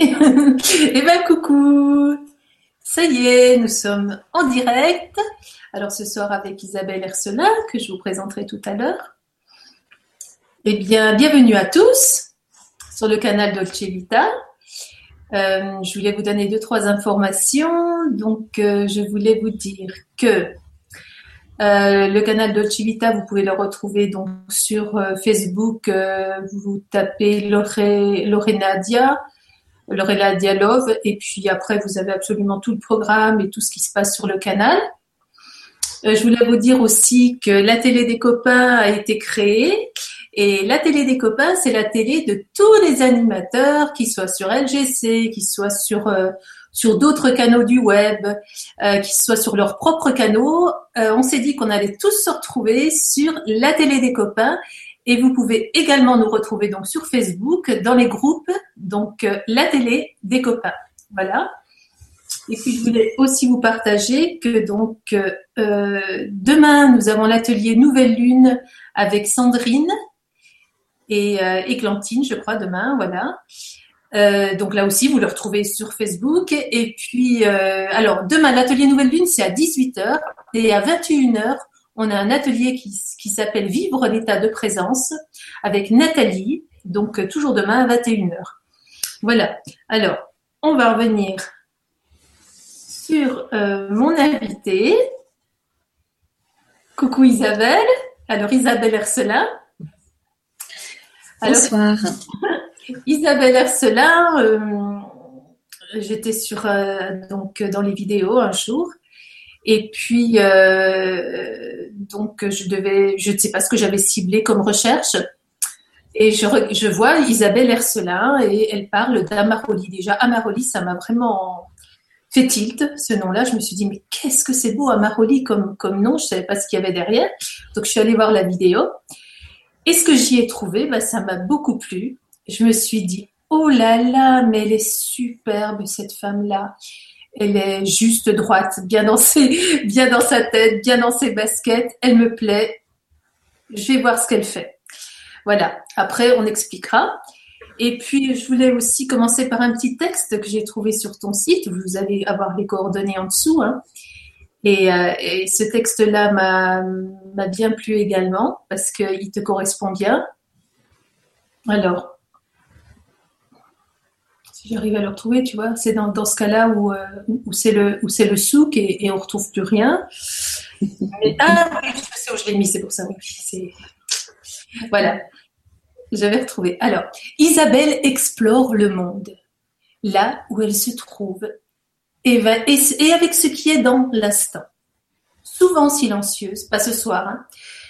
Eh ben coucou Ça y est, nous sommes en direct. Alors ce soir avec Isabelle Hercelin, que je vous présenterai tout à l'heure. Eh bien, bienvenue à tous sur le canal Dolce Vita. Euh, je voulais vous donner deux, trois informations. Donc, euh, je voulais vous dire que euh, le canal Dolce Vita, vous pouvez le retrouver donc sur Facebook. vous tapez Lorena Dia, Lorena Dialove, et puis après, vous avez absolument tout le programme et tout ce qui se passe sur le canal. je voulais vous dire aussi que la télé des copains a été créée et la télé des copains, c'est la télé de tous les animateurs, qui soient sur LGC, qui soient sur euh, sur d'autres canaux du web, euh, qui soient sur leurs propres canaux. Euh, on s'est dit qu'on allait tous se retrouver sur la télé des copains. Et vous pouvez également nous retrouver donc sur Facebook dans les groupes, donc la télé des copains. Voilà. Et puis je voulais aussi vous partager que donc demain nous avons l'atelier Nouvelle Lune avec Sandrine et euh, Églantine, je crois, demain, voilà. Euh, donc là aussi, vous le retrouvez sur Facebook. Et puis, euh, alors, demain, l'atelier Nouvelle Lune, c'est à 18h. Et à 21h, on a un atelier qui, qui s'appelle Vivre l'état de présence avec Nathalie. Donc, toujours demain à 21h. Voilà. Alors, on va revenir sur mon invité. Coucou Isabelle. Alors, Isabelle Hercelin. Bonsoir. Isabelle Arcelin, euh, j'étais sur euh, donc dans les vidéos un jour. Et puis, euh, donc, je devais, je ne sais pas ce que j'avais ciblé comme recherche. Et je, vois Isabelle Hercelin et elle parle d'Amaroli. Déjà, Amaroli, ça m'a vraiment fait tilt, ce nom-là. Je me suis dit, mais qu'est-ce que c'est beau, Amaroli, comme, comme nom. Je savais pas ce qu'il y avait derrière. Donc, je suis allée voir la vidéo. Et ce que j'y ai trouvé, bah, ça m'a beaucoup plu. Je me suis dit, oh là là, mais elle est superbe, cette femme-là. Elle est juste droite, bien dans, ses, bien dans sa tête, bien dans ses baskets. Elle me plaît. Je vais voir ce qu'elle fait. Voilà. Après, on expliquera. Et puis, je voulais aussi commencer par un petit texte que j'ai trouvé sur ton site. Vous allez avoir les coordonnées en dessous. Hein. Euh, et, ce texte-là m'a bien plu également parce qu'il te correspond bien. Alors, j'arrive à le retrouver, tu vois, c'est dans, ce cas-là où, euh, où c'est le, le souk et, et on ne retrouve plus rien. ah oui, je sais où je l'ai mis, c'est pour ça. Oui, voilà, j'avais retrouvé. Alors, Isabelle explore le monde, là où elle se trouve et, avec ce qui est dans l'instant. Souvent silencieuse, pas ce soir, hein,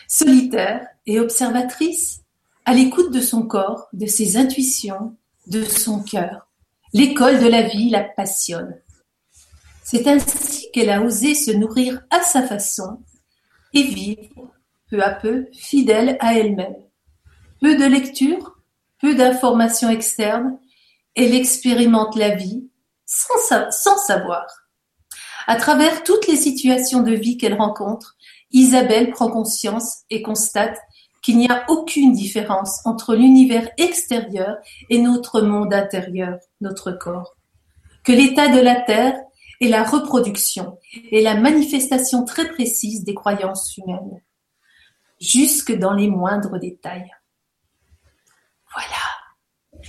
solitaire et observatrice, à l'écoute de son corps, de ses intuitions, de son cœur. L'école de la vie la passionne. C'est ainsi qu'elle a osé se nourrir à sa façon et vivre peu à peu fidèle à elle-même. Peu de lecture, peu d'informations externes, elle expérimente la vie sans, savoir. À travers toutes les situations de vie qu'elle rencontre, Isabelle prend conscience et constate qu'il n'y a aucune différence entre l'univers extérieur et notre monde intérieur, notre corps. Que l'état de la Terre est la reproduction et la manifestation très précise des croyances humaines, jusque dans les moindres détails. Voilà.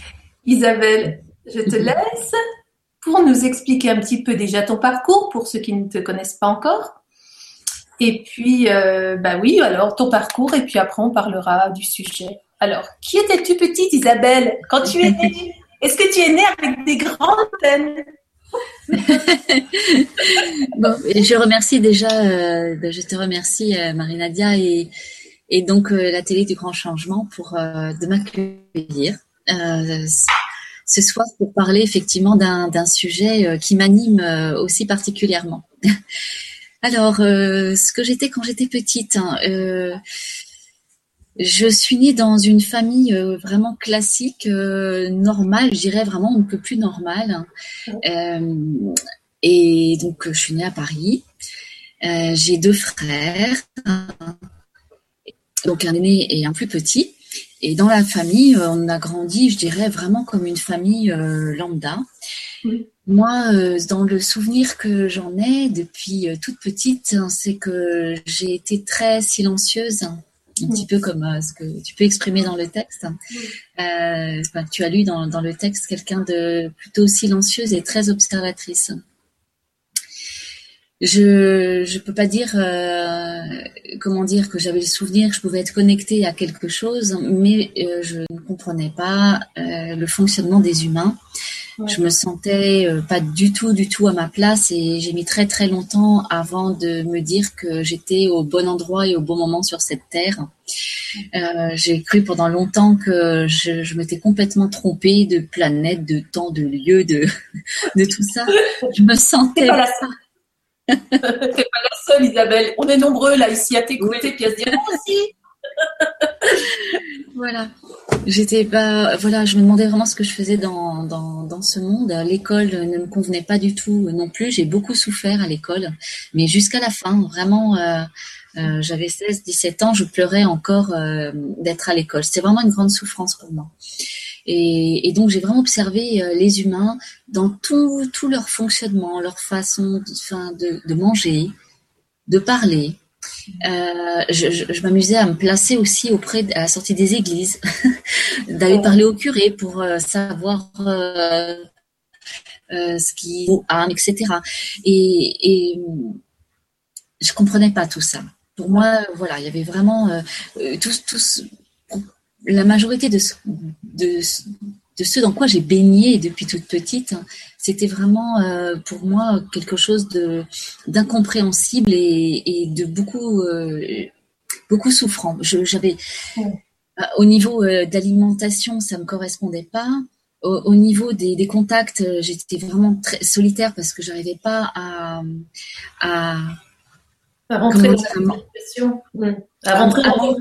Isabelle, je te laisse pour nous expliquer un petit peu déjà ton parcours pour ceux qui ne te connaissent pas encore. Et puis, euh, bah oui, alors ton parcours, et puis après on parlera du sujet. Alors, qui étais-tu petite, Isabelle, quand tu es née? Est-ce que tu es née avec des grandes peines bon, je remercie déjà, euh, je te remercie euh, Marie-Nadia et, et donc la télé du grand changement pour de m'accueillir ce soir pour parler effectivement d'un sujet euh, qui m'anime euh, aussi particulièrement. Alors, euh, ce que j'étais quand j'étais petite, hein, je suis née dans une famille vraiment classique, normale, je dirais vraiment on ne peut plus normal. et donc, je suis née à Paris. J'ai deux frères, donc un aîné et un plus petit. et dans la famille, on a grandi, je dirais, vraiment comme une famille lambda. Moi, dans le souvenir que j'en ai depuis toute petite, hein, c'est que j'ai été très silencieuse un petit peu comme euh, ce que tu peux exprimer dans le texte. Euh, tu as lu dans, dans le texte quelqu'un de plutôt silencieuse et très observatrice. Je je peux pas dire euh, comment dire que j'avais le souvenir que je pouvais être connectée à quelque chose, mais euh, je ne comprenais pas euh, le fonctionnement des humains. Je me sentais euh, pas du tout, du tout à ma place et j'ai mis très très longtemps avant de me dire que j'étais au bon endroit et au bon moment sur cette terre. Euh, j'ai cru pendant longtemps que je, je m'étais complètement trompée de planète, de temps, de lieu, de, de tout ça. Je me sentais pas la seule. T'es pas la seule, Isabelle. On est nombreux là ici à t'écouter puis à se dire aussi. voilà. J'étais pas, voilà, je me demandais vraiment ce que je faisais dans, dans, dans ce monde. L'école ne me convenait pas du tout non plus. J'ai beaucoup souffert à l'école, mais jusqu'à la fin, vraiment, euh, euh, j'avais 16, 17 ans, je pleurais encore euh, d'être à l'école. C'était vraiment une grande souffrance pour moi. Et, donc j'ai vraiment observé euh, les humains dans tout, tout leur fonctionnement, leur façon de, de manger, de parler, euh, je, je, m'amusais à me placer aussi auprès à la sortie des églises, d'aller parler au curé pour euh, savoir euh, ce qui âme, etc. Et, et je comprenais pas tout ça. Pour moi, voilà, il y avait vraiment tous, tous, la majorité de, de, de ce dans quoi j'ai baigné depuis toute petite, c'était vraiment euh, pour moi quelque chose de d'incompréhensible et, de beaucoup euh, beaucoup souffrant. J'avais euh, au niveau d'alimentation, ça me correspondait pas. Au, niveau des, contacts, j'étais vraiment très solitaire parce que j'arrivais pas à à, rentrer dans à, rentrer dans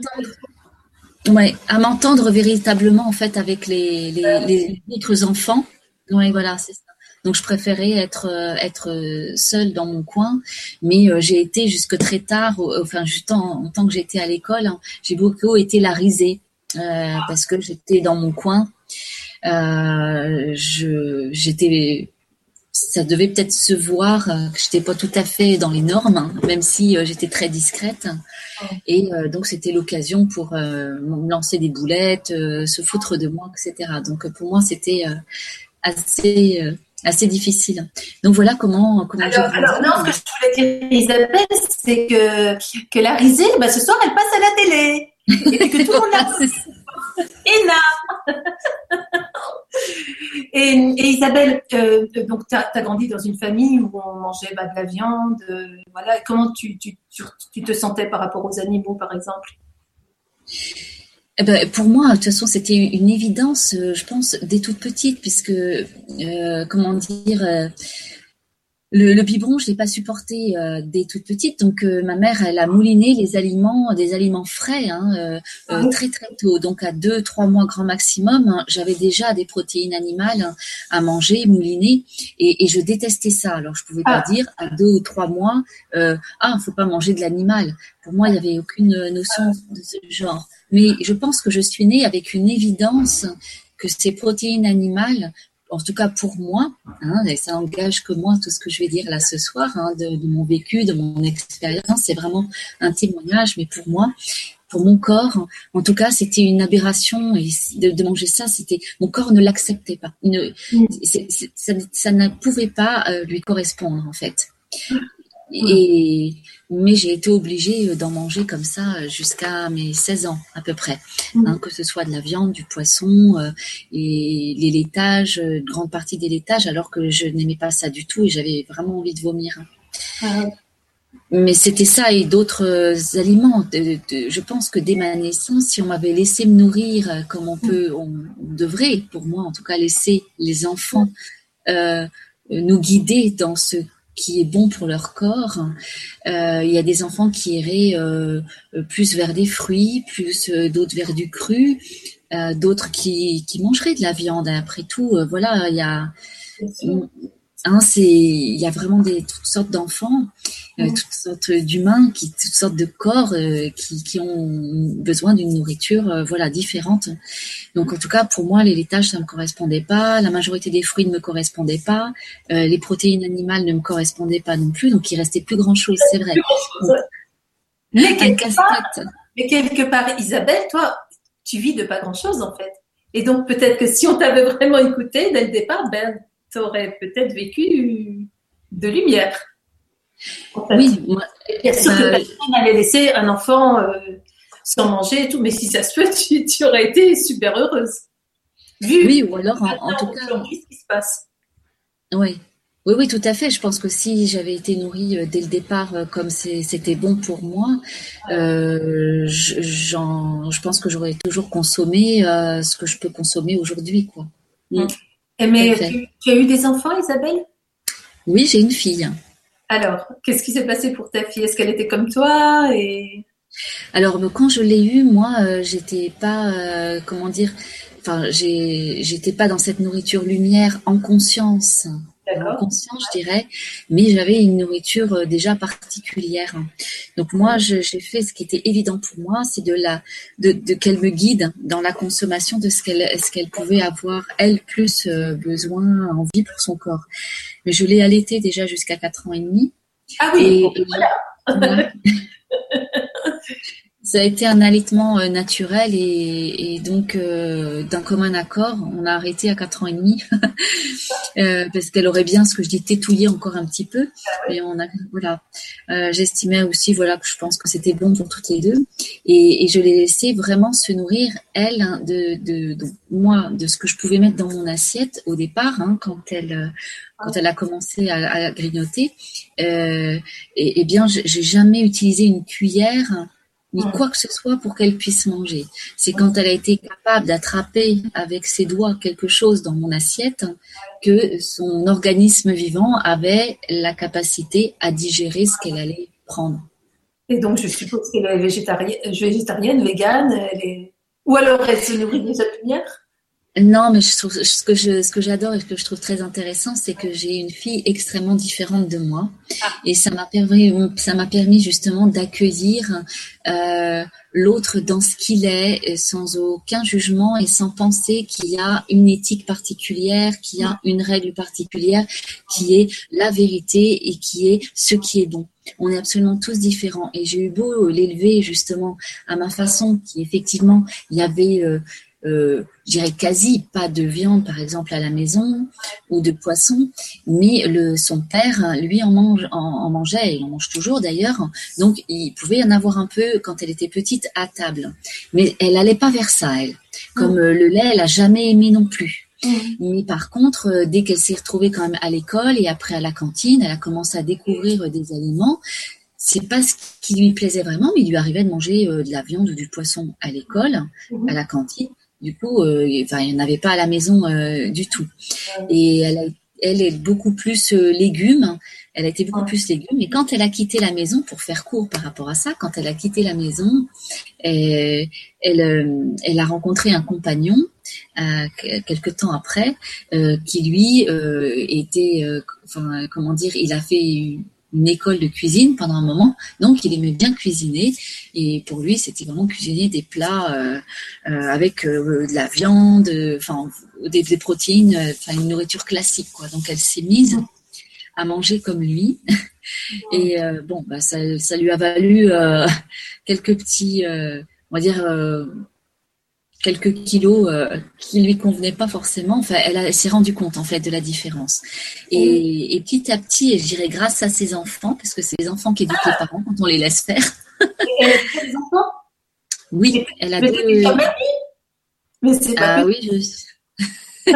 Ouais, à m'entendre véritablement en fait avec les, les, les autres enfants. Oui, voilà, c'est ça. Donc je préférais être euh, être seule dans mon coin, mais euh, j'ai été jusque très tard, enfin juste en, tant que j'étais à l'école, hein, j'ai beaucoup été la risée euh, parce que j'étais dans mon coin. Euh, je j'étais ça devait peut-être se voir que j'étais pas tout à fait dans les normes, hein, même si j'étais très discrète. Et euh, donc c'était l'occasion pour euh, me lancer des boulettes, euh, se foutre de moi, etc. Donc pour moi c'était assez assez difficile. Donc voilà comment comment alors, alors non, ce que je voulais dire Isabelle, c'est que que la risée, bah, ce soir elle passe à la télé et que tout le monde la et, et, Isabelle, euh, donc tu as, grandi dans une famille où on mangeait bah, de la viande. Euh, voilà. Comment tu, tu, tu, te sentais par rapport aux animaux, par exemple? Eh ben, pour moi, de toute façon, c'était une évidence, euh, je pense, dès toute petite, puisque, comment dire, le, le, biberon, je l'ai pas supporté euh, dès toute petite, donc euh, ma mère, elle a mouliné les aliments, des aliments frais, hein, euh, ah très très tôt. Donc à deux, trois mois grand maximum, hein, j'avais déjà des protéines animales hein, à manger, mouliner, et, et, je détestais ça. Alors je pouvais pas ah. dire à deux ou trois mois, ah, faut pas manger de l'animal. Pour moi, il y avait aucune notion de ce genre. Mais je pense que je suis née avec une évidence que ces protéines animales en tout cas pour moi, hein, et ça engage que moi tout ce que je vais dire là ce soir, hein, de, mon vécu, de mon expérience, c'est vraiment un témoignage, mais pour moi, pour mon corps, en tout cas, c'était une aberration et de, manger ça, c'était mon corps ne l'acceptait pas. Mm. ça, ne pouvait pas euh, lui correspondre en fait. Et, mais j'ai été obligée d'en manger comme ça jusqu'à mes 16 ans à peu près. Mmh. Hein, que ce soit de la viande, du poisson euh, et les laitages, une grande partie des laitages, alors que je n'aimais pas ça du tout et j'avais vraiment envie de vomir. Ah mais c'était ça et d'autres aliments. je pense que dès ma naissance, si on m'avait laissé me nourrir comme on peut, on, devrait, pour moi en tout cas, laisser les enfants euh, nous guider dans ce qui est bon pour leur corps. Euh, il y a des enfants qui iraient euh, plus vers des fruits, plus euh, d'autres vers du cru, d'autres qui, qui mangeraient de la viande. Après tout, voilà, il y a, hein, c'est, il y a vraiment des toutes sortes d'enfants. euh, toutes sortes d'humains, qui, toutes sortes de corps euh, qui, qui, ont besoin d'une nourriture euh, voilà, différente. Donc en tout cas, pour moi, les laitages, ça ne me correspondait pas. La majorité des fruits ne me correspondaient pas. les protéines animales ne me correspondaient pas non plus. Donc il restait plus grand-chose, c'est vrai. mais, quelque part, mais quelque part, Isabelle, toi, tu vis de pas grand-chose en fait. Et donc peut-être que si on t'avait vraiment écouté dès le départ, ben, tu aurais peut-être vécu de lumière. Oui, moi, bien sûr que personne n'allait laisser un enfant euh, sans manger et tout, mais si ça se peut, tu, aurais été super heureuse. oui, ou alors en, tout cas. ce qui se passe. Oui. Oui, oui, tout à fait. Je pense que si j'avais été nourrie euh, dès le départ euh, comme c'était bon pour moi, euh, je, je pense que j'aurais toujours consommé ce que je peux consommer aujourd'hui, quoi. Mm. Mais tu, tu, as eu des enfants, Isabelle? Oui, j'ai une fille. Alors, qu'est-ce qui s'est passé pour ta fille? Est-ce qu'elle était comme toi et... Alors, quand je l'ai eue, moi, euh, j'étais pas, euh, comment dire, enfin, j'étais pas dans cette nourriture lumière en conscience en conscience, je dirais, mais j'avais une nourriture euh, déjà particulière. Donc moi, j'ai fait ce qui était évident pour moi, c'est de la, de, qu'elle me guide dans la consommation de ce qu'elle, ce qu'elle pouvait avoir elle plus euh, besoin, envie pour son corps. Mais je l'ai allaitée déjà jusqu'à 4 ans et demi. Ah oui. voilà. Ça a été un allaitement euh, naturel et, donc euh, d'un commun accord, on a arrêté à 4 ans et demi euh, parce qu'elle aurait bien, ce que je dis, tétouillé encore un petit peu. Et on a, voilà, j'estimais aussi, voilà, que je pense que c'était bon pour toutes les deux. Et, je l'ai laissé vraiment se nourrir elle hein, de, de, moi, de ce que je pouvais mettre dans mon assiette au départ, hein, quand elle quand elle a commencé à, à grignoter. et, et bien, j'ai jamais utilisé une cuillère ni quoi que ce soit pour qu'elle puisse manger. C'est quand elle a été capable d'attraper avec ses doigts quelque chose dans mon assiette que son organisme vivant avait la capacité à digérer ce qu'elle allait prendre. Et donc, je suppose qu'elle est végétarienne, végétarienne végane, ou alors elle se nourrit déjà de lumière? Non, mais je trouve, ce que je, ce que j'adore et ce que je trouve très intéressant, c'est que j'ai une fille extrêmement différente de moi, ah. et ça m'a permis, ça m'a permis justement d'accueillir euh, l'autre dans ce qu'il est, sans aucun jugement et sans penser qu'il y a une éthique particulière, qu'il y a une règle particulière, qui est la vérité et qui est ce qui est bon. On est absolument tous différents, et j'ai eu beau l'élever justement à ma façon, qui effectivement, il y avait euh, euh, je dirais quasi pas de viande par exemple à la maison ou de poisson, mais le, son père lui en, mange, en, mangeait, il en mange toujours d'ailleurs, donc il pouvait y en avoir un peu quand elle était petite à table, mais elle allait pas vers ça elle. Comme euh, le lait, elle a jamais aimé non plus. Mais par contre, euh, dès qu'elle s'est retrouvée quand même à l'école et après à la cantine, elle a commencé à découvrir des aliments c'est pas ce qui lui plaisait vraiment, mais il lui arrivait de manger de la viande ou du poisson à l'école, mhm. à la cantine. Du coup, euh, enfin, il n'y en avait pas à la maison euh, du tout. Et elle, elle est beaucoup plus euh, légumes. Elle a été beaucoup plus légumes. Et quand elle a quitté la maison, pour faire court par rapport à ça, quand elle a quitté la maison, elle, elle, a rencontré un compagnon euh, quelques temps après, qui lui était, enfin, comment dire, il a fait une école de cuisine pendant un moment, donc il aimait bien cuisiner. Et pour lui c'était vraiment cuisiner des plats euh, euh, avec euh, de la viande, enfin des, protéines, enfin une nourriture classique quoi. Donc elle s'est mise à manger comme lui. Et bon bah ça, ça lui a valu quelques petits, on va dire quelques kilos euh, qui lui convenaient pas forcément. Enfin, elle, s'est rendue compte en fait de la différence. Et, et, petit à petit, et je dirais grâce à ses enfants, parce que c'est les enfants qui éduquent les parents quand on les laisse faire. et elle a des enfants? Oui, elle a mais deux. Mais c'est pas. Ah oui, je. je...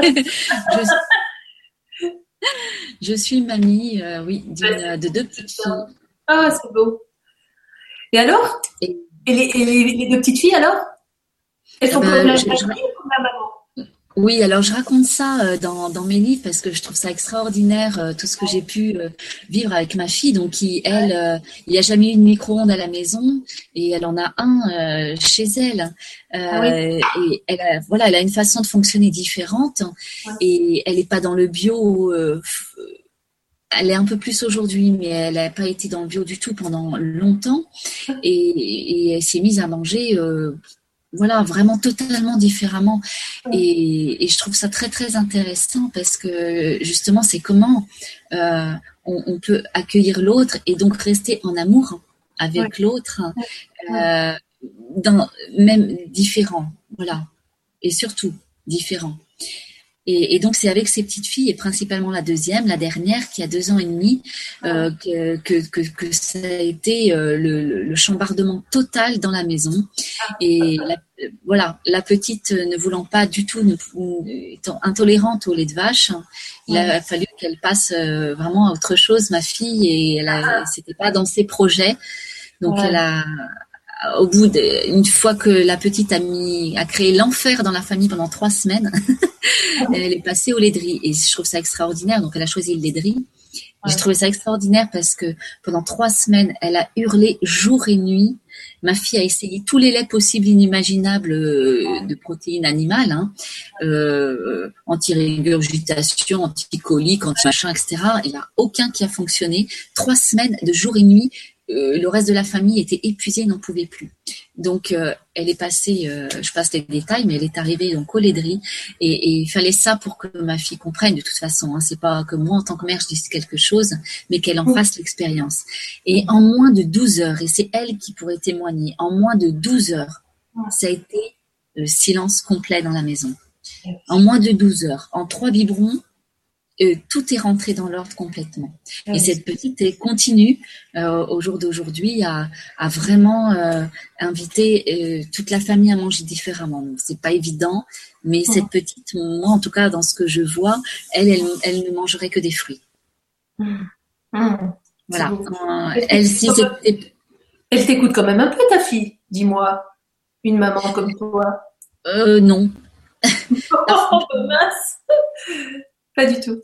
je suis mamie, euh, oui, de deux petites filles. Ah, c'est beau. Et alors? Et... les, les deux petites filles alors? Oui, alors je raconte ça euh, dans, dans, mes livres parce que je trouve ça extraordinaire euh, tout ce que j'ai pu euh, vivre avec ma fille. Donc, qui, elle, il n'y a jamais eu de micro-ondes à la maison et elle en a un chez elle. Ah et elle a, voilà, elle a une façon de fonctionner différente et elle n'est pas dans le bio elle est un peu plus aujourd'hui, mais elle n'a pas été dans le bio du tout pendant longtemps. Et, elle s'est mise à manger, euh, voilà, vraiment totalement différemment. Et, je trouve ça très, très intéressant parce que justement, c'est comment euh, on, peut accueillir l'autre et donc rester en amour avec l'autre, euh, dans, même différent, voilà. Et surtout, différent. Et, donc c'est avec ces petites filles et principalement la deuxième, la dernière qui a deux ans et demi, euh, que, que, que, ça a été euh, le, le, chambardement total dans la maison. Et voilà, la petite ne voulant pas du tout, étant intolérante au lait de vache, il a fallu qu'elle passe euh, vraiment à autre chose, ma fille, et elle a, c'était pas dans ses projets. Donc elle a au bout d'une fois que la petite a mis, a créé l'enfer dans la famille pendant trois semaines, elle est passée au laiterie et je trouve ça extraordinaire. Donc elle a choisi le laiterie. J'ai trouvé ça extraordinaire parce que pendant trois semaines, elle a hurlé jour et nuit. Ma fille a essayé tous les laits possibles, inimaginables euh, de protéines animales, hein, euh, anti-régurgitation, anti-colique, anti-machin, etc. Il n'y a aucun qui a fonctionné. Trois semaines de jour et nuit. Euh, le reste de la famille était épuisé, n'en pouvait plus. Donc, euh, elle est passée, euh, je passe les détails, mais elle est arrivée donc au laiderie et, il fallait ça pour que ma fille comprenne de toute façon. Hein, c'est pas que moi en tant que mère je dise quelque chose, mais qu'elle en fasse l'expérience. Et en moins de 12 heures, et c'est elle qui pourrait témoigner, en moins de 12 heures, ça a été le silence complet dans la maison. En moins de 12 heures, en trois biberons, euh, tout est rentré dans l'ordre complètement. Et cette petite continue euh, au jour d'aujourd'hui à, à, vraiment euh, inviter toute la famille à manger différemment. C'est pas évident, mais cette petite, moi en tout cas dans ce que je vois, elle, elle, elle ne mangerait que des fruits. Mmh. Voilà. elle, si elle t'écoute quand même un peu ta fille. Dis-moi, une maman comme toi. Euh, non. oh, mince pas du tout.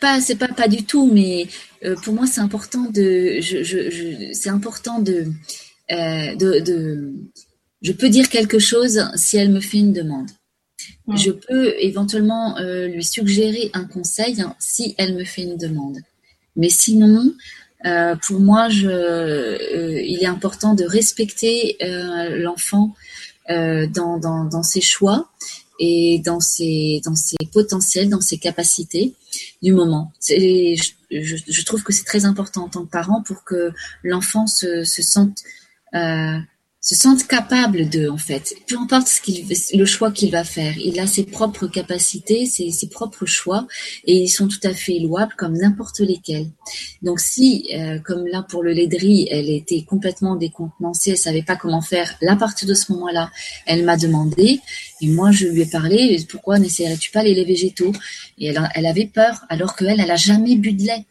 pas, c'est pas pas du tout, mais euh, pour moi c'est important de, je, je, c'est important de, euh, de, de, je peux dire quelque chose si elle me fait une demande. Je peux éventuellement euh, lui suggérer un conseil hein, si elle me fait une demande. Mais sinon, pour moi, je, il est important de respecter l'enfant dans, dans, dans, ses choix et dans ses, dans ses potentiels, dans ses capacités du moment. Je, je, trouve que c'est très important en tant que parent pour que l'enfant se, se sente euh, se sentent capables de, en fait. Peu importe ce qu'il, le choix qu'il va faire, il a ses propres capacités, ses, ses, propres choix, et ils sont tout à fait louables comme n'importe lesquels. Donc si, euh, comme là pour le laiterie, elle était complètement décontenancée, elle savait pas comment faire, là, à partir de ce moment-là, elle m'a demandé, et moi je lui ai parlé, pourquoi n'essaierais-tu pas les laits végétaux? Et elle, elle avait peur, alors qu'elle, elle a jamais bu de lait.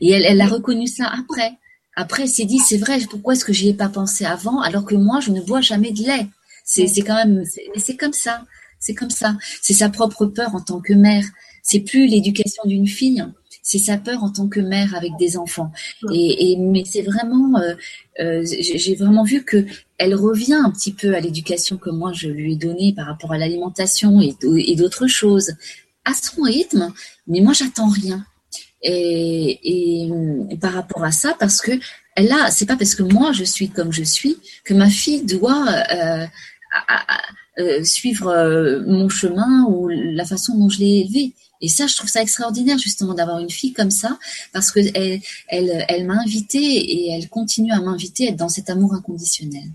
Et elle, elle a reconnu ça après. Après, elle s'est dit, c'est vrai, pourquoi est-ce que j'y ai pas pensé avant, alors que moi, je ne bois jamais de lait? C'est, c'est quand même, c'est comme ça. C'est comme ça. C'est sa propre peur en tant que mère. C'est plus l'éducation d'une fille. C'est sa peur en tant que mère avec des enfants. Et, et mais c'est vraiment, euh, euh, j'ai vraiment vu que elle revient un petit peu à l'éducation que moi je lui ai donnée par rapport à l'alimentation et, et d'autres choses à son rythme. Mais moi, j'attends rien. Et, par rapport à ça, parce que là, c'est pas parce que moi je suis comme je suis que ma fille doit euh, euh, suivre euh, mon chemin ou la façon dont je l'ai élevée. Et ça, je trouve ça extraordinaire justement d'avoir une fille comme ça, parce que elle, elle, elle m'a invitée et elle continue à m'inviter à être dans cet amour inconditionnel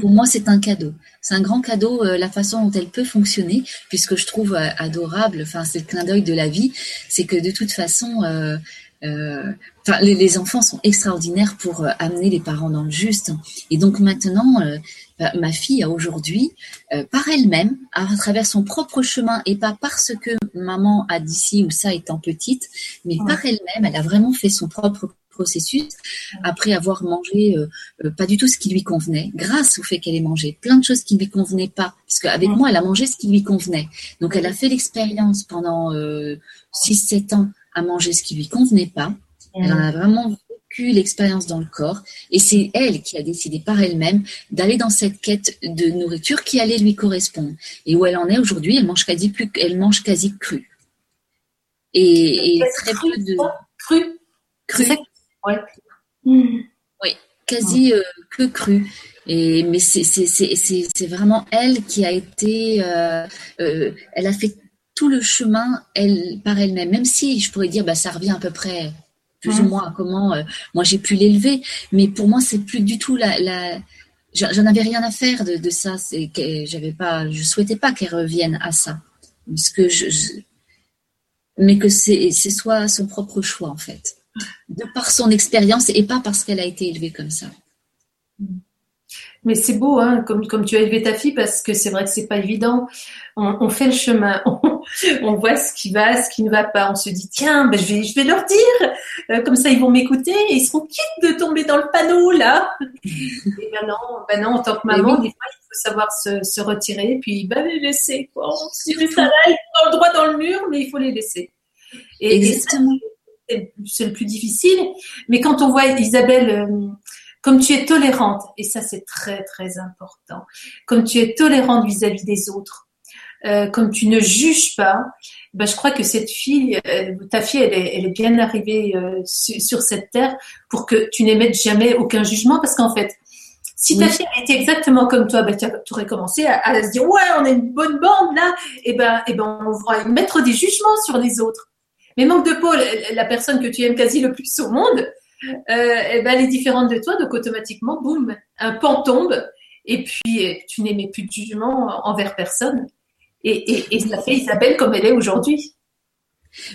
pour moi, c'est un cadeau. C'est un grand cadeau, euh, la façon dont elle peut fonctionner, puisque je trouve euh, adorable, enfin, c'est le clin d'œil de la vie, c'est que de toute façon, euh, euh les, les, enfants sont extraordinaires pour amener les parents dans le juste. Et donc maintenant, bah, ma fille, aujourd'hui, par elle-même, à travers son propre chemin, et pas parce que maman a dit ci ou ça étant petite, mais par elle-même, elle a vraiment fait son propre processus après avoir mangé euh, euh, pas du tout ce qui lui convenait, grâce au fait qu'elle ait mangé plein de choses qui lui convenaient pas, parce qu'avec moi, elle a mangé ce qui lui convenait. Donc, elle a fait l'expérience pendant 6-7 euh, ans à manger ce qui lui convenait pas. Elle en a vraiment vécu l'expérience dans le corps, et c'est elle qui a décidé par elle-même d'aller dans cette quête de nourriture qui allait lui correspondre. Et où elle en est aujourd'hui, elle mange quasi plus, elle mange quasi cru. et, très peu de cru? Cru. Ouais. Oui, quasi euh, que cru. Et mais c'est vraiment elle qui a été, euh, euh, elle a fait tout le chemin elle par elle-même. Même si je pourrais dire, bah ça revient à peu près plus ou moins à comment moi j'ai pu l'élever, mais pour moi c'est plus du tout la, la j'en avais rien à faire de, de ça. J'avais pas, je souhaitais pas qu'elle revienne à ça, puisque je, mais que c'est ce soit son propre choix en fait, de par son expérience et pas parce qu'elle a été élevée comme ça. Mais c'est beau, hein, comme, comme tu as élevé ta fille, parce que c'est vrai que c'est pas évident. On, fait le chemin, on, voit ce qui va, ce qui ne va pas. On se dit, tiens, ben, je, vais, je vais leur dire, euh, comme ça ils vont m'écouter et ils seront quittes de tomber dans le panneau, là. et ben non, ben non, en tant que maman, des fois, il faut savoir se, se retirer, puis ben, les laisser. Quoi. Dit, ça là, ils sont le droit dans le mur, mais il faut les laisser. Et, Exactement. C'est le plus difficile. Mais quand on voit Isabelle... Euh, comme tu es tolérante, et ça c'est très très important, comme tu es tolérante vis-à-vis des autres, euh, comme tu ne juges pas, ben, je crois que cette fille, euh, ta fille, elle est, elle est bien arrivée euh, sur, cette terre pour que tu n'émettes jamais aucun jugement, parce qu'en fait, si ta fille était exactement comme toi, ben, tu aurais commencé à, se dire ouais, on est une bonne bande là, et ben, et ben, on va mettre des jugements sur les autres. Mais manque de peau, la personne que tu aimes quasi le plus au monde, euh, eh ben, elle est différente de toi, donc automatiquement, boum, un pan tombe, et puis tu n'aimais plus de jugement envers personne. Et, et, ça fait Isabelle comme elle est aujourd'hui.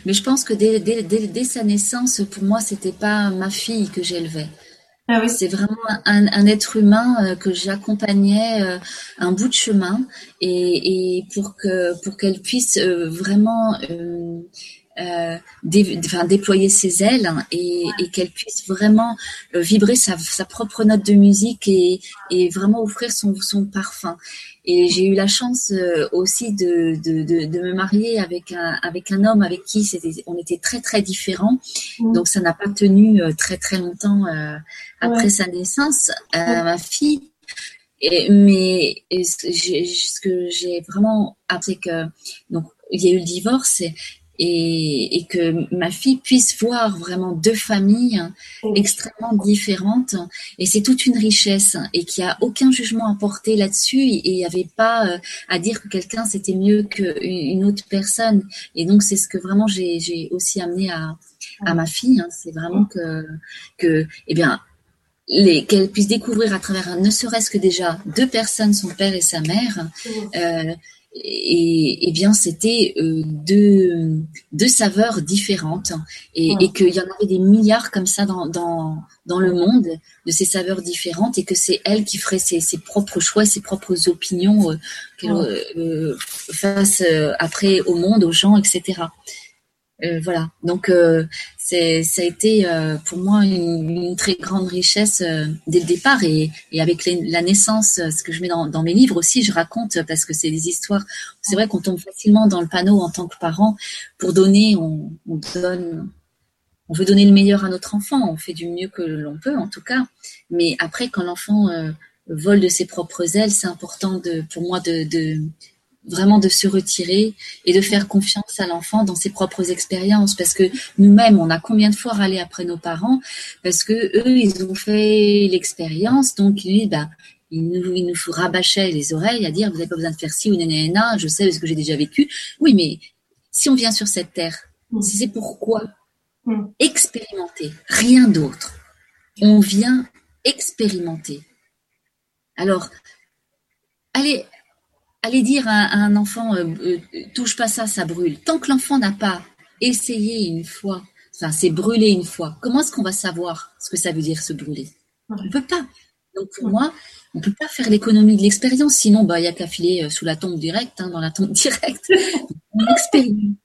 Mais je pense que dès, dès, dès, sa naissance, pour moi, c'était pas ma fille que j'élevais. Ah oui. C'est vraiment un, un, être humain euh, que j'accompagnais euh, un bout de chemin et, et pour que pour qu'elle puisse vraiment euh, déployer ses ailes et, et qu'elle puisse vraiment euh, vibrer sa, sa, propre note de musique et, et vraiment offrir son, son parfum. Et j'ai eu la chance euh, aussi de, de, de, de, me marier avec un, avec un homme avec qui c'était, on était très très différents. Mmh. Donc ça n'a pas tenu euh, très très longtemps après sa naissance. Ma fille et, mais ce que j'ai vraiment appris que donc il y a eu le divorce et, et, que ma fille puisse voir vraiment deux familles extrêmement différentes. Et c'est toute une richesse et qu'il n'y a aucun jugement à porter là-dessus et il n'y avait pas euh, à dire que quelqu'un c'était mieux qu'une autre personne. Et donc c'est ce que vraiment j'ai aussi amené à, à ma fille. Hein. C'est vraiment que, que eh bien, qu'elle puisse découvrir à travers ne serait-ce que déjà deux personnes, son père et sa mère, euh, et, et, bien c'était euh, deux, deux saveurs différentes. Et, et qu'il y en avait des milliards comme ça dans, dans, dans le monde de ces saveurs différentes et que c'est elle qui ferait ses, ses, propres choix, ses propres opinions euh, qu'elle euh, fasse euh, après au monde, aux gens, etc. Euh, voilà. Donc euh, c'est ça a été euh, pour moi une, très grande richesse dès le départ et, et avec la naissance, ce que je mets dans, dans, mes livres aussi, je raconte parce que c'est des histoires. C'est vrai qu'on tombe facilement dans le panneau en tant que parent pour donner, on, on, donne. On veut donner le meilleur à notre enfant, on fait du mieux que l'on peut en tout cas. Mais après, quand l'enfant vole de ses propres ailes, c'est important de, pour moi de, de vraiment de se retirer et de faire confiance à l'enfant dans ses propres expériences. Parce que nous-mêmes on a combien de fois râlé après nos parents parce que eux ils ont fait l'expérience. Donc lui bah il nous, il nous rabâchait les oreilles à dire vous n'avez pas besoin de faire ci ou nanana je sais ce que j'ai déjà vécu. Oui mais si on vient sur cette terre mm. c'est pourquoi mm. expérimenter rien d'autre. On vient expérimenter. Alors allez aller dire à, un enfant euh, euh, touche pas ça, ça brûle. Tant que l'enfant n'a pas essayé une fois, enfin c'est brûlé une fois, comment est-ce qu'on va savoir ce que ça veut dire se brûler? On ne peut pas. Donc pour moi, on ne peut pas faire l'économie de l'expérience, sinon bah il y a qu'à filer euh, sous la tombe directe, hein, dans la tombe directe. on expérimente.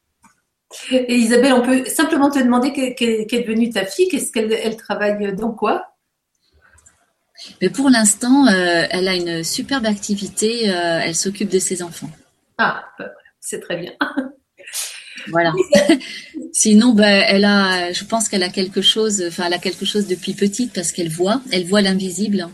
Et Isabelle, on peut simplement te demander qu'est devenue ta fille, qu'est-ce qu'elle travaille dans quoi? Mais pour l'instant, euh, elle a une superbe activité. Euh, elle s'occupe de ses enfants. Ah, bah, c'est très bien. voilà. Sinon, ben, elle a, je pense qu'elle a quelque chose. Enfin, elle a quelque chose depuis petite parce qu'elle voit. Elle voit l'invisible.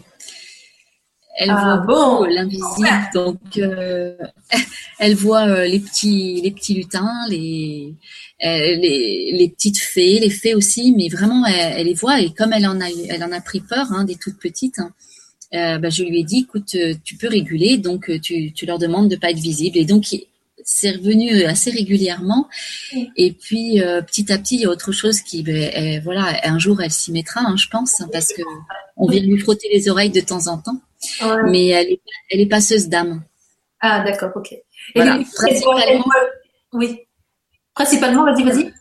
Elle ah, voit bon? l'invisible. Donc, euh, elle voit les petits, les petits lutins, les, les, les, petites fées, les fées aussi, mais vraiment, elle, les voit et comme elle en a, elle en a pris peur, hein, des toutes petites. Hein, bah, je lui ai dit, écoute, tu peux réguler, donc tu, tu leur demandes de pas être visible. Et donc, c'est revenu assez régulièrement. Et puis euh, petit à petit, il y a autre chose qui, ben, voilà, un jour elle s'y mettra, hein, je pense, hein, parce que on vient lui frotter les oreilles de temps en temps. Mais elle est, elle est passeuse d'âme. Ah d'accord, ok. Principalement, oui. Principalement, vas-y, vas-y.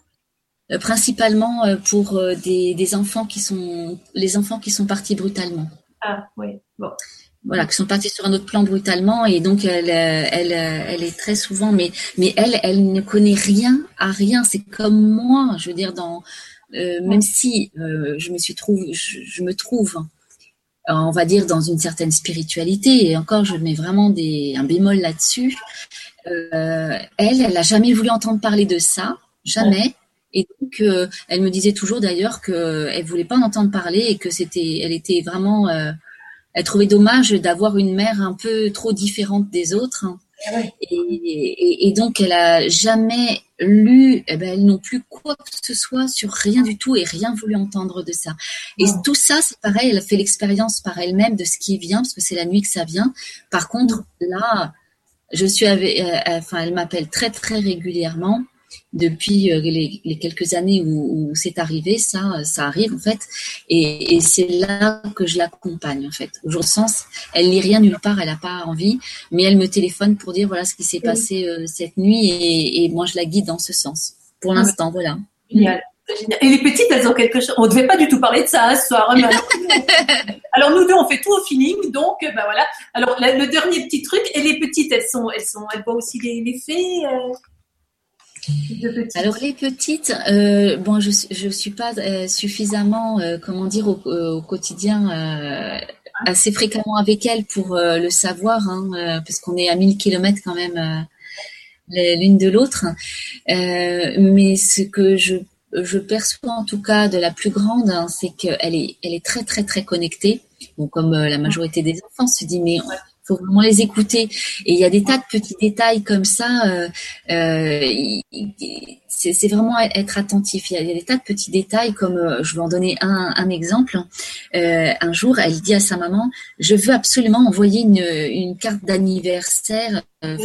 Euh, principalement euh, pour des, des enfants qui sont les enfants qui sont partis brutalement. Ah oui, bon voilà, qui sont partis sur un autre plan brutalement et donc elle, elle, elle est très souvent, mais mais elle, elle ne connaît rien à rien. C'est comme moi, je veux dire dans euh, même si euh, je me suis trouve, je, me trouve, on va dire dans une certaine spiritualité et encore je mets vraiment des un bémol là-dessus. Euh, elle, elle a jamais voulu entendre parler de ça, jamais. Et donc, elle me disait toujours d'ailleurs que elle voulait pas en entendre parler et que c'était, elle était vraiment elle trouvait dommage d'avoir une mère un peu trop différente des autres. Hein. Ah et, donc, elle a jamais lu, eh ben, elle non plus quoi que ce soit sur rien du tout et rien voulu entendre de ça. Et tout ça, c'est pareil, elle a fait l'expérience par elle-même de ce qui vient, parce que c'est la nuit que ça vient. Par contre, là, je suis avec, euh, enfin, elle m'appelle très très régulièrement depuis euh, les, quelques années où, c'est arrivé, ça, ça arrive en fait, et, c'est là que je l'accompagne en fait. Au jour sens, elle lit rien nulle part, elle n'a pas envie, mais elle me téléphone pour dire voilà ce qui s'est passé euh, cette nuit, et, moi je la guide dans ce sens. Pour l'instant, voilà. Génial. Et les petites, elles ont quelque chose. On ne devait pas du tout parler de ça hein, ce soir. Hein, alors nous deux, on fait tout au feeling, donc ben voilà. Alors le, dernier petit truc. Et les petites, elles sont, elles sont, elles voient aussi les, les fées. Alors les petites, euh, je je suis pas euh, suffisamment, euh, comment dire, au, quotidien assez fréquemment avec elles pour le savoir, hein, parce qu'on est à 1000 kilomètres quand même l'une de l'autre. mais ce que je perçois en tout cas de la plus grande, hein, c'est qu'elle est elle est très très très connectée. Comme la majorité des enfants se dit, mais faut vraiment les écouter. Et il y a des tas de petits détails comme ça. Euh, euh, c'est vraiment être attentif. Il y, a, des tas de petits détails comme, euh, je vais en donner un, un exemple. Euh, un jour, elle dit à sa maman, je veux absolument envoyer une, une carte d'anniversaire. Euh,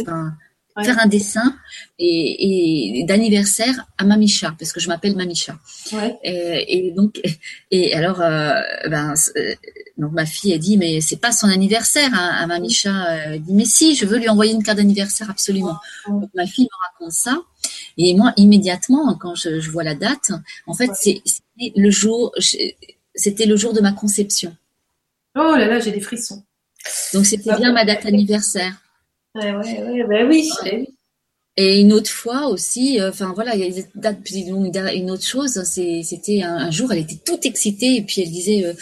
faire un dessin et, d'anniversaire à Mamicha parce que je m'appelle Mamicha. Et, donc et alors ben donc ma fille a dit mais c'est pas son anniversaire hein, à Mamicha. Elle dit mais si je veux lui envoyer une carte d'anniversaire absolument. Donc ma fille me raconte ça et moi immédiatement quand je, vois la date en fait c'est le jour c'était le jour de ma conception. Oh là là j'ai des frissons. Donc c'était bien ma date anniversaire. Ouais, ouais, ouais, bah oui, Et une autre fois aussi, euh, enfin voilà, il y a des dates une autre chose, c'était un, jour, elle était toute excitée et puis elle disait euh,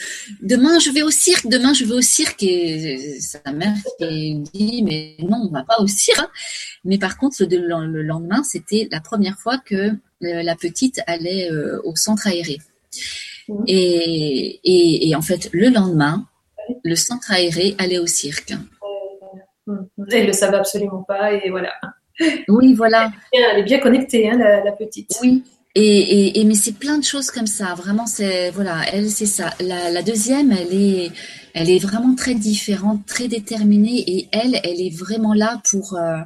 demain je vais au cirque, demain je vais au cirque et sa mère qui dit mais non on va pas au cirque. Mais par contre le, lendemain c'était la première fois que euh, la petite allait au centre aéré. Mmh. Et, et, et en fait le lendemain le centre aéré allait au cirque. Elle le savait absolument pas et voilà. Oui, voilà. Elle est bien, connectée, hein, la, petite. Oui. Et, et, mais c'est plein de choses comme ça. Vraiment, c'est voilà, elle c'est ça. La, deuxième, elle est, elle est vraiment très différente, très déterminée et elle, elle est vraiment là pour, euh,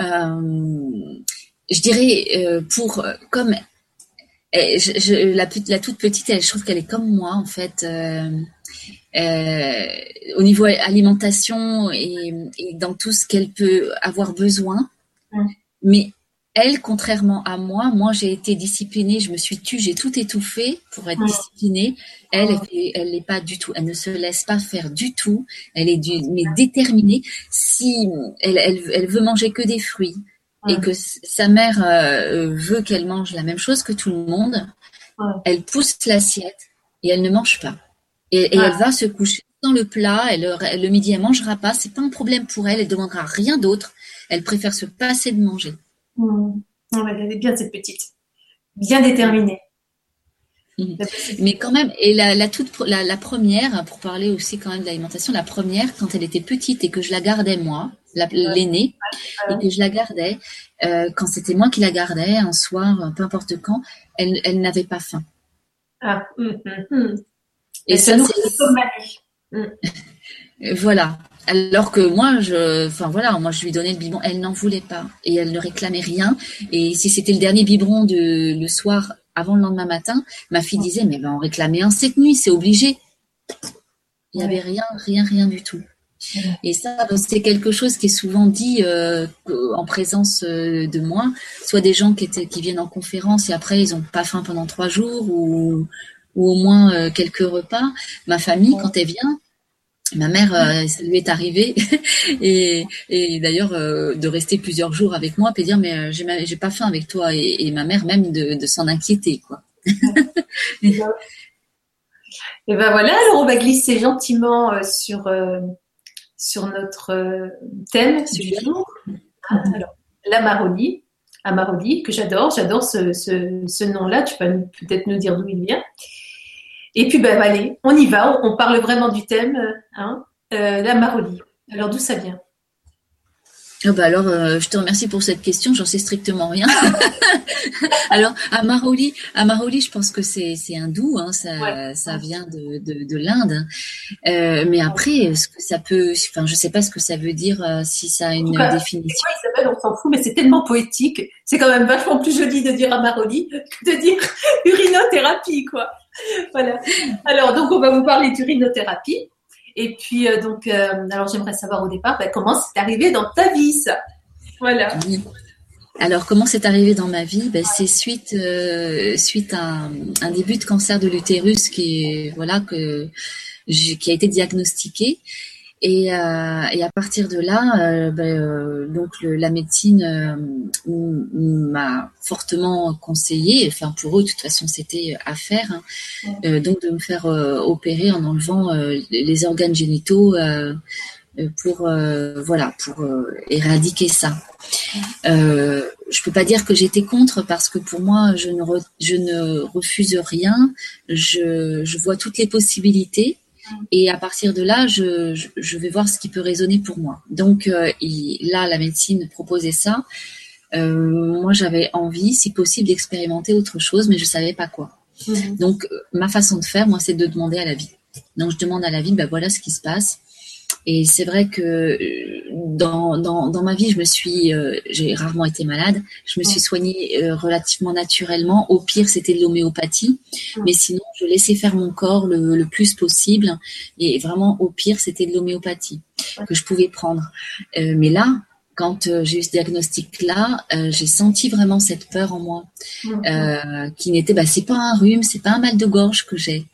euh, je dirais euh, pour comme je, la, la, toute petite, elle, je trouve qu'elle est comme moi en fait. Euh, au niveau alimentation et, dans tout ce qu'elle peut avoir besoin. Mais elle, contrairement à moi, moi j'ai été disciplinée, je me suis tue, j'ai tout étouffé pour être disciplinée. Elle, elle n'est pas du tout, elle ne se laisse pas faire du tout. Elle est du, mais déterminée. Si elle, elle, veut manger que des fruits et que sa mère euh, veut qu'elle mange la même chose que tout le monde, elle pousse l'assiette et elle ne mange pas. Et, elle va se coucher dans le plat. Elle, le midi, elle mangera pas. C'est pas un problème pour elle. Elle demandera rien d'autre. Elle préfère se passer de manger. Mmh. elle est bien cette petite, bien déterminée. Mhm. Mais quand même, et la, toute, la, première, pour parler aussi quand même de l'alimentation, la première, quand elle était petite et que je la gardais moi, l'aînée, et que je la gardais, euh, quand c'était moi qui la gardais, un soir, peu importe quand, elle, elle n'avait pas faim. Ah, hum, hum, hum. Et, ça, c'est... voilà. Alors que moi, je, enfin voilà, moi je lui donnais le biberon, elle n'en voulait pas et elle ne réclamait rien. Et si c'était le dernier biberon de le soir avant le lendemain matin, ma fille disait mais ben on réclamait un cette nuit, c'est obligé. Il n'y avait rien, rien, rien du tout. Et ça, c'est quelque chose qui est souvent dit euh, en présence euh, de moi, soit des gens qui, étaient, qui viennent en conférence et après ils n'ont pas faim pendant trois jours ou, ou au moins euh, quelques repas. Ma famille, quand elle vient, Ma mère, euh, ça lui est arrivé, et, et d'ailleurs euh, de rester plusieurs jours avec moi, puis dire mais euh, j'ai, j'ai pas faim avec toi, et, ma mère même de, de s'en inquiéter quoi. et ben voilà, alors on va glisser gentiment sur sur notre thème du jour. Alors, la Maroni, Amaroli, que j'adore, j'adore ce, ce, ce nom-là. Tu peux peut-être nous dire d'où il vient. Et puis, ben, allez, on y va. On, parle vraiment du thème, hein, euh, la Maroli. Alors, d'où ça vient? Ah bah alors, euh, je te remercie pour cette question. J'en sais strictement rien. alors, à Maroli, à Maroli, je pense que c'est hindou. Hein, ça ça vient de de, de l'Inde. Euh, mais après, ce que ça peut, enfin, je sais pas ce que ça veut dire euh, si ça a une définition. Isabelle, on s'en fout, mais c'est tellement poétique. C'est quand même vachement plus joli de dire à Maroli que de dire urinothérapie, quoi. voilà. Alors, donc, on va vous parler d'urinothérapie. Et puis, euh, donc, euh, alors j'aimerais savoir au départ, bah, comment c'est arrivé dans ta vie, ça? Voilà. Alors, comment c'est arrivé dans ma vie? Ben, C'est suite, euh, suite à un, début de cancer de l'utérus qui, voilà, que, qui a été diagnostiqué. Et, euh, et, à partir de là, euh, ben, euh, donc la médecine m'a fortement conseillé. Enfin, pour eux, de toute façon, c'était à faire. Hein, donc de me faire opérer en enlevant les organes génitaux pour voilà pour éradiquer ça. Euh, je peux pas dire que j'étais contre parce que pour moi, je ne, je ne refuse rien. Je, je vois toutes les possibilités. Et à partir de là, je, je, vais voir ce qui peut résonner pour moi. Donc euh, là, la médecine proposait ça. Euh, moi, j'avais envie, si possible, d'expérimenter autre chose, mais je savais pas quoi. Mhm. Donc, euh, ma façon de faire, moi, c'est de demander à la vie. Donc, je demande à la vie, ben voilà ce qui se passe. Et c'est vrai que euh, dans, dans, dans, ma vie, je me suis, euh, j'ai rarement été malade. Je me suis soignée euh, relativement naturellement. Au pire, c'était de l'homéopathie, mais sinon, je laissais faire mon corps le, le plus possible. Et vraiment, au pire, c'était de l'homéopathie que je pouvais prendre. mais là, quand j'ai eu ce diagnostic-là, j'ai senti vraiment cette peur en moi, qui n'était, bah, c'est pas un rhume, c'est pas un mal de gorge que j'ai.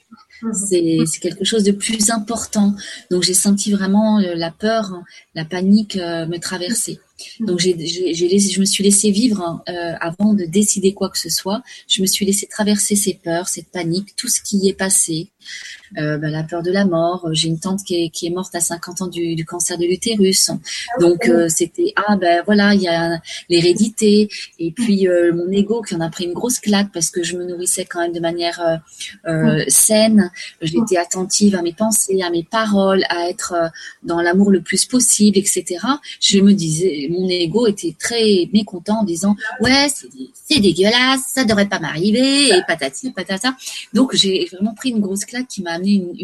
C'est quelque chose de plus important. Donc j'ai senti vraiment euh, la peur, la panique euh, me traverser. Mhm. Donc j'ai, je me suis laissé vivre euh, avant de décider quoi que ce soit. Je me suis laissé traverser ces peurs, cette panique, tout ce qui y est passé. Euh, ben, la peur de la mort. J'ai une tante qui est, qui est morte à 50 ans du, du cancer de l'utérus. Donc euh, c'était ah ben voilà, il y a l'hérédité et puis euh, mon ego qui en a pris une grosse claque parce que je me nourrissais quand même de manière saine. J'étais attentive à mes pensées, à mes paroles, à être dans l'amour le plus possible, etc. Je me disais, mon ego était très mécontent en disant ouais c'est dégueulasse, ça devrait pas m'arriver et patati patata. Donc j'ai vraiment pris une grosse claque qui m'a une,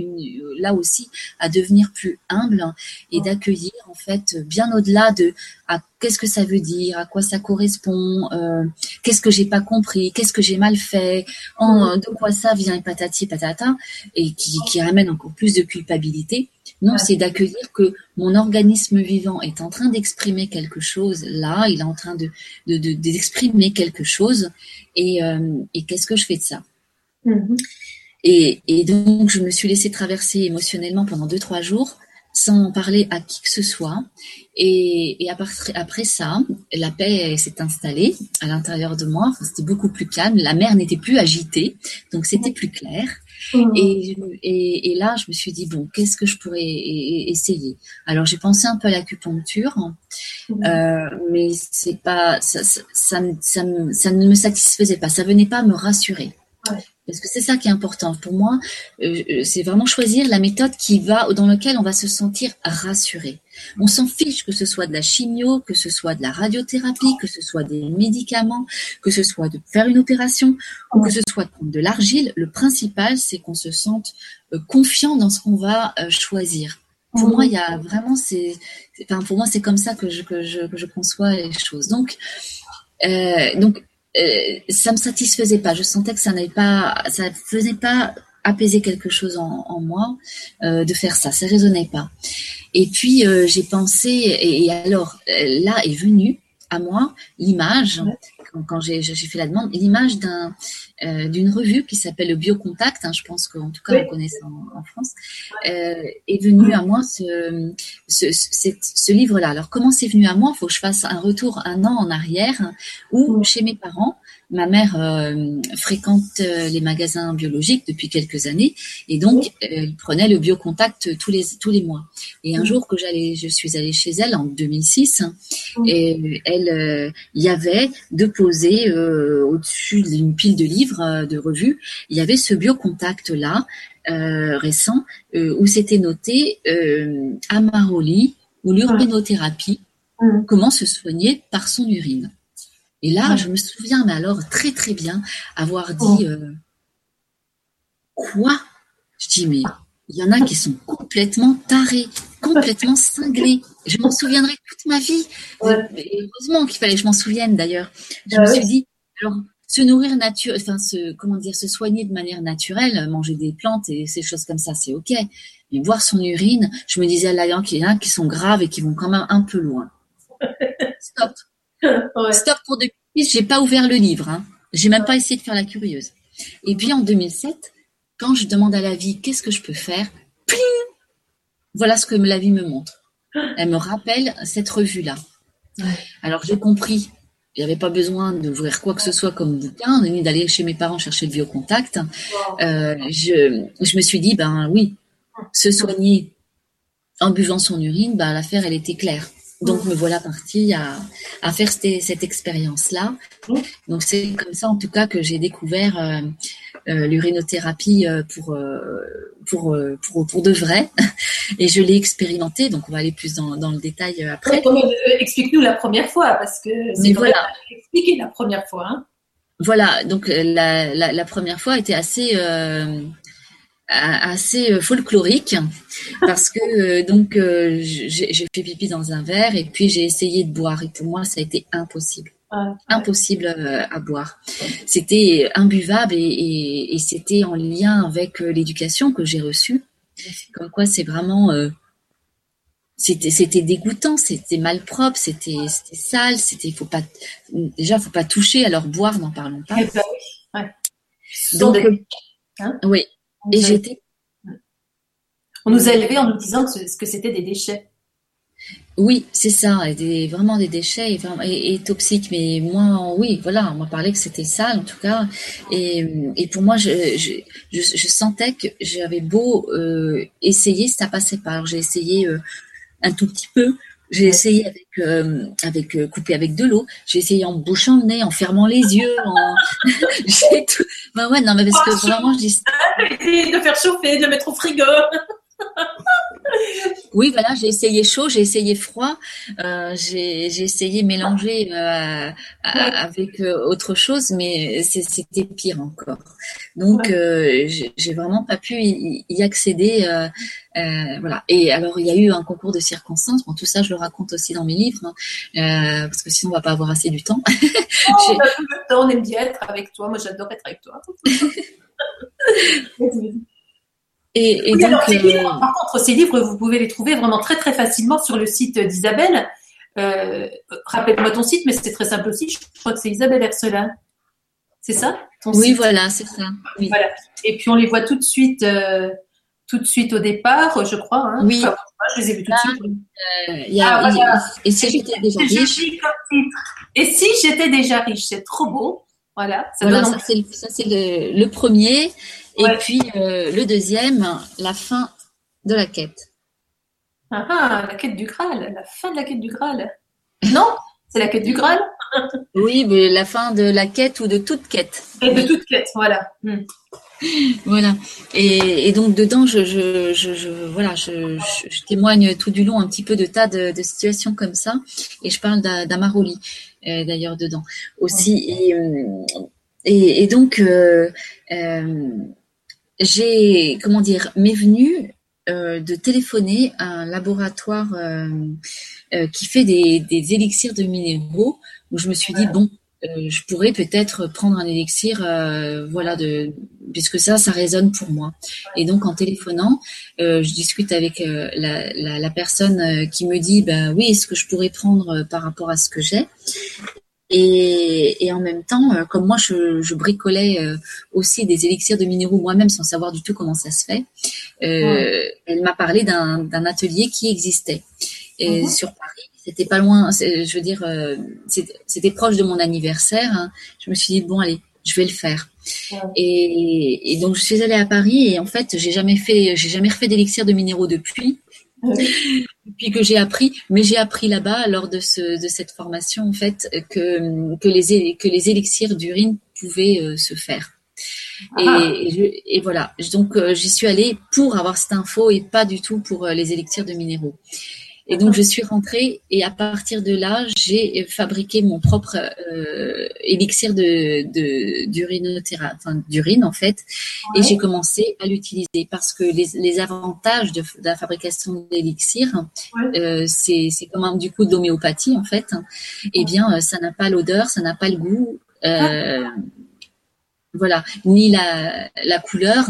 là aussi à devenir plus humble et d'accueillir en fait bien au-delà de à qu'est-ce que ça veut dire, à quoi ça correspond, euh, qu'est-ce que j'ai pas compris, qu'est-ce que j'ai mal fait, en, de quoi ça vient et patati patata et qui, qui ramène encore plus de culpabilité. Non, c'est d'accueillir que mon organisme vivant est en train d'exprimer quelque chose. Là, il est en train de d'exprimer quelque chose. Et, euh, et qu'est-ce que je fais de ça? Mm-hmm. Et, et, donc, je me suis laissée traverser émotionnellement pendant deux, trois jours sans parler à qui que ce soit. Et, et après, après ça, la paix s'est installée à l'intérieur de moi. c'était beaucoup plus calme. La mer n'était plus agitée, donc c'était plus clair. Mmh. Et, et, et, là, je me suis dit bon, qu'est-ce que je pourrais essayer? Alors, j'ai pensé un peu à l'acupuncture, mmh. euh, mais c'est pas ça, ça, ça, ça, ne me satisfaisait pas. Ça venait pas me rassurer. Parce que c'est ça qui est important. Pour moi, euh, euh, c'est vraiment choisir la méthode qui va, dans laquelle on va se sentir rassuré. On s'en fiche que ce soit de la chimio, que ce soit de la radiothérapie, que ce soit des médicaments, que ce soit de faire une opération ou que ce soit de l'argile. Le principal, c'est qu'on se sente euh, confiant dans ce qu'on va choisir. Pour moi, il y a vraiment, c'est, enfin, pour moi, c'est comme ça que je, que je, que je conçois les choses. Donc, euh, donc euh, ça me satisfaisait pas. Je sentais que ça n'avait pas, ça faisait pas apaiser quelque chose en, moi euh, de faire ça. Ça résonnait pas. Et puis euh, j'ai pensé et, alors là est venue à moi l'image quand, j'ai fait la demande l'image d'un d'une revue qui s'appelle le Biocontact. Hein, je pense qu'en tout cas on connaît ça en, France. est venu à moi ce ce, ce livre-là. Alors comment c'est venu à moi? Il faut que je fasse un retour un an en arrière où chez mes parents ma mère euh, fréquente euh, les magasins biologiques depuis quelques années et donc elle prenait le biocontact tous les tous les mois. Et un jour que j'allais, je suis allée chez elle en 2006 et elle, euh, il y avait déposé au-dessus d'une pile de livres de revues, il y avait ce biocontact là récent où c'était noté Amaroli ou l'urinothérapie, comment se soigner par son urine. Et là, je me souviens, mais alors très très bien, avoir dit oh. euh, quoi? Je dis mais il y en a qui sont complètement tarés, complètement cinglés. Je m'en souviendrai toute ma vie. heureusement qu'il fallait que je m'en souvienne d'ailleurs. Je bah me suis dit alors se nourrir nature, enfin se comment dire, se soigner de manière naturelle, manger des plantes et ces choses comme ça, c'est ok. Mais boire son urine, je me disais là, qu'il y en a qui sont graves et qui vont quand même un peu loin. Stop. Stop pour deux j'ai pas ouvert le livre. Hein. J'ai même pas essayé de faire la curieuse. Et puis en 2007, quand je demande à la vie qu'est-ce que je peux faire, pling, voilà ce que la vie me montre. Elle me rappelle cette revue-là. Alors j'ai compris, il n'y avait pas besoin d'ouvrir quoi que ce soit comme bouquin, ni d'aller chez mes parents chercher le biocontact. Euh, je, je me suis dit, ben oui, se soigner en buvant son urine, ben, l'affaire elle était claire. Donc me voilà partie à, à faire cette, cette expérience-là. Donc c'est comme ça en tout cas que j'ai découvert euh, l'urinothérapie euh, pour, pour, pour, pour, de vrai. Et je l'ai expérimenté, donc on va aller plus dans, dans le détail après. Explique-nous la première fois, parce que c'est voilà. expliquer la première fois. Hein. Voilà, donc la, la, la, première fois était assez assez euh, folklorique parce que euh, donc euh, j'ai fait pipi dans un verre et puis j'ai essayé de boire et pour moi ça a été impossible impossible à boire. C'était imbuvable et, et, c'était en lien avec l'éducation que j'ai reçue. Comme quoi c'est vraiment c'était c'était dégoûtant c'était mal propre c'était c'était sale c'était faut pas déjà faut pas toucher alors boire n'en parlons pas. Donc hein? oui. Et j'étais. On nous a élevés en nous disant que, c'était des déchets. Oui, c'est ça, vraiment des déchets et, toxiques. Mais moi, oui, voilà, on m'a parlé que c'était ça, en tout cas. Et, pour moi, je, sentais que j'avais beau euh, essayer, ça passait pas. Alors j'ai essayé euh, un tout petit peu, j'ai essayé avec, euh, avec euh, couper avec de l'eau. J'ai essayé en bouchant le nez, en fermant les yeux. En... j'ai tout. Bah ouais, non, mais parce que oh, vraiment, je dis. De faire chauffer, de le mettre au frigo. Oui, voilà, j'ai essayé chaud, j'ai essayé froid, euh, j'ai essayé mélanger euh, avec euh, autre chose, mais c'était pire encore. Donc, euh, j'ai vraiment pas pu y, accéder. voilà. Et alors, il y a eu un concours de circonstances. Bon, tout ça, je le raconte aussi dans mes livres, hein, parce que sinon, on va pas avoir assez du temps. Oh, on, on aime bien être avec toi. Moi, j'adore être avec toi. Et, donc, euh, par contre, ces livres, vous pouvez les trouver vraiment très très facilement sur le site d'Isabelle. Euh, rappelle-moi ton site, mais c'est très simple aussi. Je crois que c'est Isabelle Ercelin. C'est ça Oui, voilà, c'est ça. Voilà. Et puis on les voit tout de suite, euh, tout de suite au départ, je crois. Hein. Oui. je les ai vus tout de suite. Et si j'étais déjà riche Et si j'étais déjà riche, c'est trop beau. Voilà. Ça, c'est le, le, premier. Et puis euh, le deuxième, la fin de la quête. Ah, ah, la quête du Graal, la fin de la quête du Graal. Non, c'est la quête du Graal. oui, mais la fin de la quête ou de toute quête. Et de toute quête, voilà. Hmm. Voilà. Et, donc dedans, je, je, je, voilà, je, témoigne tout du long un petit peu de tas de, situations comme ça. Et je parle d'Amaroli, euh, d'ailleurs, dedans aussi. Et, et, donc, euh, euh, j'ai, comment dire, m'est venu de téléphoner à un laboratoire qui fait des, des élixirs de minéraux. Où je me suis dit, bon, euh, je pourrais peut-être prendre un élixir, euh, voilà, de, puisque ça, ça résonne pour moi. Et donc, en téléphonant, euh, je discute avec la, la, la, personne qui me dit, bah oui, est-ce que je pourrais prendre par rapport à ce que j'ai? Et, et, en même temps, comme moi, je, je bricolais aussi des élixirs de minéraux moi-même sans savoir du tout comment ça se fait, elle m'a parlé d'un atelier qui existait et mhm. sur Paris c'était pas loin, je veux dire, euh, c'était proche de mon anniversaire. Hein. Je me suis dit bon allez, je vais le faire. Et, donc je suis allée à Paris et en fait j'ai jamais fait, j'ai jamais refait d'élixir de minéraux depuis. Depuis que j'ai appris, mais j'ai appris là-bas lors de, ce, de cette formation en fait que, que, les, que les élixirs d'urine pouvaient euh, se faire. Et, ah. et, voilà, donc euh, j'y suis allée pour avoir cette info et pas du tout pour les élixirs de minéraux. Et donc je suis rentrée et à partir de là, j'ai fabriqué mon propre euh, élixir de d'urinothérapie, enfin d'urine en fait, et j'ai commencé à l'utiliser parce que les, les avantages de, la fabrication d'élixir, euh, c'est c'est comme un, du coup d'homéopathie en fait. Eh bien, euh, ça n'a pas l'odeur, ça n'a pas le goût. Euh, voilà, ni la, la couleur.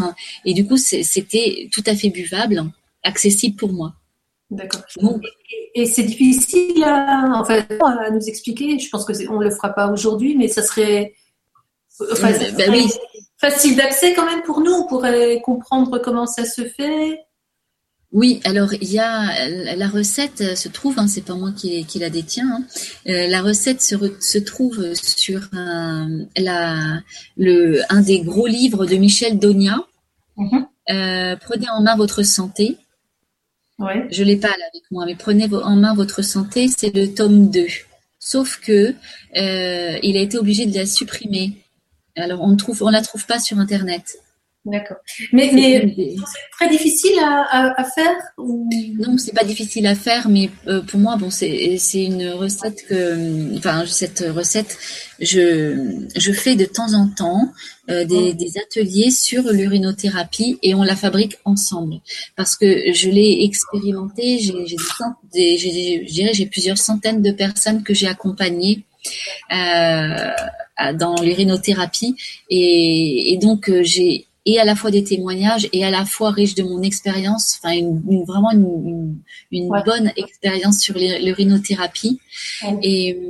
Et du coup, c'était tout à fait buvable, accessible pour moi. D'accord. Et, c'est difficile à, en fait, à nous expliquer. Je pense que on le fera pas aujourd'hui, mais ça serait, enfin, euh, ben oui. facile d'accès quand même pour nous. On pourrait comprendre comment ça se fait. Oui, alors il y a la recette se trouve, hein, c'est pas moi qui, qui la détiens. Hein. Euh, la recette se, se trouve sur un, la, le, un des gros livres de Michel Donia. Mm-hmm. euh, prenez en main votre santé. Je l'ai pas là avec moi, mais prenez en main votre santé, c'est le tome 2. Sauf que euh, il a été obligé de la supprimer. Alors on ne on la trouve pas sur internet. D'accord. Mais, mais c'est très difficile à, à, faire ou... Non, c'est pas difficile à faire, mais euh, pour moi, bon, c'est une recette que, enfin, cette recette, je, je fais de temps en temps euh, des, des, ateliers sur l'urinothérapie et on la fabrique ensemble parce que je l'ai expérimenté. J'ai j'ai j'ai plusieurs centaines de personnes que j'ai accompagnées. Euh, dans l'urinothérapie et, et donc euh, j'ai et à la fois des témoignages et à la fois riche de mon expérience, enfin une, vraiment une, une, bonne expérience sur l'urinothérapie. Et,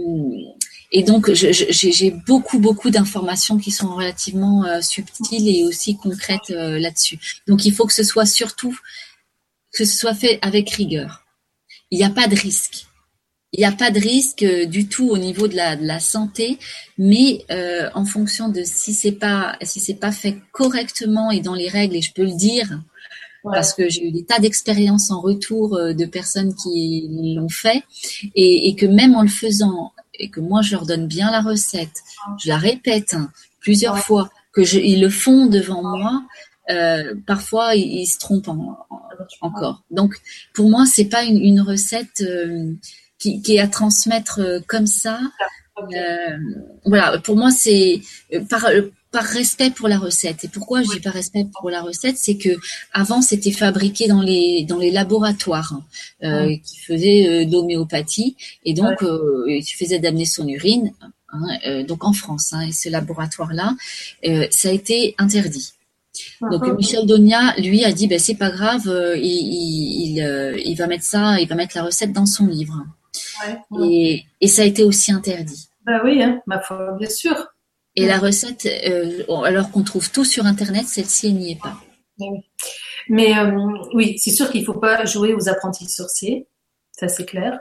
et donc j'ai beaucoup beaucoup d'informations qui sont relativement euh, subtiles et aussi concrètes euh, là-dessus. Donc il faut que ce soit surtout que ce soit fait avec rigueur. Il n'y a pas de risque il n'y a pas de risque euh, du tout au niveau de la, de la santé, mais euh, en fonction de si c'est pas si c'est pas fait correctement et dans les règles, et je peux le dire parce que j'ai eu des tas d'expériences en retour euh, de personnes qui l'ont fait et, et, que même en le faisant et que moi je leur donne bien la recette, je la répète hein, plusieurs fois, que je, ils le font devant moi. Euh, parfois ils, se trompent encore. Donc pour moi c'est pas une, une recette euh, qui, qui est à transmettre euh, comme ça. Euh, voilà, pour moi, c'est euh, par, par respect pour la recette. Et pourquoi je dis par respect pour la recette, c'est que avant c'était fabriqué dans les dans les laboratoires euh, qui faisaient d'homéopathie et donc il suffisait d'amener son urine. Hein, donc en France, hein, et ce laboratoire-là, ça a été interdit. Donc Michel Donia, lui, a dit, ben c'est pas grave, il, il, il, va mettre ça, il va mettre la recette dans son livre. Et, ça a été aussi interdit. Bah oui, hein, ma foi, bien sûr. Et la recette, euh, alors qu'on trouve tout sur Internet, celle-ci, n'y est pas. Mais euh, oui, c'est sûr qu'il ne faut pas jouer aux apprentis sorciers, ça c'est clair.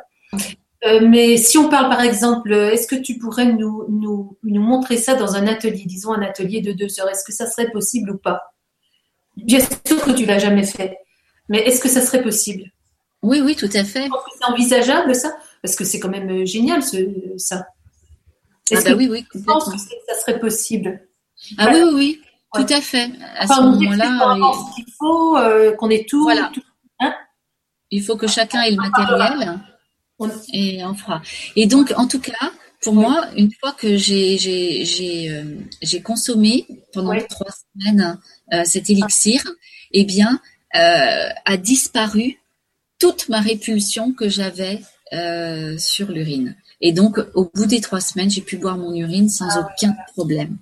Euh, mais si on parle par exemple, est-ce que tu pourrais nous, nous, nous, montrer ça dans un atelier, disons un atelier de deux heures, est-ce que ça serait possible ou pas? Bien sûr que tu l'as jamais fait, mais est-ce que ça serait possible? Oui, oui, tout à fait. C'est envisageable ça parce que c'est quand même euh, génial ce, ça. Ah bah oui, oui, Je pense que ça serait possible? Ah oui, oui, oui, tout à fait. À ce moment-là, il faut euh, qu'on ait tout. Voilà. Hein? Il faut que chacun ait le matériel et on fera. Et donc, en tout cas, pour moi, une fois que j'ai euh, consommé pendant trois semaines euh, cet élixir, eh bien, a disparu toute ma répulsion que j'avais sur l'urine. Et donc, au bout des trois semaines, j'ai pu boire mon urine sans ah. aucun problème.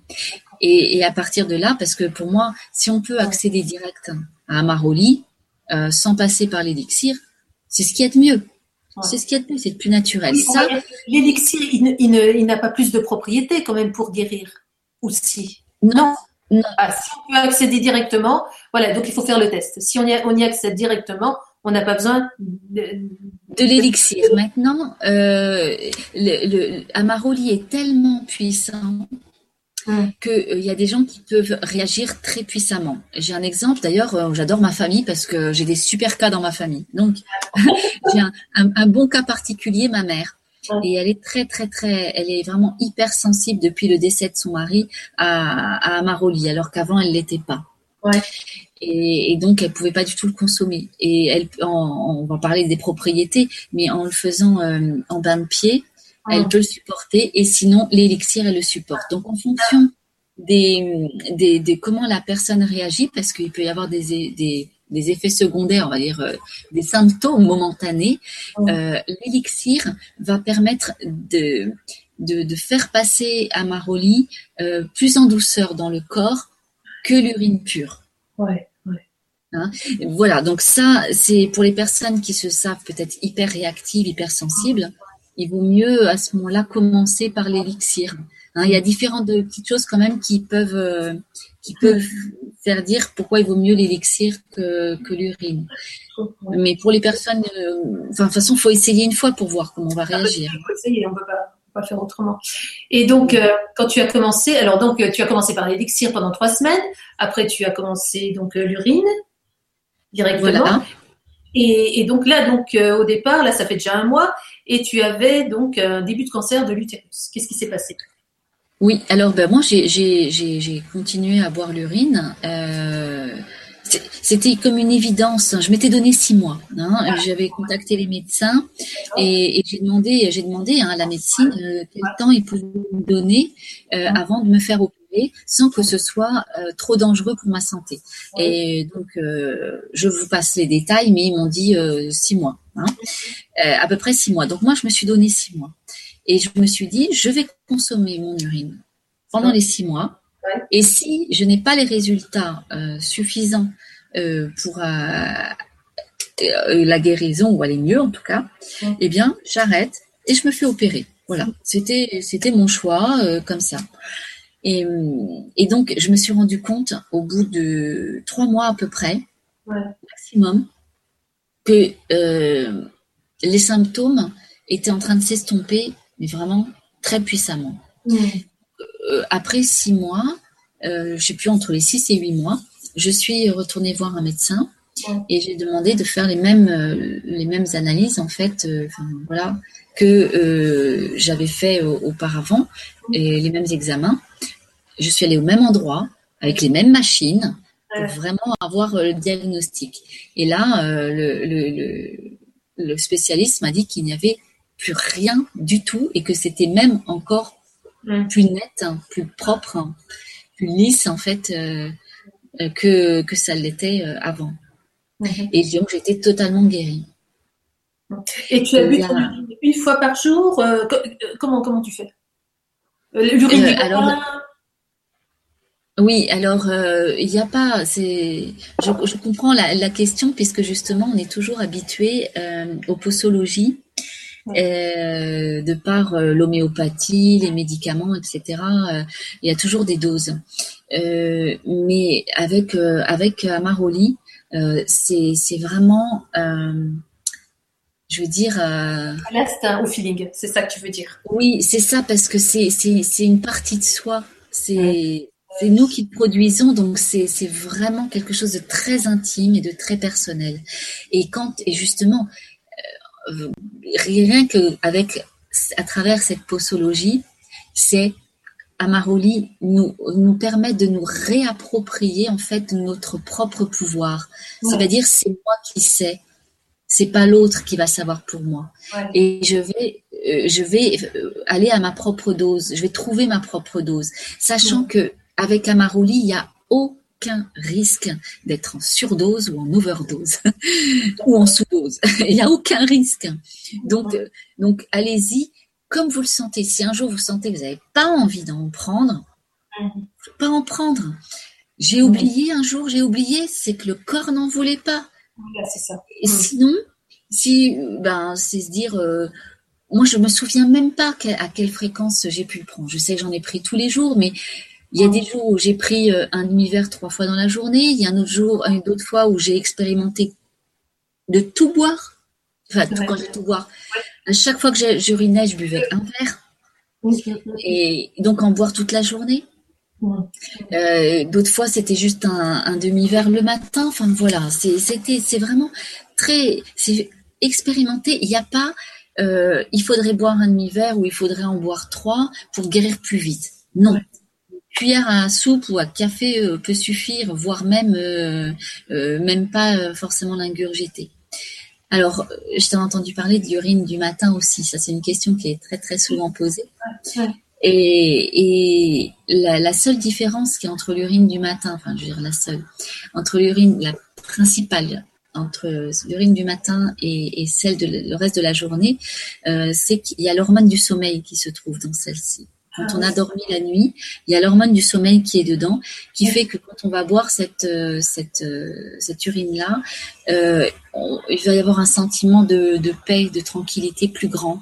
Et, et, à partir de là, parce que pour moi, si on peut accéder direct à Amaroli euh, sans passer par l'élixir, c'est ce qui est de mieux. C'est ce qui est de mieux, c'est plus naturel. Ça, l'élixir, il, il n'a pas plus de propriétés quand même pour guérir, aussi. Non. non. Ah, si on peut accéder directement, voilà, donc il faut faire le test. Si on y, on y accède directement, on n'a pas besoin de, de l'élixir. Maintenant, euh, le, le, Amaroli est tellement puissant hum. qu'il euh, y a des gens qui peuvent réagir très puissamment. J'ai un exemple, d'ailleurs, euh, j'adore ma famille parce que j'ai des super cas dans ma famille. Donc, j'ai un, un, bon cas particulier, ma mère. Hum. Et elle est très, très, très, elle est vraiment hyper sensible depuis le décès de son mari à, à Amaroli, alors qu'avant, elle l'était pas. Ouais et, donc elle pouvait pas du tout le consommer. Et elle, on va parler des propriétés, mais en le faisant euh, en bain de pied, elle ah. peut le supporter. Et sinon, l'élixir, elle le supporte. Donc en fonction des, des, des comment la personne réagit, parce qu'il peut y avoir des, des, des effets secondaires, on va dire euh, des symptômes momentanés, euh, l'élixir va permettre de, de, de, faire passer à Maroli euh, plus en douceur dans le corps que l'urine pure. Ouais. Hein? voilà, donc ça, c'est pour les personnes qui se savent peut-être hyper réactives, hyper sensibles, il vaut mieux à ce moment-là commencer par l'élixir. Hein. il y a différentes petites choses quand même qui peuvent, euh, qui peuvent faire dire pourquoi il vaut mieux l'élixir que, que l'urine. Mais pour les personnes, euh, de toute façon, il faut essayer une fois pour voir comment on va ah, réagir. Il faut essayer, on ne peut pas faire autrement. Et donc, euh, quand tu as commencé, alors donc tu as commencé par l'élixir pendant trois semaines. Après, tu as commencé donc l'urine directement. Et, donc là, donc euh, au départ, là, ça fait déjà un mois, et tu avais donc un début de cancer de l'utérus. Qu'est-ce qui s'est passé? Oui, alors ben moi, j'ai continué à boire l'urine. Euh, c'était comme une évidence. Je m'étais donné six mois. Hein. J'avais contacté les médecins et, j'ai demandé, j'ai demandé hein, à la médecine euh, quel temps ils pouvaient me donner avant de me faire opérer sans que ce soit euh, trop dangereux pour ma santé. Et donc, euh, je vous passe les détails, mais ils m'ont dit euh, six mois, hein. à peu près six mois. Donc moi, je me suis donné six mois. Et je me suis dit, je vais consommer mon urine pendant les six mois. Et si je n'ai pas les résultats suffisants pour la guérison, ou aller mieux en tout cas, eh bien, j'arrête et je me fais opérer. Voilà, c'était c'était mon choix comme ça. Et, et, donc, je me suis rendu compte au bout de trois mois à peu près, maximum, que euh, les symptômes étaient en train de s'estomper, mais vraiment très puissamment. Euh, après six mois, euh, je sais plus entre les six et huit mois, je suis retournée voir un médecin et j'ai demandé de faire les mêmes euh, les mêmes analyses en fait, euh, voilà, que j'avais fait auparavant et les mêmes examens. Je suis allée au même endroit, avec les mêmes machines, pour vraiment avoir euh, le diagnostic. Et là, euh, le, le, le, spécialiste m'a dit qu'il n'y avait plus rien du tout et que c'était même encore plus net, hein, plus propre, hein, plus lisse en fait euh, que, que ça l'était avant. Et donc j'étais totalement guérie. Et tu as bu une fois par jour Comment comment tu fais? L'urine alors, oui, alors euh, il n'y a pas, c'est, je, je comprends la, la, question puisque justement on est toujours habitué euh, aux posologies euh, de par euh, l'homéopathie, les médicaments, etc. Euh, il y a toujours des doses, mais avec avec Amaroli, c'est c'est vraiment je veux dire. Euh... L'instinct au feeling, c'est ça que tu veux dire. Oui, c'est ça parce que c'est c'est c'est une partie de soi. C'est c'est nous qui produisons, donc c'est vraiment quelque chose de très intime et de très personnel. Et quand et justement, euh, rien que avec à travers cette posologie, c'est Amaroli nous, nous permet de nous réapproprier en fait notre propre pouvoir. C'est-à-dire c'est moi qui sais, c'est pas l'autre qui va savoir pour moi. Et je vais, euh, je vais euh, aller à ma propre dose. Je vais trouver ma propre dose, sachant que avec Amaroli, il y a aucun risque d'être en surdose ou en overdose ou en sous-dose. il n'y a aucun risque. Donc, euh, donc allez-y comme vous le sentez. Si un jour vous sentez que vous n'avez pas envie d'en prendre, mhm. pas en prendre. J'ai oublié un jour, j'ai oublié, c'est que le corps n'en voulait pas. c'est ça. Et mhm. sinon, si, ben, c'est se dire, euh, moi je me souviens même pas à quelle fréquence j'ai pu le prendre. Je sais que j'en ai pris tous les jours, mais il y a des mhm. jours où j'ai pris euh, un demi-verre trois fois dans la journée. Il y a un autre jour, une autre fois où j'ai expérimenté de tout boire. Enfin, quand j'ai tout boire. À chaque fois que j'urinais, je buvais un verre. Et donc en boire toute la journée. Euh, d'autres fois, c'était juste un, demi-verre le matin. Enfin voilà, c'était, c'est vraiment très, c'est expérimenté. Il n'y a pas, euh, il faudrait boire un demi-verre ou il faudrait en boire trois pour guérir plus vite. Non. Une cuillère à soupe ou à café euh, peut suffire, voire même, même pas forcément l'ingurgiter. Alors, je t'ai entendu parler de l'urine du matin aussi. Ça, c'est une question qui est très très souvent posée. Et, la, seule différence qui est entre l'urine du matin, enfin, je veux dire la seule, entre l'urine, la principale, entre l'urine du matin et, celle de le reste de la journée, euh, c'est qu'il y a l'hormone du sommeil qui se trouve dans celle-ci. Quand on a dormi la nuit, il y a l'hormone du sommeil qui est dedans, qui fait que quand on va boire cette, euh, cette, euh, cette urine-là, euh, il va y avoir un sentiment de, de paix, de tranquillité plus grand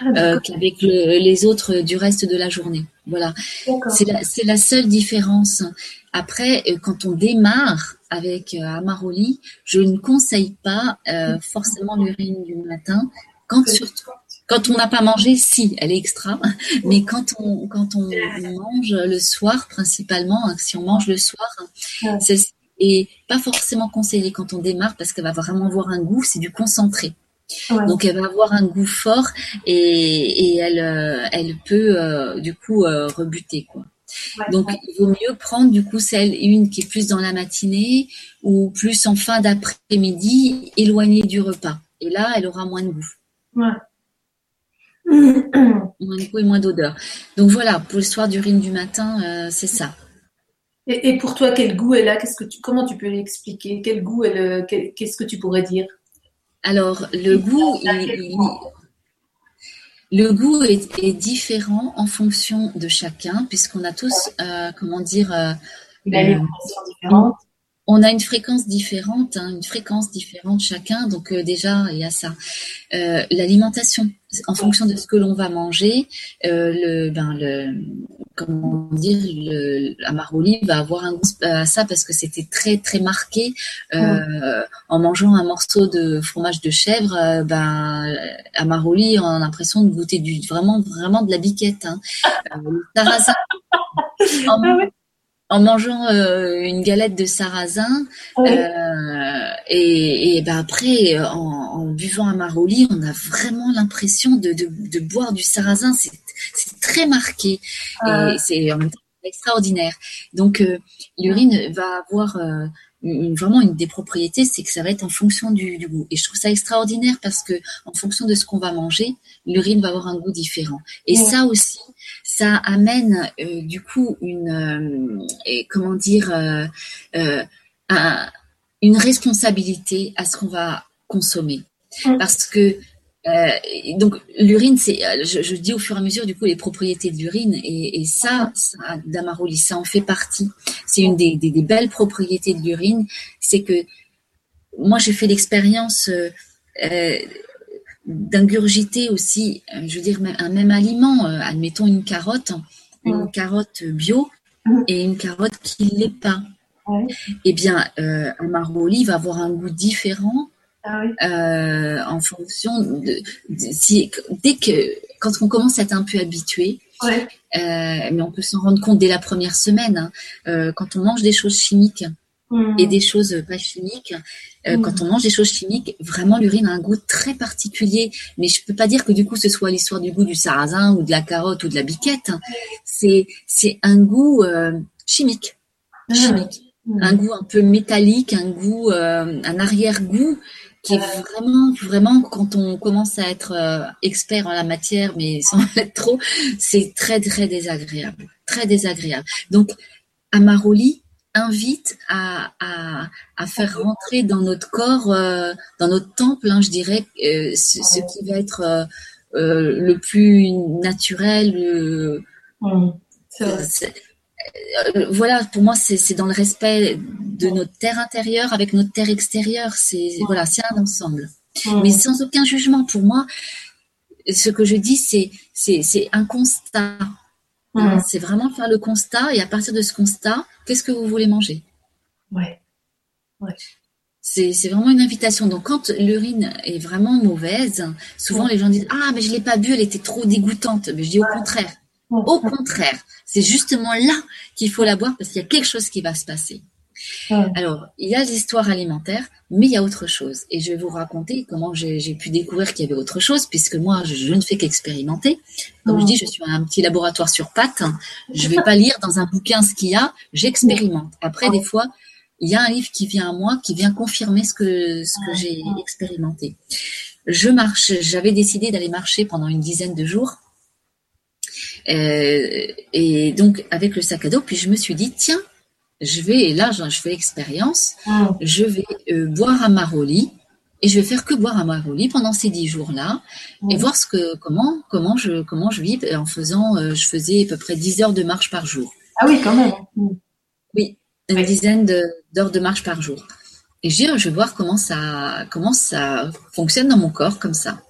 ah, qu'avec les autres du reste de la journée. Voilà. C'est la, la, seule différence. Après, quand on démarre avec Amaroli, je ne conseille pas forcément l'urine du matin, quand surtout quand on n'a pas mangé, si, elle est extra. Mais quand on, quand on mange le soir, principalement, hein, si on mange le soir, c'est et pas forcément conseillé quand on démarre parce qu'elle va vraiment avoir un goût, c'est du concentré. Donc elle va avoir un goût fort et, et elle, euh, elle peut euh, du coup euh, rebuter quoi. Donc il vaut mieux prendre du coup celle une qui est plus dans la matinée ou plus en fin d'après-midi, éloignée du repas. Et là, elle aura moins de goût. Moins de goût et moins d'odeur. Donc voilà, pour l'histoire d'urine du matin, euh, c'est ça. Et, pour toi, quel goût elle a? Qu'est-ce que tu, comment tu peux l'expliquer? Quel goût elle, euh, qu'est-ce que tu pourrais dire? Alors le goût, le goût est, différent en fonction de chacun, puisqu'on a tous, euh, comment dire, il a une différente on a une fréquence différente, hein, une fréquence différente chacun. Donc déjà, il y a ça. L'alimentation, en fonction de ce que l'on va manger, euh, le, ben le, comment dire, le Amaroli va avoir un goût à ça parce que c'était très très marqué. En mangeant un morceau de fromage de chèvre, ben Amaroli, on a l'impression de goûter du vraiment vraiment de la biquette. Hein. sarrasin. Ah en mangeant euh, une galette de sarrasin euh, et, et ben après en, en, buvant un maroli, on a vraiment l'impression de, de, de, boire du sarrasin. C'est très marqué ah. et c'est extraordinaire. Donc euh, l'urine va avoir une, vraiment une des propriétés, c'est que ça va être en fonction du, du, goût. Et je trouve ça extraordinaire parce que en fonction de ce qu'on va manger, l'urine va avoir un goût différent. Et ça aussi, ça amène euh, du coup une euh, comment dire euh, une responsabilité à ce qu'on va consommer parce que donc l'urine, c'est, je, dis au fur et à mesure du coup les propriétés de l'urine et, ça, ça d'Amaroli, ça en fait partie. C'est une des, belles propriétés de l'urine, c'est que moi j'ai fait l'expérience d'ingurgiter aussi, euh, je veux dire, un même aliment, euh, admettons une carotte, une carotte bio et une carotte qui ne l'est pas. Eh bien, euh, un maroli va avoir un goût différent ah en fonction de, si, dès que quand on commence à être un peu habitué, mais on peut s'en rendre compte dès la première semaine, hein, quand on mange des choses chimiques, mmh. et des choses pas chimiques. Euh, mmh. Quand on mange des choses chimiques, vraiment l'urine a un goût très particulier. Mais je peux pas dire que du coup ce soit l'histoire du goût du sarrasin ou de la carotte ou de la biquette. C'est c'est un goût euh, chimique, ah. chimique, un goût un peu métallique, un goût, euh, un arrière-goût qui est vraiment, vraiment, quand on commence à être euh, expert en la matière, mais sans l'être trop, c'est très, très désagréable. Très désagréable. Donc, Amaroli invite à, à, à faire rentrer dans notre corps, euh, dans notre temple, hein, je dirais, euh, ce, ce, qui va être le plus naturel. Mmh. Euh, voilà, pour moi, c'est dans le respect de notre terre intérieure avec notre terre extérieure. C'est voilà, c'est un ensemble, mais sans aucun jugement. Pour moi, ce que je dis, c'est c'est un constat. C'est vraiment faire le constat et à partir de ce constat, qu'est-ce que vous voulez manger? Ouais. Ouais. C'est vraiment une invitation. Donc, quand l'urine est vraiment mauvaise, souvent les gens disent Ah, mais je l'ai pas bu, elle était trop dégoûtante. Mais je dis au contraire. Au contraire, c'est justement là qu'il faut la boire parce qu'il y a quelque chose qui va se passer. Alors, il y a l'histoire alimentaire, mais il y a autre chose. Et je vais vous raconter comment j'ai pu découvrir qu'il y avait autre chose, puisque moi, je, ne fais qu'expérimenter. Comme je dis, je suis un petit laboratoire sur pattes. Je ne vais pas lire dans un bouquin ce qu'il y a, j'expérimente. Après, des fois, il y a un livre qui vient à moi, qui vient confirmer ce que, ce que j'ai expérimenté. Je marche, j'avais décidé d'aller marcher pendant une dizaine de jours euh, et donc, avec le sac à dos, puis je me suis dit, tiens, je vais, et là, je fais l'expérience, mm. je vais euh, boire à Maroli, et je vais faire que boire à Maroli pendant ces dix jours-là, et mm. voir ce que, comment, comment je, comment je vis en faisant, euh, je faisais à peu près 10 heures de marche par jour. Ah oui, quand même. Mm. Oui, une dizaine d'heures de, marche par jour. Et je dis, je vais voir comment ça, comment ça fonctionne dans mon corps comme ça.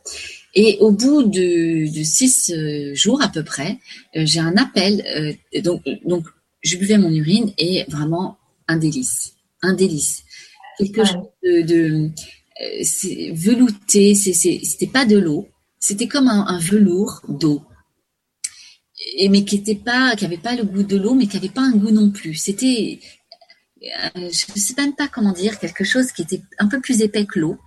Et au bout de, de six euh, jours à peu près, euh, j'ai un appel. Euh, donc, donc, je buvais mon urine et vraiment un délice, un délice. Quelque chose de, de velouté. C'était pas de l'eau, c'était comme un, un velours d'eau. Et mais qui était pas, qui avait pas le goût de l'eau, mais qui avait pas un goût non plus. C'était, je ne sais même pas comment dire, quelque chose qui était un peu plus épais que l'eau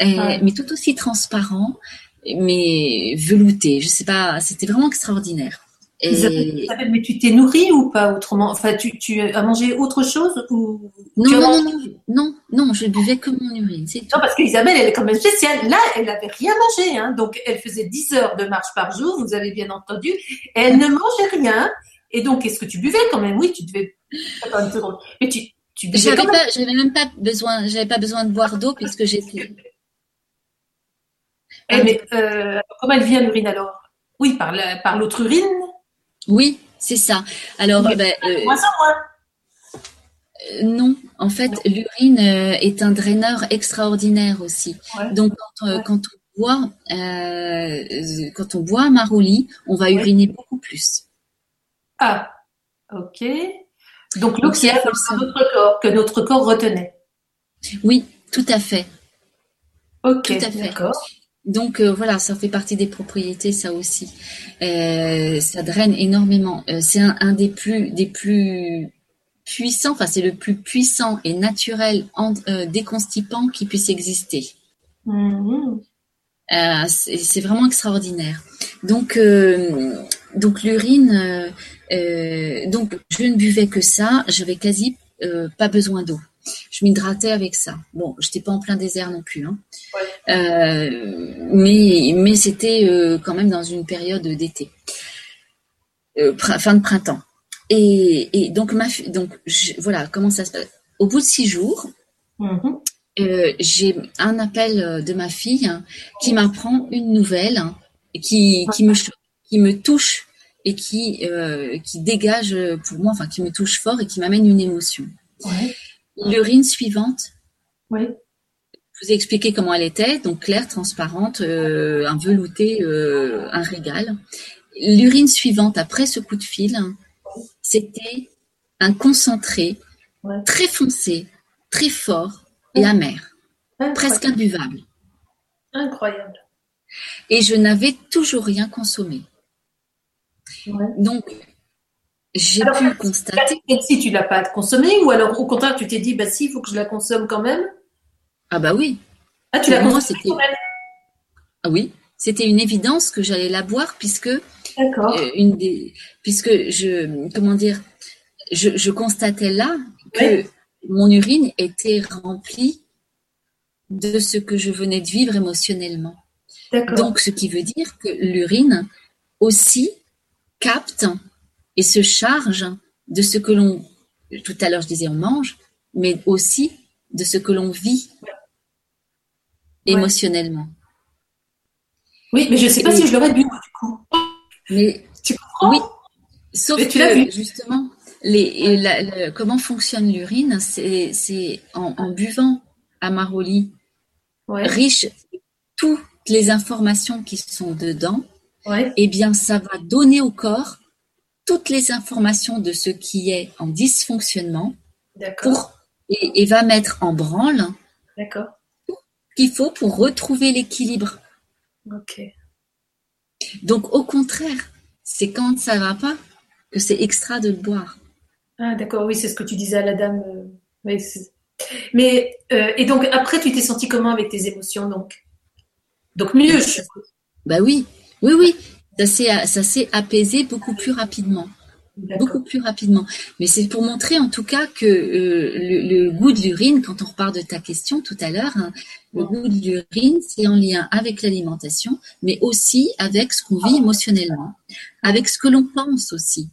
euh, mais tout aussi transparent, mais velouté. Je sais pas, c'était vraiment extraordinaire. Et... mais tu t'es nourri ou pas autrement? Enfin, tu, tu, as mangé autre chose ou non, non, non, non, non, je buvais que mon urine. Non, parce qu'Isabelle, elle est quand même spéciale. Là, elle n'avait rien mangé, hein, donc elle faisait 10 heures de marche par jour, vous avez bien entendu, et elle ne mangeait rien. Et donc, qu'est-ce que tu buvais quand même? Oui, tu devais. Attends une seconde. Mais tu, tu buvais. Pas, j'avais même pas besoin, j'avais pas besoin de boire d'eau puisque j'étais eh, mais euh, comment elle vient l'urine alors? Oui, par, par l'autre urine Oui, c'est ça. Alors, ben, euh, euh, non, en fait, l'urine est un draineur extraordinaire aussi. Donc, quand, quand, on boit, quand on boit Maroli, on va uriner beaucoup plus. Ah, ok. Donc l'oxygène notre corps, que notre corps retenait. Oui, tout à fait. Ok, tout à fait. d'accord. Donc euh, voilà, ça fait partie des propriétés, ça aussi. Euh, ça draine énormément. Euh, c'est un, des plus des plus puissants, enfin c'est le plus puissant et naturel déconstipant qui puisse exister. Mm-hmm. c'est vraiment extraordinaire. Donc donc l'urine, donc je ne buvais que ça, j'avais quasi pas besoin d'eau je m'hydratais avec ça. Bon, j'étais pas en plein désert non plus, hein. Mais mais c'était euh, quand même dans une période d'été, euh, fin de printemps. Et, donc ma donc voilà comment ça se passe? Au bout de six jours, mm-hmm. j'ai un appel de ma fille hein, qui m'apprend une nouvelle hein, qui qui me qui me touche et qui qui dégage pour moi, enfin qui me touche fort et qui m'amène une émotion. L'urine suivante. Je vous ai expliqué comment elle était, donc claire, transparente, euh, un velouté, euh, un régal. L'urine suivante après ce coup de fil, c'était un concentré très foncé, très fort et amer, presque imbuvable. Incroyable. Et je n'avais toujours rien consommé. Donc, j'ai pu constater. Si tu l'as pas consommée, ou alors au contraire, tu t'es dit, bah si, il faut que je la consomme quand même? Ah bah oui. Ah, tu l'as. Ah oui, c'était une évidence que j'allais la boire puisque. Euh, une des, puisque je, comment dire, je, je constatais là que mon urine était remplie de ce que je venais de vivre émotionnellement. Donc, ce qui veut dire que l'urine aussi capte et se charge de ce que l'on, tout à l'heure je disais on mange, mais aussi de ce que l'on vit émotionnellement. Oui, mais je ne sais pas si je l'aurais bu du coup. Mais tu comprends? Oui, sauf que justement, les, comment fonctionne l'urine, c'est en, buvant Amaroli, riche de toutes les informations qui sont dedans, eh bien, ça va donner au corps toutes les informations de ce qui est en dysfonctionnement pour, et, va mettre en branle qu'il faut pour retrouver l'équilibre. Ok. Donc, au contraire, c'est quand ça va pas que c'est extra de le boire. Ah, d'accord, oui, c'est ce que tu disais à la dame. Euh, mais, euh, et donc, après, tu t'es senti comment avec tes émotions, donc? Donc, mieux, je Bah oui, oui, oui. Ça s'est apaisé beaucoup plus rapidement beaucoup plus rapidement. Mais c'est pour montrer en tout cas que euh, le, goût de l'urine, quand on repart de ta question tout à l'heure, hein, le goût de l'urine, c'est en lien avec l'alimentation, mais aussi avec ce qu'on vit émotionnellement, avec ce que l'on pense aussi.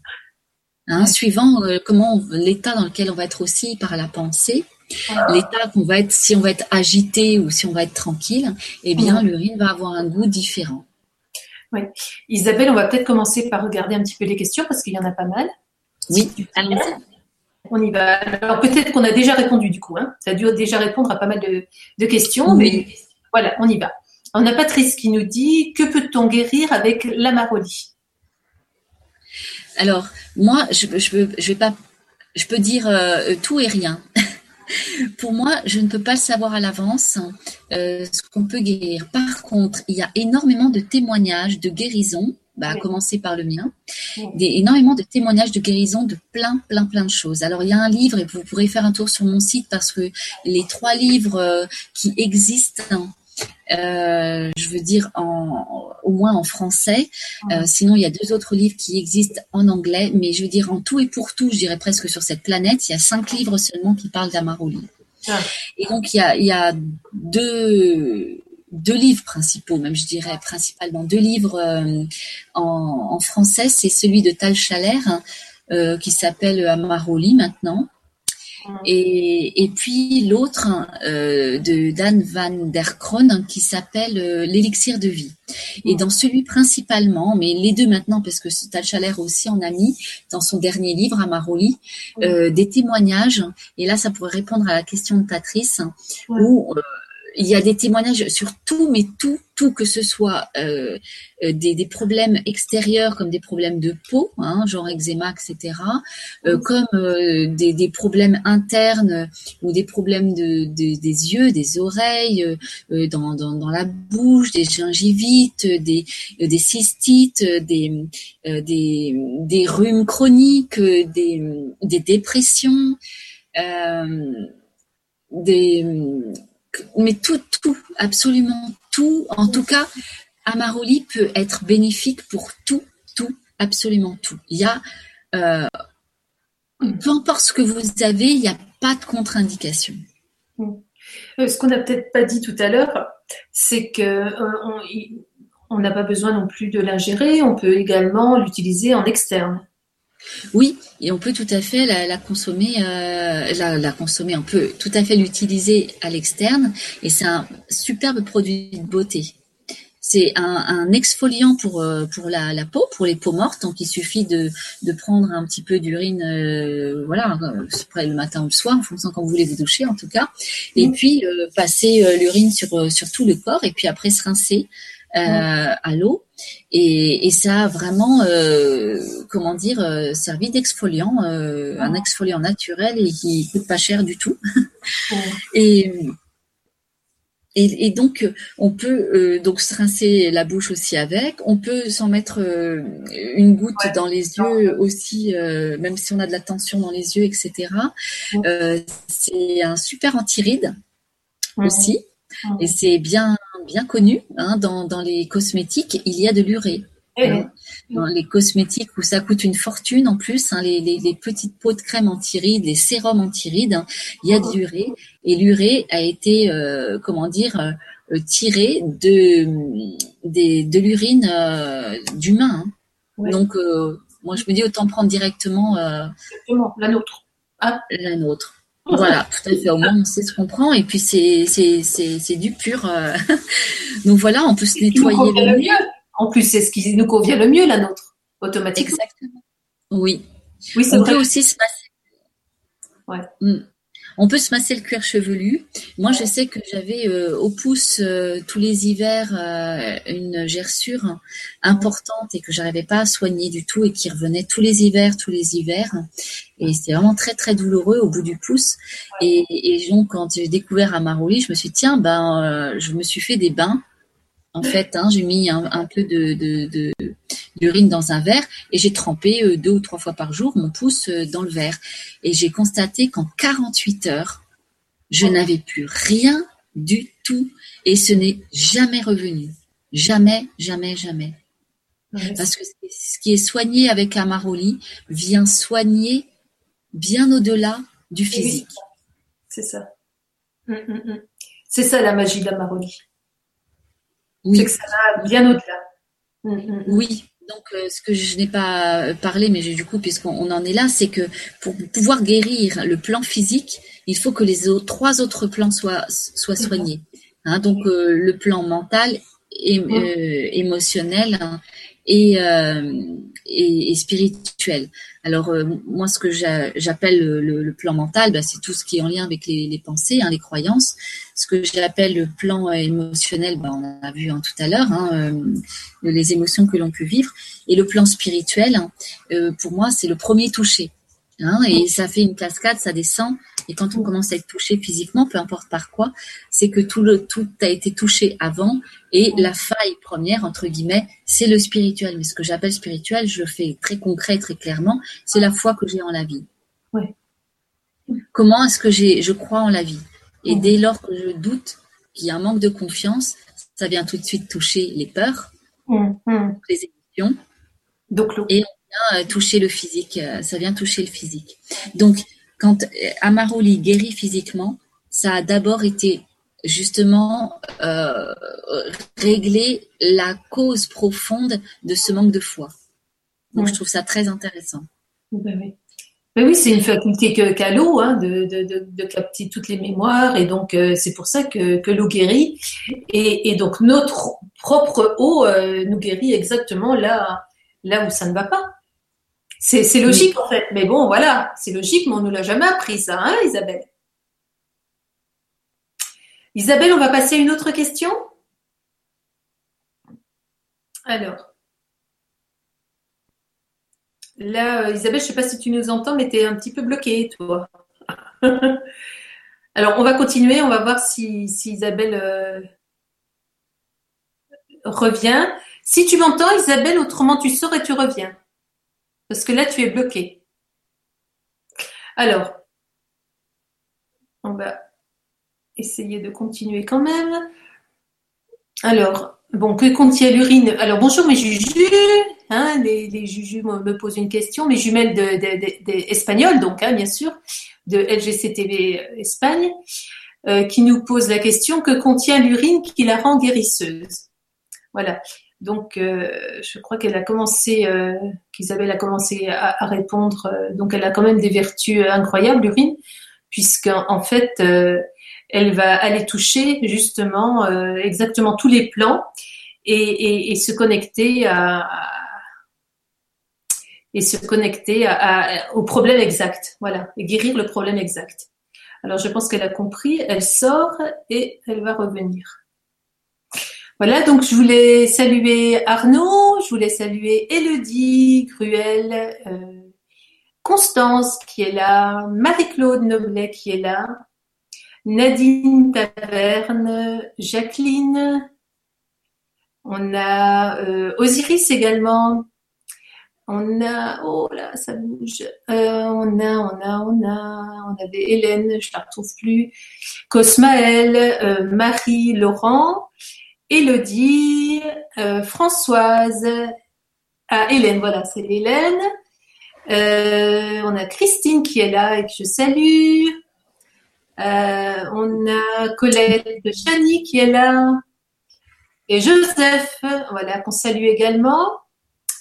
Hein, suivant euh, comment l'état dans lequel on va être aussi par la pensée, l'état qu'on va être, si on va être agité ou si on va être tranquille, eh bien l'urine va avoir un goût différent. Oui. Isabelle, on va peut-être commencer par regarder un petit peu les questions parce qu'il y en a pas mal. Oui. On y va. Alors peut-être qu'on a déjà répondu du coup. Hein. Tu as dû déjà répondre à pas mal de, questions, mais voilà, on y va. On a Patrice qui nous dit Que peut-on guérir avec l'amaroli Alors, moi, je, je, je, vais pas, je peux dire euh, tout et rien. Pour moi, je ne peux pas le savoir à l'avance euh, ce qu'on peut guérir. Par contre, il y a énormément de témoignages de guérison, bah, à commencer par le mien, des, énormément de témoignages de guérison de plein, plein, plein de choses. Alors, il y a un livre, et vous pourrez faire un tour sur mon site parce que les trois livres euh, qui existent euh, je veux dire en, au moins en français. Euh, sinon, il y a deux autres livres qui existent en anglais, mais je veux dire en tout et pour tout, je dirais presque sur cette planète, il y a cinq livres seulement qui parlent d'Amaroli. Ah. Et donc, il y a, il y a deux, deux livres principaux, même je dirais principalement deux livres euh, en, en, français. C'est celui de Tal Chaler, euh, qui s'appelle Amaroli maintenant, et, et puis l'autre euh, de Dan van der Kroon qui s'appelle euh, l'élixir de vie. Et dans celui principalement, mais les deux maintenant parce que Tal Chaler aussi en a mis dans son dernier livre à Maroli euh, des témoignages. Et là, ça pourrait répondre à la question de Patrice où euh, il y a des témoignages sur tout, mais tout, tout, que ce soit euh, euh, des, des, problèmes extérieurs comme des problèmes de peau, hein, genre eczéma, etc., euh, comme euh, des, des, problèmes internes ou des problèmes de, de des yeux, des oreilles, euh, dans, dans, dans, la bouche, des gingivites, des, des cystites, des, des, des rhumes chroniques, des, des dépressions. des mais tout, tout, absolument tout. En tout cas, Amaroli peut être bénéfique pour tout, tout, absolument tout. Il y a, euh, peu importe ce que vous avez, il n'y a pas de contre-indication. Euh, ce qu'on n'a peut-être pas dit tout à l'heure, c'est que euh, on n'a pas besoin non plus de l'ingérer, on peut également l'utiliser en externe. Oui, et on peut tout à fait la, consommer, euh, la, consommer, on peut tout à fait l'utiliser à l'externe, et c'est un superbe produit de beauté. C'est un, exfoliant pour euh, pour la, peau, pour les peaux mortes. Donc il suffit de, de prendre un petit peu d'urine, euh, voilà, le matin ou le soir, en fonction quand vous voulez vous doucher en tout cas, et puis passer l'urine sur sur tout le corps, et puis après se rincer à l'eau et, et, ça a vraiment, euh, comment dire, euh, servi d'exfoliant, euh, un exfoliant naturel et qui coûte pas cher du tout. et Et, donc, on peut euh, donc se rincer la bouche aussi avec. On peut s'en mettre euh, une goutte dans les yeux aussi, euh, même si on a de la tension dans les yeux, etc. c'est un super antiride aussi. Et c'est bien, bien connu hein, dans, dans les cosmétiques. Il y a de l'urée. Hein, dans les cosmétiques où ça coûte une fortune en plus, hein, les, les, les, petites pots de crème anti-rides, les sérums anti-rides, il y a de l'urée et l'urée a été, euh, comment dire, euh, tirée de, l'urine euh, d'humain. Donc, moi je me dis autant prendre directement. La nôtre. Ah. La nôtre. Voilà, tout à fait. Au moins, on sait ce qu'on prend. Et puis, c'est, c'est, c'est, c'est du pur. Donc voilà, on peut se nettoyer le mieux. En plus, c'est ce qui nous convient le mieux, la nôtre, automatiquement. Exactement. Oui. Oui, c'est On peut aussi se masser. Ouais. Mm. On peut se masser le cuir chevelu. Moi, je sais que j'avais euh, au pouce euh, tous les hivers euh, une gerçure importante et que j'arrivais pas à soigner du tout et qui revenait tous les hivers, tous les hivers. Et c'était vraiment très très douloureux au bout du pouce. Et, et donc, quand j'ai découvert Amaroli, je me suis dit, tiens, ben, je me suis fait des bains en fait, hein, j'ai mis un, peu de, d'urine dans un verre et j'ai trempé euh, deux ou trois fois par jour mon pouce euh, dans le verre. Et j'ai constaté qu'en 48 heures, je n'avais plus rien du tout et ce n'est jamais revenu. Jamais, jamais, jamais. Parce que ce qui est soigné avec Amaroli vient soigner bien au-delà du physique. C'est ça. Hum, hum, hum. C'est ça la magie d'Amaroli. Oui. C'est que ça va bien au-delà. Mm, mm, mm. Oui. Donc, euh, ce que je n'ai pas parlé, mais du coup, puisqu'on en est là, c'est que pour pouvoir guérir le plan physique, il faut que les autres, trois autres plans soient, soient soignés. Hein, donc, euh, le plan mental, et, euh, émotionnel hein, et, et, et, spirituel. Alors euh, moi, ce que j'appelle le, plan mental, bah, c'est tout ce qui est en lien avec les, pensées, hein, les croyances. Ce que j'appelle le plan émotionnel, bah, on a vu hein, tout à l'heure, hein, euh, les émotions que l'on peut vivre. Et le plan spirituel, euh, pour moi, c'est le premier toucher. et ça fait une cascade, ça descend. Et quand on commence à être touché physiquement, peu importe par quoi, c'est que tout, le, tout a été touché avant et la faille première, entre guillemets, c'est le spirituel. Mais ce que j'appelle spirituel, je le fais très concret, très clairement, c'est la foi que j'ai en la vie. Comment est-ce que j'ai, je crois en la vie? Et dès lors que je doute, qu'il y a un manque de confiance, ça vient tout de suite toucher les peurs, les émotions. Donc, et on vient euh, toucher le physique. Euh, ça vient toucher le physique. Donc, quand euh, Amaroli guérit physiquement, ça a d'abord été justement euh, régler la cause profonde de ce manque de foi. Donc je trouve ça très intéressant. Ben oui. Ben oui, c'est une faculté qu'a l'eau hein, de, capter toutes les mémoires et donc euh, c'est pour ça que, l'eau guérit et, donc notre propre eau nous guérit exactement là, là où ça ne va pas. C'est logique en fait, mais bon, voilà, c'est logique, mais on ne l'a jamais appris ça, hein, Isabelle Isabelle, on va passer à une autre question? Alors. Là, Isabelle, je ne sais pas si tu nous entends, mais tu es un petit peu bloquée, toi. Alors, on va continuer, on va voir si, Isabelle euh, revient. Si tu m'entends, Isabelle, autrement tu sors et tu reviens. Parce que là, tu es bloqué. Alors, on va essayer de continuer quand même. Alors, bon, que contient l'urine? Alors, bonjour mes jujus. Hein, les, les jujus me posent une question. Mes jumelles de, donc, hein, bien sûr, de LGCTV Espagne, euh, qui nous pose la question que contient l'urine qui la rend guérisseuse? Voilà. Donc, euh, je crois qu'elle a commencé, euh, qu'Isabelle a commencé à, répondre. Euh, donc, elle a quand même des vertus incroyables, l'urine, puisqu'en en fait, elle va aller toucher justement exactement tous les plans et, se connecter à, et se connecter au problème exact. Voilà, et guérir le problème exact. Alors, je pense qu'elle a compris. Elle sort et elle va revenir. Voilà, donc je voulais saluer Arnaud, je voulais saluer Elodie, Cruel, euh, Constance qui est là, Marie-Claude Noblet qui est là, Nadine Taverne, Jacqueline. On a euh, Osiris également. On a, oh là, ça bouge. Euh, on a, on a, on a, on avait Hélène, je la retrouve plus. Cosmaël, euh, Marie, Laurent, Elodie, Françoise. Ah, Hélène, voilà, c'est Hélène. on a Christine qui est là et que je salue. on a Colette Chani qui est là. Et Joseph, voilà, qu'on salue également.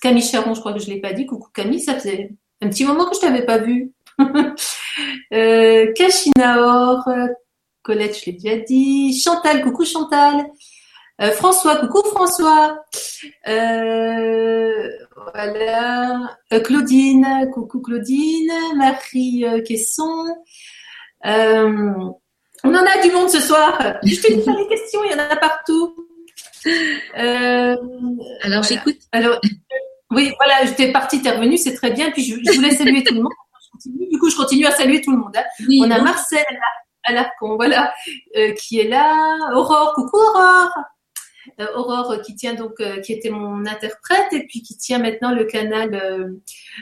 Camille Charon, je crois que je ne l'ai pas dit. Coucou Camille, ça faisait un petit moment que je ne t'avais pas vu. euh, Kachinaor, Colette, je l'ai déjà dit. Chantal, coucou Chantal. Euh, François, coucou François. Euh, voilà. Euh, Claudine, coucou Claudine. Marie Quesson. on en a du monde ce soir. Je te dis les questions, il y en a partout. Euh, Alors j'écoute. Alors oui, voilà, j'étais partie, t'es revenue, c'est très bien. Puis je, voulais saluer tout le monde. du coup, je continue à saluer tout le monde. Hein. On a Marcel Alarcon, voilà, euh, qui est là. Aurore, coucou Aurore. Euh, Aurore qui tient donc, euh, qui était mon interprète et puis qui tient maintenant le canal, euh,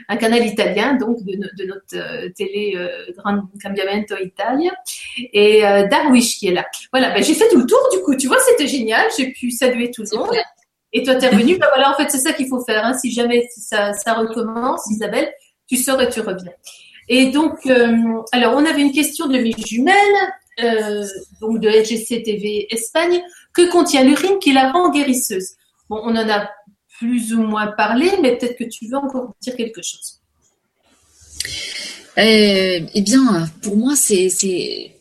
un canal italien donc de, de notre télé Grand Cambiamento Italia et Darwish qui est là. Voilà, ben, j'ai fait tout le tour du coup, tu vois, c'était génial, j'ai pu saluer tout le monde. Et toi, t'es revenu, ben voilà, en fait, c'est ça qu'il faut faire. Hein. Si jamais ça, ça recommence, Isabelle, tu sors et tu reviens. Et donc, alors, on avait une question de mes jumelles, euh, donc de LGC TV Espagne. Que contient l'urine qui la rend guérisseuse Bon, on en a plus ou moins parlé, mais peut-être que tu veux encore dire quelque chose. Euh, eh bien, pour moi, c'est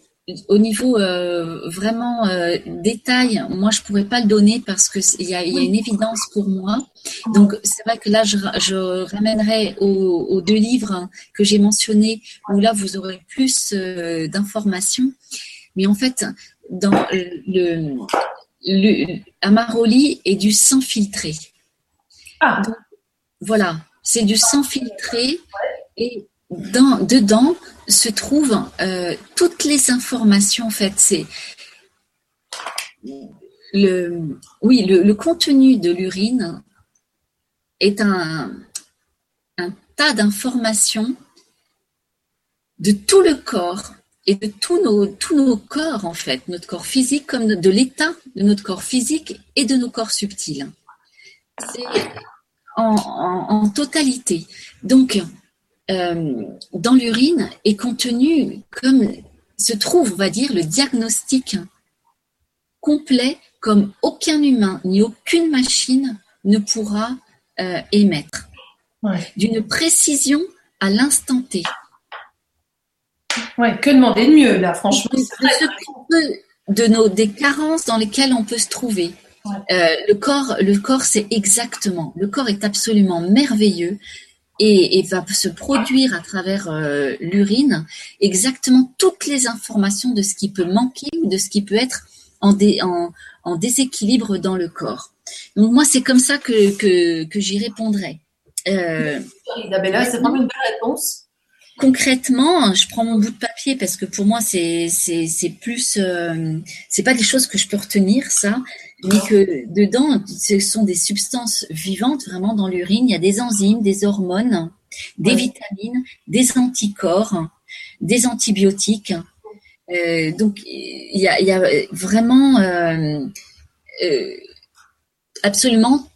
au niveau euh, vraiment euh, détail. Moi, je pourrais pas le donner parce que il y a, une évidence pour moi. Donc, c'est vrai que là, je, je ramènerai aux, deux livres que j'ai mentionnés où là, vous aurez plus d'informations. Mais en fait, dans le, le Amaroli est du sang filtré. Ah. voilà, c'est du sang filtré et dans, dedans se trouvent euh, toutes les informations. En fait, c'est le, oui, le, contenu de l'urine est un, tas d'informations de tout le corps et de tous nos, corps, en fait, notre corps physique comme de, l'état de notre corps physique et de nos corps subtils. C'est en, totalité. Donc, euh, dans l'urine est contenu, comme se trouve, on va dire, le diagnostic complet comme aucun humain ni aucune machine ne pourra euh, émettre. D'une précision à l'instant T. Ouais, que demander de mieux, là, franchement. De, nos, des carences dans lesquelles on peut se trouver. Euh, le corps, le corps, c'est exactement. Le corps est absolument merveilleux et, va se produire à travers euh, l'urine exactement toutes les informations de ce qui peut manquer ou de ce qui peut être en, en, déséquilibre dans le corps. Donc moi, c'est comme ça que, que, que j'y répondrai. Euh, Isabella, c'est vraiment une belle réponse concrètement, je prends mon bout de papier parce que pour moi c'est plus euh, c'est pas des choses que je peux retenir ça, mais que dedans ce sont des substances vivantes vraiment dans l'urine. Il y a des enzymes, des hormones, des vitamines, des anticorps, des antibiotiques. Euh, donc il y a, il y a vraiment euh, euh absolument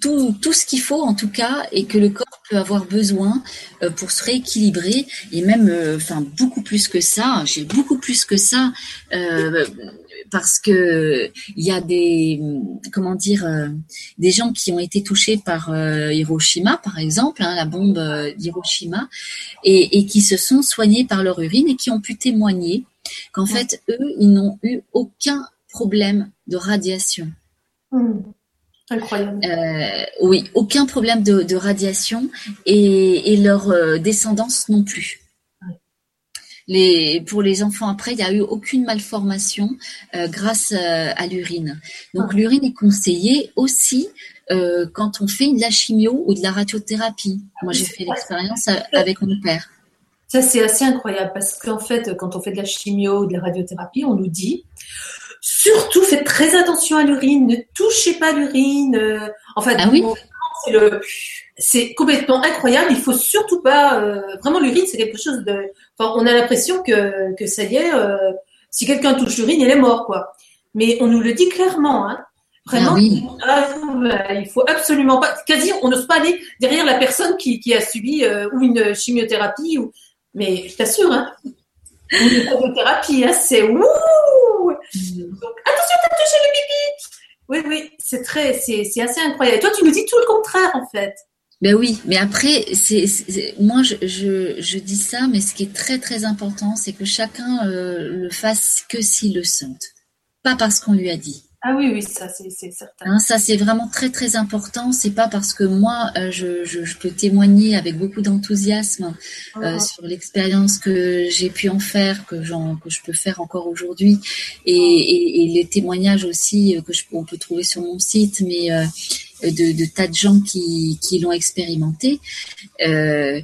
tout, tout ce qu'il faut en tout cas et que le corps peut avoir besoin euh, pour se rééquilibrer et même euh, enfin beaucoup plus que ça j'ai beaucoup plus que ça euh, parce que il y a des comment dire des gens qui ont été touchés par Hiroshima par exemple hein, la bombe d'Hiroshima et, et qui se sont soignés par leur urine et qui ont pu témoigner qu'en fait eux ils n'ont eu aucun problème de radiation mmh. Incroyable. Euh, oui, aucun problème de, radiation et, leur euh, descendance non plus. Les, pour les enfants après, il n'y a eu aucune malformation euh, grâce à l'urine. Donc ah. l'urine est conseillée aussi quand on fait de la chimio ou de la radiothérapie. Moi, j'ai fait l'expérience avec mon père. Ça, c'est assez incroyable parce qu'en fait, quand on fait de la chimio ou de la radiothérapie, on nous dit surtout faites très attention à l'urine, ne touchez pas l'urine. Euh, en fait, ah oui c'est le c'est complètement incroyable. Il faut surtout pas euh, vraiment l'urine, c'est quelque chose de. Enfin, on a l'impression que que ça y est, euh, si quelqu'un touche l'urine, il est mort, quoi. Mais on nous le dit clairement, hein. Vraiment, ah ah, il faut absolument pas. Quasi, on n'ose pas aller derrière la personne qui, qui a subi ou une chimiothérapie ou mais je t'assure, hein, une thérapie, hein, c'est wouh Donc, attention, t'as touché le pipi Oui, oui, c'est très, c'est, assez incroyable. Et toi, tu nous dis tout le contraire, en fait. Ben oui, mais après, c'est, moi je, je, dis ça, mais ce qui est très très important, c'est que chacun euh, le fasse que s'il le sente, pas parce qu'on lui a dit. Ah oui, oui, ça c'est certain. Hein, ça c'est vraiment très très important. C'est pas parce que moi euh, je, je, peux témoigner avec beaucoup d'enthousiasme euh, uh-huh. sur l'expérience que j'ai pu en faire, que, que je peux faire encore aujourd'hui, et, et, et, les témoignages aussi euh, que je, on peut trouver sur mon site, mais de, de, tas de gens qui, qui l'ont expérimenté. Euh,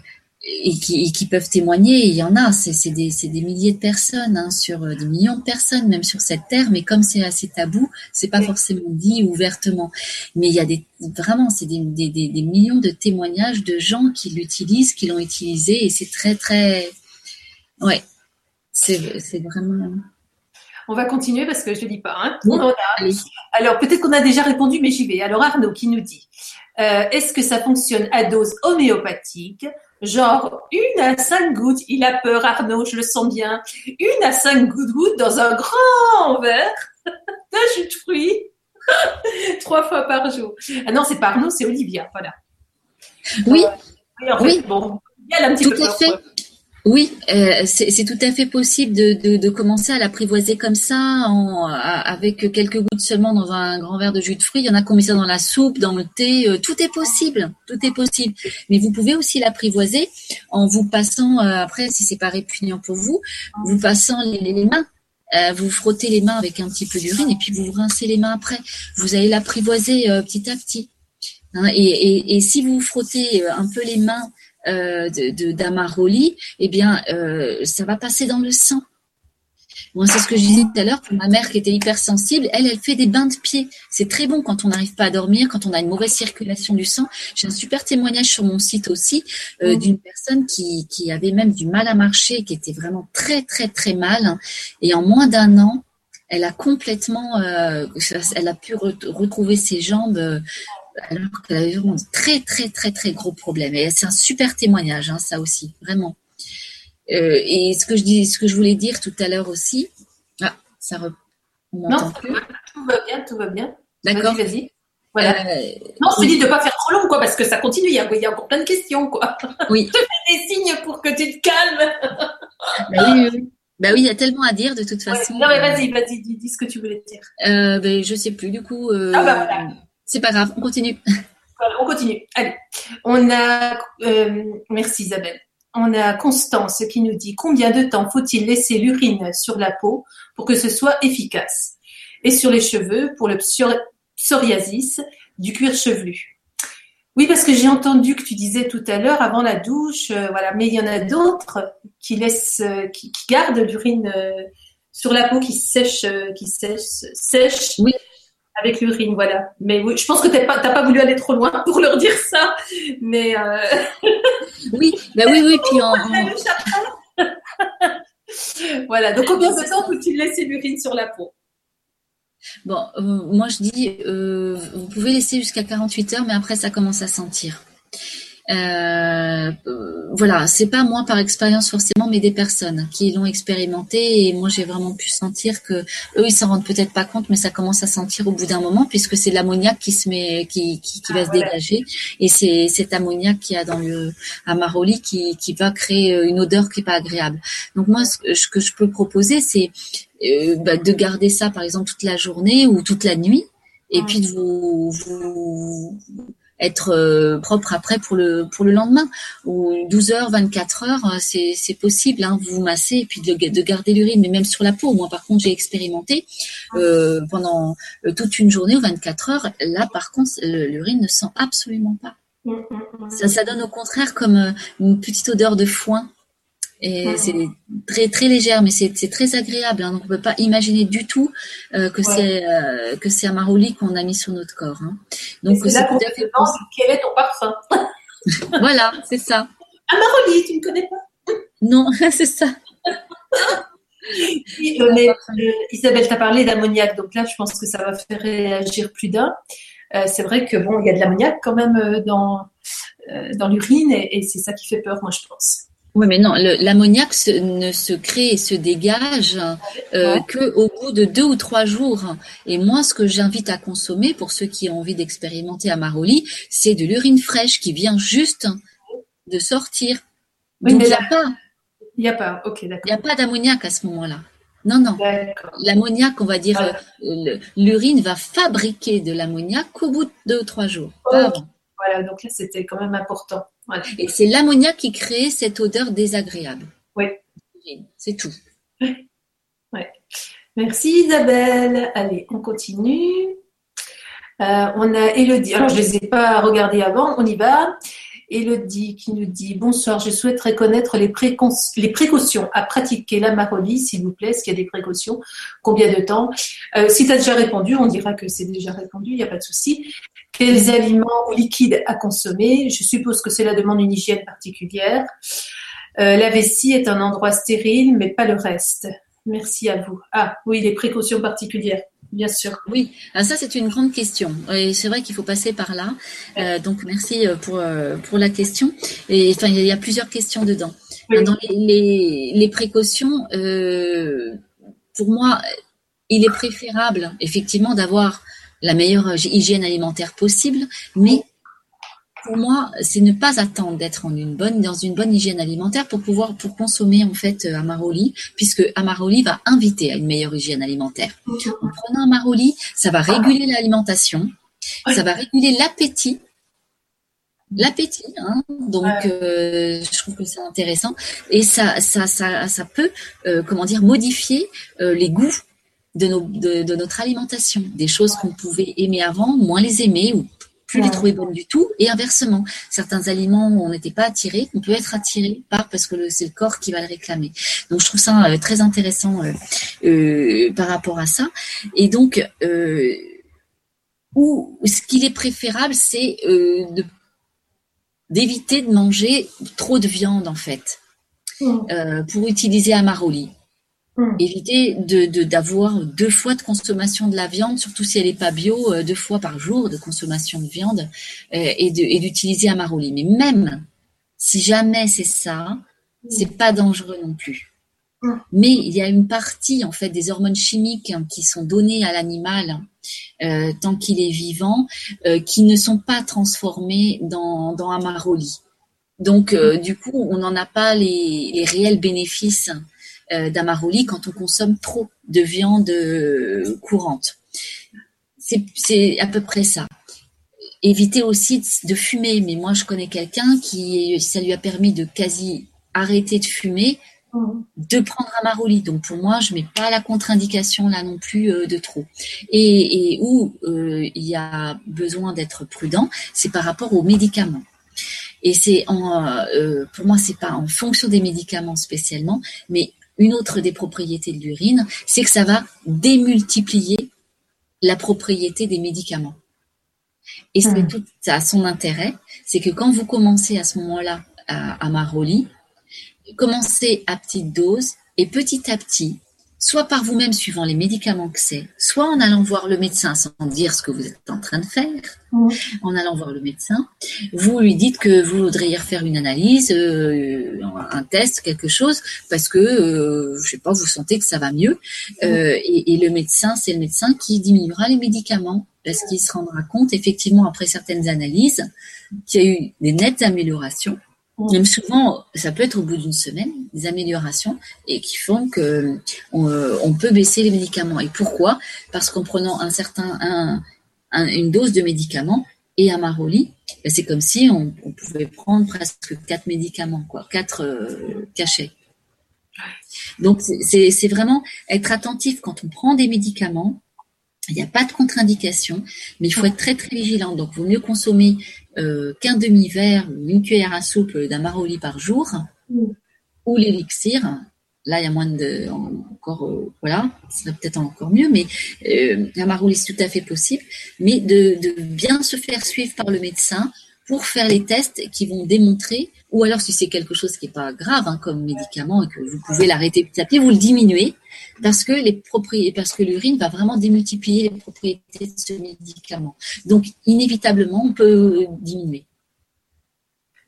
et qui, qui, peuvent témoigner. Il y en a, c'est des, des, milliers de personnes, hein, sur euh, des millions de personnes, même sur cette terre. Mais comme c'est assez tabou, c'est pas forcément dit ouvertement. Mais il y a des vraiment, c'est des, des, des, millions de témoignages de gens qui l'utilisent, qui l'ont utilisé, et c'est très très, ouais, c'est vraiment. On va continuer parce que je ne dis pas. Hein. Alors peut-être qu'on a déjà répondu, mais j'y vais. Alors Arnaud qui nous dit euh, Est-ce que ça fonctionne à dose homéopathique Genre, une à cinq gouttes, il a peur, Arnaud, je le sens bien. Une à cinq gouttes dans un grand verre d'un jus de fruits, trois fois par jour. Ah non, c'est pas Arnaud, c'est Olivia, voilà. Oui. Euh, oui, Bon, il y a un petit Tout à fait. Oui, euh, c'est tout à fait possible de, commencer à l'apprivoiser comme ça, avec quelques gouttes seulement dans un grand verre de jus de fruits. Il y en a qui ont mis ça dans la soupe, dans le thé. Euh, tout est possible, tout est possible. Mais vous pouvez aussi l'apprivoiser en vous passant, euh, après, si c'est pas répugnant pour vous, vous passant les, mains. vous frottez les mains avec un petit peu d'urine et puis vous rincez les mains après. Vous allez l'apprivoiser petit à petit. Hein, et, si vous frottez un peu les mains euh, de d'Amaroli, eh bien, euh, ça va passer dans le sang. Moi, c'est ce que je disais tout à l'heure pour ma mère qui était hypersensible. Elle, elle fait des bains de pied. C'est très bon quand on n'arrive pas à dormir, quand on a une mauvaise circulation du sang. J'ai un super témoignage sur mon site aussi euh, mmh. d'une personne qui, qui avait même du mal à marcher, qui était vraiment très très très mal. Et en moins d'un an, elle a complètement, euh, elle a pu retrouver ses jambes alors qu'elle avait vraiment de très très très très gros problèmes. Et c'est un super témoignage, hein, ça aussi, vraiment. Euh, et ce que je dis, ce que je voulais dire tout à l'heure aussi, ah, ça re... non, tout va bien, tout va bien. D'accord. Vas-y, vas-y. Voilà. Euh, non, je te dis de pas faire trop long, quoi, parce que ça continue. Il y a, il y a encore plein de questions, quoi. Oui. je te fais des signes pour que tu te calmes. bah oui, oui. Bah oui, il y a tellement à dire de toute façon. non mais vas-y, vas-y, dis, ce que tu voulais dire. Euh, ben, je sais plus du coup. Euh... Ah bah voilà. C'est pas grave, on continue. on continue. Allez, on a, euh, merci Isabelle. On a Constance qui nous dit combien de temps faut-il laisser l'urine sur la peau pour que ce soit efficace? Et sur les cheveux pour le psoriasis du cuir chevelu. Oui, parce que j'ai entendu que tu disais tout à l'heure avant la douche, euh, voilà, mais il y en a d'autres qui laissent, euh, qui, gardent l'urine sur la peau, qui sèche, qui sèche, sèche oui avec l'urine, voilà. Mais oui, je pense que t'as pas, pas voulu aller trop loin pour leur dire ça, mais. Euh... Oui, bah oui, oui, puis en. voilà. Donc combien de temps faut-il laisser l'urine sur la peau? Bon, euh, moi je dis, euh, vous pouvez laisser jusqu'à 48 heures, mais après ça commence à sentir. Euh, voilà, c'est pas moi par expérience forcément, mais des personnes qui l'ont expérimenté. Et moi, j'ai vraiment pu sentir que eux, ils s'en rendent peut-être pas compte, mais ça commence à sentir au bout d'un moment, puisque c'est l'ammoniac qui se met, qui, qui, qui va ah, se dégager, et c'est cet ammoniac qui a dans le amaroli qui, qui va créer une odeur qui est pas agréable. Donc moi, ce que je peux proposer, c'est euh, bah, de garder ça, par exemple, toute la journée ou toute la nuit, et puis de vous, vous être euh, propre après pour le pour le lendemain. Ou 12 heures 24 heures euh, c'est c'est possible hein, vous vous massez et puis de, de garder l'urine mais même sur la peau. Moi par contre j'ai expérimenté euh, pendant toute une journée ou 24 heures. Là par contre l'urine ne sent absolument pas. Ça ça donne au contraire comme une petite odeur de foin Et c'est très très légère, mais c'est très agréable. Hein. donc on peut pas imaginer du tout euh, que c'est euh, que c'est un maroli qu'on a mis sur notre corps. Hein. Donc c'est là qu'on te demande quel est ton parfum. voilà, c'est ça. Un maroli, tu ne connais pas? Non, c'est ça. Euh, Isabelle, tu as parlé d'ammoniac, donc là, je pense que ça va faire réagir plus d'un. c'est vrai que bon, il y a de l'ammoniac quand même dans, dans l'urine et c'est ça qui fait peur, moi, je pense. Oui, mais non, l'ammoniac ne se crée et se dégage euh, que au bout de deux ou trois jours. Et moi, ce que j'invite à consommer pour ceux qui ont envie d'expérimenter à Maroli, c'est de l'urine fraîche qui vient juste de sortir. Oui, mais il n'y a pas. Il n'y a pas, ok, d'accord. Il n'y a pas d'ammoniac à ce moment-là. Non, non. L'ammoniac, on va dire, euh, l'urine va fabriquer de l'ammoniac au bout de deux ou trois jours. Voilà, donc là, c'était quand même important. Et c'est l'ammoniac qui crée cette odeur désagréable. Oui. C'est tout. Ouais. Merci Isabelle. Allez, on continue. Euh, on a Elodie. Alors, je ne les ai pas regardés avant. On y va. Elodie qui nous dit Bonsoir, je souhaiterais connaître les, les précautions à pratiquer la marolie, s'il vous plaît. Est-ce qu'il y a des précautions? Combien de temps? Euh, Si tu as déjà répondu, on dira que c'est déjà répondu, il n'y a pas de souci. Quels aliments ou liquides à consommer Je suppose que cela demande une hygiène particulière. Euh, la vessie est un endroit stérile, mais pas le reste. Merci à vous. Ah oui, les précautions particulières. Bien sûr. Oui, ah, ça c'est une grande question. Et c'est vrai qu'il faut passer par là. Euh, donc merci euh, pour, pour la question. Et enfin, il y a plusieurs questions dedans. Dans les, les, précautions, pour moi, il est préférable effectivement d'avoir la meilleure hygiène alimentaire possible, mais pour moi, c'est ne pas attendre d'être en une bonne, dans une bonne hygiène alimentaire pour pouvoir, pour consommer en fait Amaroli, puisque Amaroli va inviter à une meilleure hygiène alimentaire. En prenant Amaroli, ça va réguler l'alimentation, ça va réguler l'appétit, l'appétit, hein. donc euh, je trouve que c'est intéressant et ça, ça, ça, ça peut, euh, comment dire, modifier euh, les goûts de, nos, de, notre alimentation. Des choses qu'on pouvait aimer avant, moins les aimer ou plus les trouver bonnes du tout. Et inversement, certains aliments où on n'était pas attiré, on peut être attiré par parce que c'est le corps qui va le réclamer. Donc je trouve ça euh, très intéressant euh, euh, par rapport à ça. Et donc, où, ce qu'il est préférable, c'est de d'éviter de manger trop de viande en fait, pour utiliser Amaroli. Hmm. Éviter de, d'avoir deux fois de consommation de la viande, surtout si elle n'est pas bio, euh, deux fois par jour de consommation de viande euh, et, de, et d'utiliser Amaroli. Mais même si jamais c'est ça, c'est pas dangereux non plus. Hmm. Mais il y a une partie en fait des hormones chimiques hein, qui sont données à l'animal euh, tant qu'il est vivant, qui ne sont pas transformées dans, dans Amaroli. Donc hmm. du coup, on n'en a pas les, les réels bénéfices d'amaroli quand on consomme trop de viande euh, courante. C'est à peu près ça. Éviter aussi de fumer. Mais moi, je connais quelqu'un qui, ça lui a permis de quasi arrêter de fumer, mmh. de prendre un maroli. Donc pour moi, je mets pas la contre-indication là non plus euh, de trop. Et, où il y a besoin d'être prudent, c'est par rapport aux médicaments. Et c'est en, pour moi, c'est pas en fonction des médicaments spécialement, mais une autre des propriétés de l'urine, c'est que ça va démultiplier la propriété des médicaments. Et c'est hmm. tout ça son intérêt, c'est que quand vous commencez à ce moment-là à, à Maroli, commencez à petite dose et petit à petit, soit par vous-même suivant les médicaments que c'est, soit en allant voir le médecin sans dire ce que vous êtes en train de faire, en allant voir le médecin, vous lui dites que vous voudriez refaire une analyse, euh, un test, quelque chose, parce que, euh, je sais pas, vous sentez que ça va mieux, euh, et, et, le médecin, c'est le médecin qui diminuera les médicaments, parce qu'il se rendra compte, effectivement, après certaines analyses, qu'il y a eu des nettes améliorations, même souvent, ça peut être au bout d'une semaine, des améliorations et qui font que on, peut baisser les médicaments. Et pourquoi? Parce qu'en prenant un certain, un, une dose de médicaments et un maroli, ben, c'est comme si on, pouvait prendre presque quatre médicaments, quoi, quatre euh, cachets. Donc c'est vraiment être attentif quand on prend des médicaments. Il n'y a pas de contre-indication, mais il faut être très très vigilant. Donc, il vaut mieux consommer euh, qu'un demi-verre ou une cuillère à soupe d'un maroli par jour. ou l'élixir. Là, il y a moins de encore euh, voilà, ça serait peut-être encore mieux, mais euh, la maroulie c'est tout à fait possible. Mais de, de bien se faire suivre par le médecin pour faire les tests qui vont démontrer, ou alors si c'est quelque chose qui n'est pas grave hein, comme médicament et que vous pouvez l'arrêter petit à vous le diminuez parce que les propriétés, parce que l'urine va vraiment démultiplier les propriétés de ce médicament. Donc inévitablement, on peut diminuer.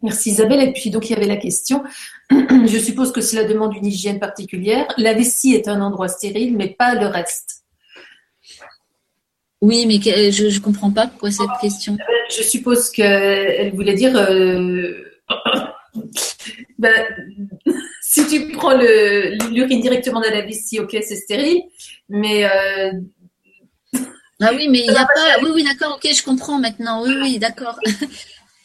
Merci Isabelle. Et puis donc il y avait la question. Je suppose que cela demande une hygiène particulière. La vessie est un endroit stérile, mais pas le reste. Oui, mais je ne comprends pas pourquoi cette question. Je suppose qu'elle voulait dire. Euh, ben, si tu prends l'urine directement dans la vessie, ok, c'est stérile, mais. Euh, ah oui, mais il n'y a pas. Oui, oui, d'accord, ok, je comprends maintenant. Oui, oui, d'accord.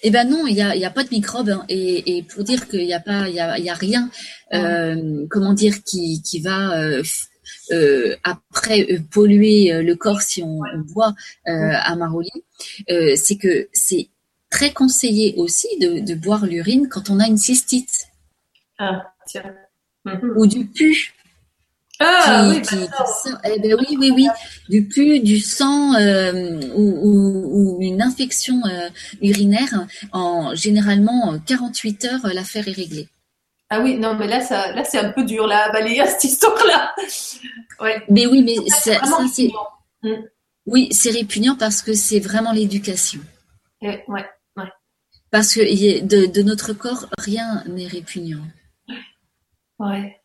Eh ben non, il n'y a, y a pas de microbes hein. et, pour dire qu'il n'y a pas, il y a, y a, rien, euh, comment dire, qui, qui va euh, euh, après polluer le corps si on, boit à Maroli, c'est que c'est très conseillé aussi de, boire l'urine quand on a une cystite. Ah, tiens. Ou du pu. Ah, oui, eh ben oui, oui, oui, du pu, du sang euh, ou, une infection euh, urinaire, en généralement 48 heures, l'affaire est réglée. Ah oui, non, mais là, ça, là, c'est un peu dur là, à balayer cette histoire-là. Ouais. Mais oui, mais ça, c'est, mm. oui, c'est répugnant parce que c'est vraiment l'éducation. Ouais, ouais. Parce que de, de notre corps, rien n'est répugnant. Ouais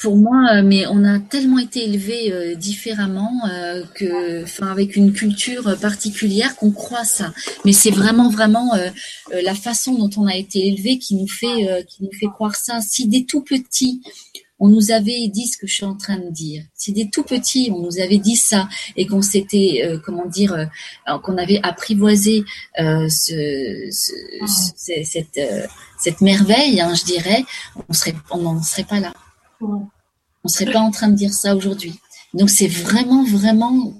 pour moi, euh, mais on a tellement été élevé euh, différemment euh, que, enfin, avec une culture particulière qu'on croit ça. Mais c'est vraiment, vraiment la façon dont on a été élevé qui nous fait, qui nous fait croire ça. Si des tout petits, on nous avait dit ce que je suis en train de dire. Si des tout petits, on nous avait dit ça et qu'on s'était, comment dire, qu'on avait apprivoisé ce, ce, cette, cette merveille, hein, je dirais, on serait, on n'en serait pas là. On ne serait pas en train de dire ça aujourd'hui. Donc c'est vraiment, vraiment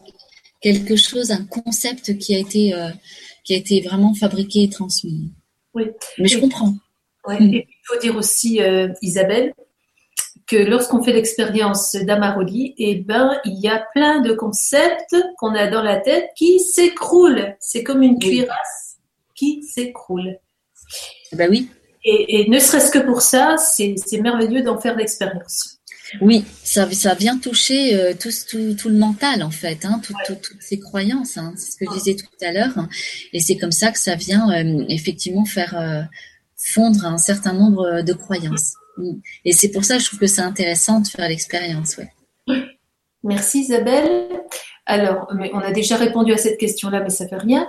quelque chose, un concept qui a été, euh, qui a été vraiment fabriqué et transmis. Oui. Mais je comprends. il faut dire aussi, euh, Isabelle, que lorsqu'on fait l'expérience d'Amaroli, eh ben, il y a plein de concepts qu'on a dans la tête qui s'écroulent. C'est comme une cuirasse qui s'écroule. Ben oui. Et, ne serait-ce que pour ça, c'est merveilleux d'en faire l'expérience. Oui, ça, ça vient toucher euh, tout, tout, le mental en fait, hein, toutes ces croyances, hein, c'est ce que je disais tout à l'heure, hein. et c'est comme ça que ça vient euh, effectivement faire euh, fondre un certain nombre de croyances. Et c'est pour ça que je trouve que c'est intéressant de faire l'expérience. Ouais. Merci Isabelle. Alors, on a déjà répondu à cette question-là, mais ça fait rien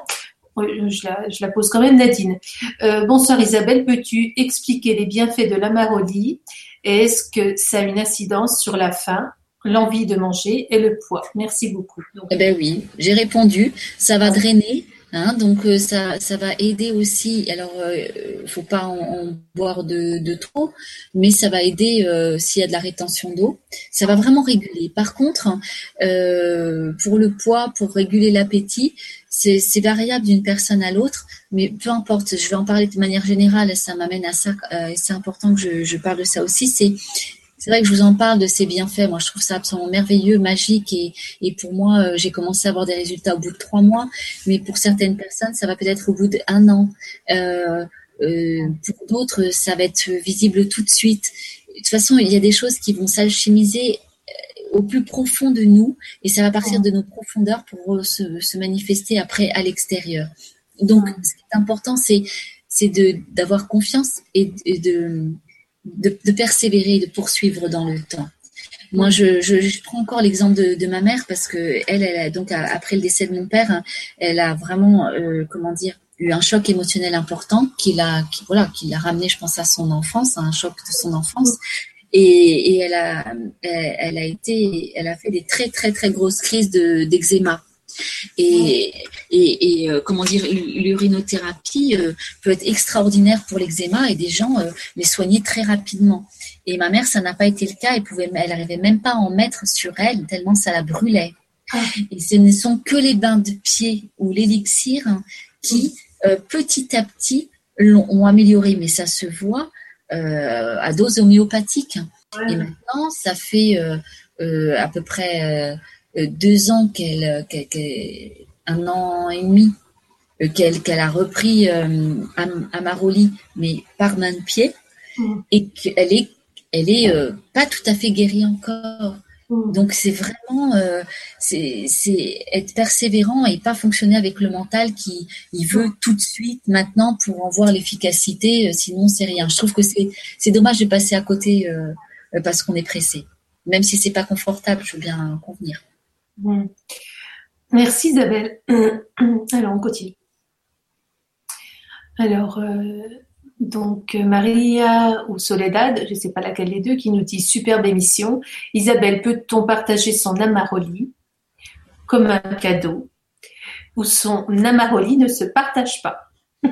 je la, pose quand même, Nadine. Euh, bonsoir Isabelle, peux-tu expliquer les bienfaits de l'amarodi et est-ce que ça a une incidence sur la faim, l'envie de manger et le poids? Merci beaucoup. eh ben oui, j'ai répondu. Ça va drainer. Hein, donc euh, ça, ça va aider aussi. Alors, il euh, faut pas en, boire de, trop, mais ça va aider s'il y a de la rétention d'eau. Ça va vraiment réguler. Par contre, pour le poids, pour réguler l'appétit, c'est variable d'une personne à l'autre, mais peu importe, je vais en parler de manière générale, ça m'amène à ça, euh, et c'est important que je, parle de ça aussi, c'est c'est vrai que je vous en parle de ces bienfaits. Moi, je trouve ça absolument merveilleux, magique, et, et pour moi, euh, j'ai commencé à avoir des résultats au bout de trois mois, mais pour certaines personnes, ça va peut-être au bout d'un an. Euh, pour d'autres, ça va être visible tout de suite. De toute façon, il y a des choses qui vont s'alchimiser au plus profond de nous et ça va partir de nos profondeurs pour se, manifester après à l'extérieur. Donc, ce qui est important, c'est c'est d'avoir confiance et, de, de, persévérer, de poursuivre dans le temps. Moi, je, je, prends encore l'exemple de, de, ma mère parce que elle, elle a, donc après le décès de mon père, elle a vraiment, euh, comment dire, eu un choc émotionnel important qui l'a, qui, voilà, qui l'a ramené, je pense, à son enfance, à un choc de son enfance. Et, et elle, a, elle, a été, elle a fait des très très très grosses crises de d'eczéma. Et, et, et, euh, comment dire, l'urinothérapie euh, peut être extraordinaire pour l'eczéma et des gens euh, les soigner très rapidement. Et ma mère, ça n'a pas été le cas. Elle pouvait, elle n'arrivait même pas à en mettre sur elle tellement ça la brûlait. Ah. Et ce ne sont que les bains de pied ou l'élixir qui, petit à petit, l'ont, ont amélioré. Mais ça se voit à dose homéopathique. Et maintenant, ça fait à peu près deux ans qu'elle, un an et demi qu'elle qu'elle a repris Amaroli, mais par main de pied, mm. et qu'elle est elle est pas tout à fait guérie encore. Mm. Donc c'est vraiment euh, c'est être persévérant et pas fonctionner avec le mental qui il veut tout de suite maintenant pour en voir l'efficacité, euh, sinon c'est rien. Je trouve que c'est c'est dommage de passer à côté euh, parce qu'on est pressé, même si c'est pas confortable. Je veux bien convenir. Mm. Merci Isabelle. Alors on continue. Alors donc euh, Maria ou Soledad, je ne sais pas laquelle des deux, qui nous dit superbe émission. Isabelle, peut-on partager son amaroli comme un cadeau ou son amaroli ne se partage pas?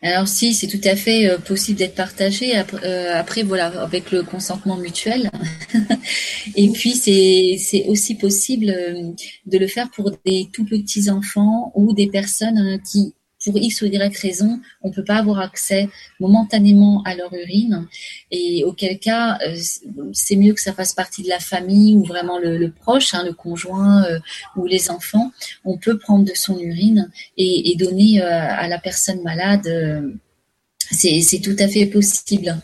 Alors si, c'est tout à fait euh, possible d'être partagé. Euh, après, voilà, avec le consentement mutuel. Et puis c'est aussi possible de le faire pour des tout petits enfants ou des personnes qui pour X ou Y raison, on peut pas avoir accès momentanément à leur urine, et auquel cas, euh, c'est mieux que ça fasse partie de la famille ou vraiment le, proche, hein, le conjoint euh, ou les enfants. On peut prendre de son urine et, donner euh, à la personne malade. c'est tout à fait possible.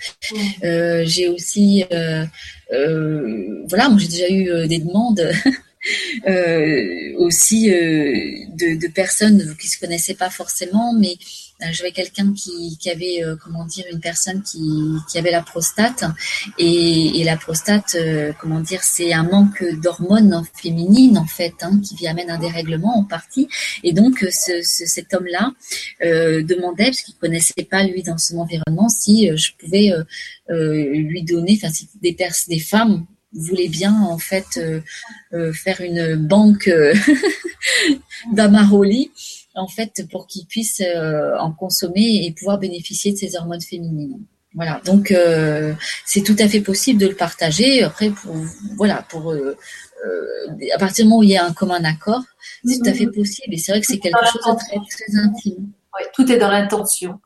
j'ai aussi, voilà, moi j'ai déjà eu des demandes Euh, aussi euh, de, de, personnes qui se connaissaient pas forcément, mais euh, j'avais quelqu'un qui, qui, avait, comment dire, une personne qui, qui avait la prostate et, et la prostate, comment dire, c'est un manque d'hormones féminines en fait, hein, qui amène un dérèglement en partie. Et donc ce, cet homme-là euh, demandait, parce qu'il connaissait pas lui dans son environnement, si je pouvais lui donner, enfin, des, des femmes voulait bien en fait euh, euh, faire une banque euh, d'Amaroli en fait pour qu'il puisse en consommer et pouvoir bénéficier de ces hormones féminines. Voilà, donc c'est tout à fait possible de le partager. Après, pour voilà, pour à partir du moment où il y a un commun accord, c'est tout à fait possible. Et c'est vrai que c'est quelque chose de très, très intime. tout est dans l'intention.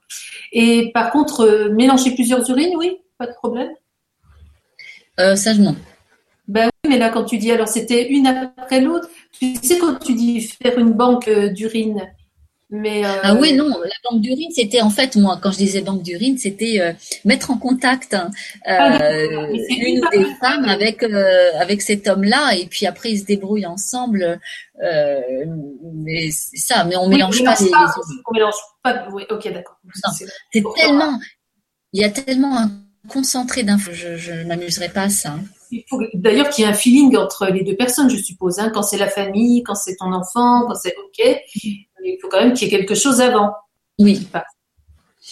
Et par contre, mélanger plusieurs urines, oui, pas de problème? ça, non. Ben oui, mais là, quand tu dis, alors c'était une après l'autre, tu sais, quand tu dis faire une banque euh, d'urine, mais euh, Ah oui, non, la banque d'urine, c'était en fait, moi, quand je disais banque d'urine, c'était euh, mettre en contact hein, ah, une des femmes avec, avec cet homme-là, et puis après, ils se débrouillent ensemble. mais c'est ça, mais on mélange pas les, On mélange pas, oui, ok, d'accord. C'est tellement, il y a tellement un concentré d'infos, je ne m'amuserai pas à ça. Hein il faut d'ailleurs qu'il y ait un feeling entre les deux personnes, je suppose. Hein, quand c'est la famille, quand c'est ton enfant, quand c'est OK. Il faut quand même qu'il y ait quelque chose avant. Oui.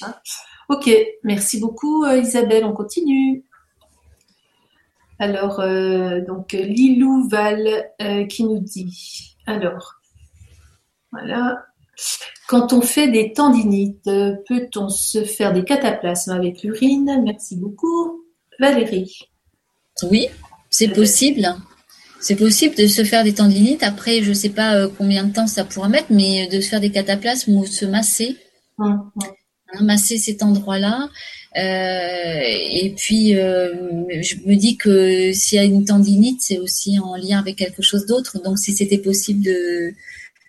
Hein ok, merci beaucoup euh, Isabelle, on continue. Alors, euh, donc Lilou Val euh, qui nous dit, alors, voilà, quand on fait des tendinites, peut-on se faire des cataplasmes avec l'urine? Merci beaucoup. Valérie. Oui, c'est possible. C'est possible de se faire des tendinites. Après, je ne sais pas euh, combien de temps ça pourra mettre, mais de se faire des cataplasmes ou se masser. Hum, hum. Hein, masser cet endroit-là. Euh, et puis, euh, je me dis que s'il y a une tendinite, c'est aussi en lien avec quelque chose d'autre. Donc, si c'était possible de,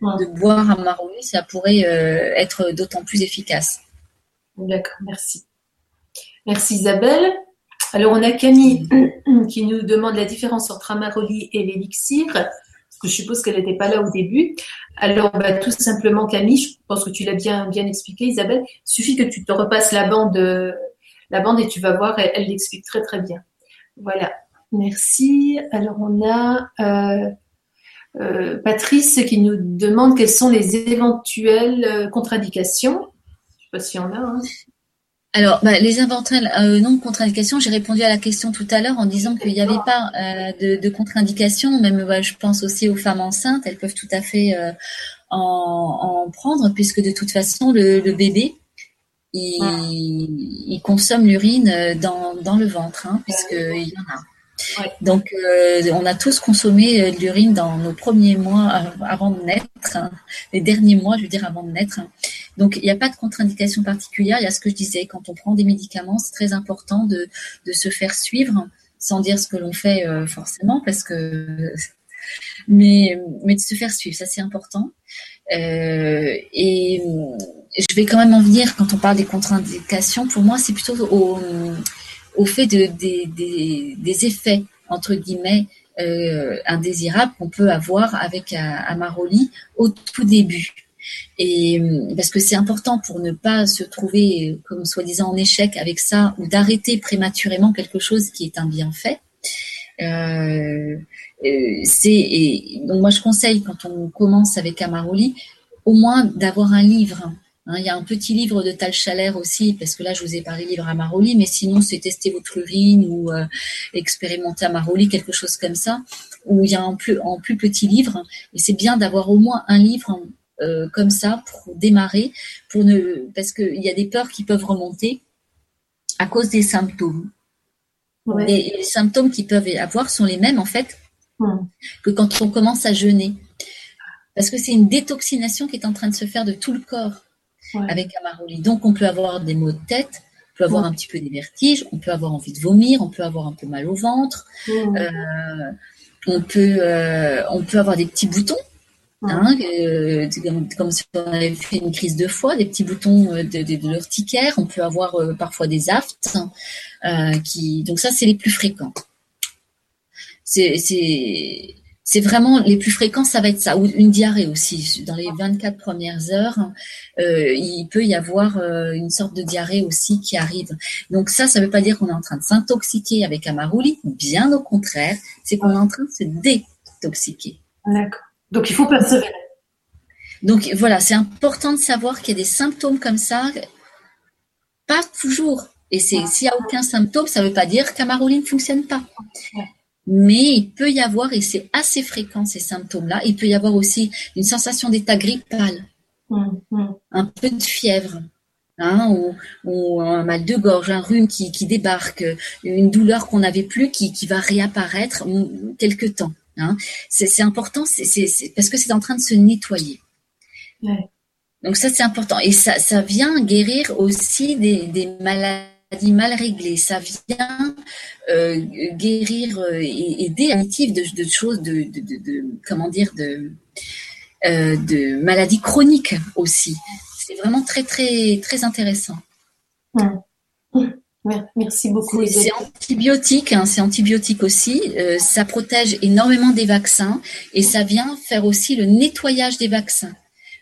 hum. de boire un maroni, ça pourrait être d'autant plus efficace. D'accord, merci. Merci Isabelle. Alors, on a Camille qui nous demande la différence entre Amaroli et l'élixir, parce que je suppose qu'elle n'était pas là au début. Alors, bah, tout simplement, Camille, je pense que tu l'as bien, bien expliqué, Isabelle. Il suffit que tu te repasses la bande, la bande et tu vas voir, elle l'explique très, très bien. Voilà. Merci. Alors, on a euh, euh, Patrice qui nous demande quelles sont les éventuelles euh, contre-indications. Je ne sais pas s'il y en a. Hein. Alors, bah, les éventuelles euh, non contre-indications, j'ai répondu à la question tout à l'heure en disant qu'il n'y avait pas euh, de, de contre-indications. Même, je pense aussi aux femmes enceintes, elles peuvent tout à fait euh, en, en, prendre, puisque de toute façon, le, le bébé, il, il consomme l'urine dans, dans le ventre, hein, puisqu'il y en a. Donc, euh, on a tous consommé de l'urine dans nos premiers mois avant de naître, hein. les derniers mois, je veux dire, avant de naître. Donc, il n'y a pas de contre-indication particulière. Il y a ce que je disais, quand on prend des médicaments, c'est très important de, de, se faire suivre, sans dire ce que l'on fait euh, forcément, parce que... Mais, mais de se faire suivre, ça c'est important. Euh, et je vais quand même en venir, quand on parle des contre-indications, pour moi, c'est plutôt au, au fait de, des, des, des effets, entre guillemets, euh, indésirable qu'on peut avoir avec Amaroli au tout début. Et parce que c'est important pour ne pas se trouver comme soi-disant en échec avec ça ou d'arrêter prématurément quelque chose qui est un bienfait. Euh, euh c'est donc moi je conseille quand on commence avec Amaroli au moins d'avoir un livre Hein, il y a un petit livre de Tal Chaler aussi, parce que là, je vous ai parlé livre à Maroli, mais sinon, c'est tester votre urine ou euh, expérimenter à Maroli, quelque chose comme ça, où il y a un plus, en plus petit livre. Et c'est bien d'avoir au moins un livre euh, comme ça pour démarrer, pour ne, parce qu'il y a des peurs qui peuvent remonter à cause des symptômes. Et les symptômes qu'ils peuvent avoir sont les mêmes, en fait, que quand on commence à jeûner. Parce que c'est une détoxination qui est en train de se faire de tout le corps avec Amaroli. Donc, on peut avoir des maux de tête, on peut avoir un petit peu des vertiges, on peut avoir envie de vomir, on peut avoir un peu mal au ventre, euh, on, peut, euh, on peut avoir des petits boutons. Hein, euh, comme, si on avait fait une crise de foie, des petits boutons de, de, de l'urticaire. On peut avoir parfois des aftes. qui, donc ça, c'est les plus fréquents. C'est vraiment les plus fréquents, ça va être ça, ou une diarrhée aussi. Dans les 24 premières heures, euh, il peut y avoir euh, une sorte de diarrhée aussi qui arrive. Donc ça, ça ne veut pas dire qu'on est en train de s'intoxiquer avec Amaruli, bien au contraire, c'est qu'on est en train de se détoxiquer. D'accord. Donc il faut persévérer. Donc voilà, c'est important de savoir qu'il y a des symptômes comme ça, pas toujours. Et s'il n'y a aucun symptôme, ça ne veut pas dire qu'Amaruli ne fonctionne pas. Mais il peut y avoir, et c'est assez fréquent ces symptômes-là, il peut y avoir aussi une sensation d'état grippal, hum. un peu de fièvre, hein, ou, un mal de gorge, un rhume qui, débarque, une douleur qu'on n'avait plus qui, va réapparaître quelque temps. Hein. C'est important, parce que c'est en train de se nettoyer. Donc ça c'est important et ça, ça vient guérir aussi des, des maladies maladie mal réglée, ça vient euh, guérir euh, et aider à de, de choses, de, de, de, comment dire, de, euh, de maladies chroniques aussi. C'est vraiment très très très intéressant. Merci beaucoup. C'est antibiotique, hein, c'est antibiotique aussi. Euh, ça protège énormément des vaccins et ça vient faire aussi le nettoyage des vaccins.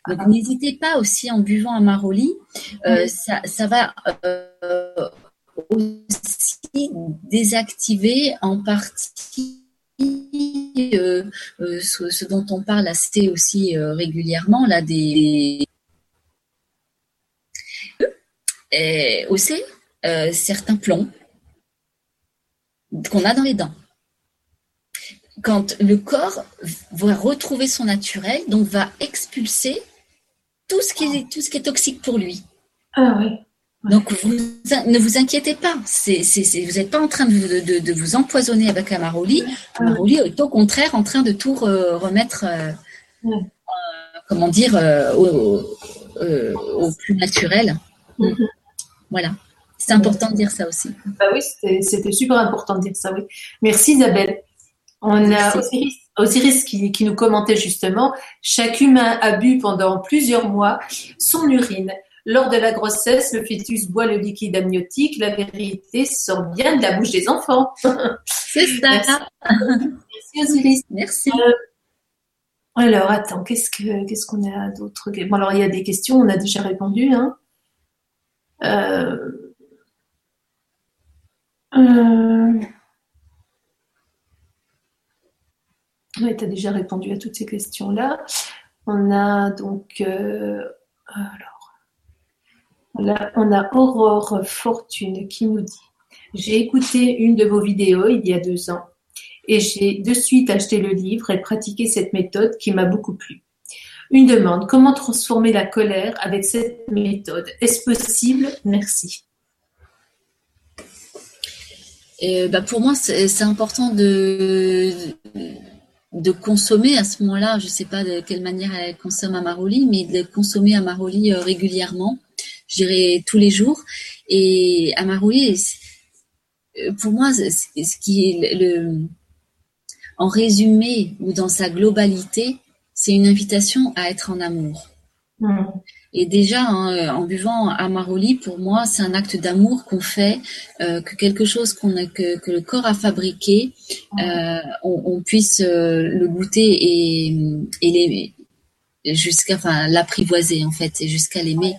Donc ah. n'hésitez pas aussi en buvant un maroli, euh, ça, ça, va euh, aussi désactiver en partie ce, dont on parle assez aussi régulièrement là des et aussi certains plombs qu'on a dans les dents quand le corps va retrouver son naturel, donc va expulser tout ce qui est, tout ce qui est toxique pour lui. Ah oui. Donc vous, ne vous inquiétez pas, vous n'êtes pas en train de, de, vous empoisonner avec Amaroli. Amaroli est au contraire en train de tout remettre, euh, euh, comment dire, euh, au, plus naturel. Mm-hmm. Voilà, c'est important de dire ça aussi. Bah oui, c'était, super important de dire ça, oui. Merci Isabelle. On a Osiris, qui, qui, nous commentait justement, chaque humain a bu pendant plusieurs mois son urine. Lors de la grossesse, le fœtus boit le liquide amniotique. La vérité sort bien de la bouche des enfants. C'est ça. Merci. Osiris. Merci. Euh, alors, attends, qu'est-ce que qu'est-ce qu'on a d'autre? Bon, alors il y a des questions, on a déjà répondu. Hein. Euh... Euh... Oui, tu as déjà répondu à toutes ces questions-là. On a donc. Euh, alors. On a Aurore Fortune qui nous dit J'ai écouté une de vos vidéos il y a deux ans et j'ai de suite acheté le livre et pratiqué cette méthode qui m'a beaucoup plu. Une demande Comment transformer la colère avec cette méthode? Est-ce possible? Merci. Bah pour moi, c'est important de consommer à ce moment-là, je ne sais pas de quelle manière elle consomme Amaroli, mais de consommer Amaroli euh, régulièrement, je dirais tous les jours. Et Amaroli, euh, pour moi, en résumé ou dans sa globalité, c'est une invitation à être en amour. Mmh. Et déjà, hein, en buvant Amaroli, pour moi, c'est un acte d'amour qu'on fait, euh, que quelque chose qu'on que, que, le corps a fabriqué, euh, on, on, puisse euh, le goûter et, et l'aimer jusqu'à, enfin, l'apprivoiser en fait, et jusqu'à l'aimer.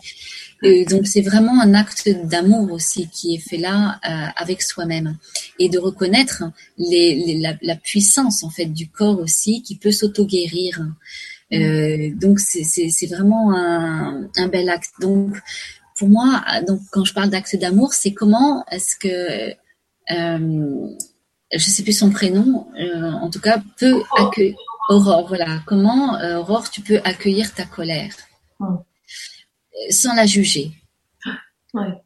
donc c'est vraiment un acte d'amour aussi qui est fait là euh, avec soi-même et de reconnaître les, les, la, la, puissance en fait du corps aussi qui peut s'auto-guérir. Euh, donc c'est vraiment un, un, bel acte. Donc pour moi, donc quand je parle d'acte d'amour, c'est comment est-ce que euh, je sais plus son prénom, euh, en tout cas peut accueillir Aurore. Voilà, comment euh, Aurore tu peux accueillir ta colère sans la juger. Ouais.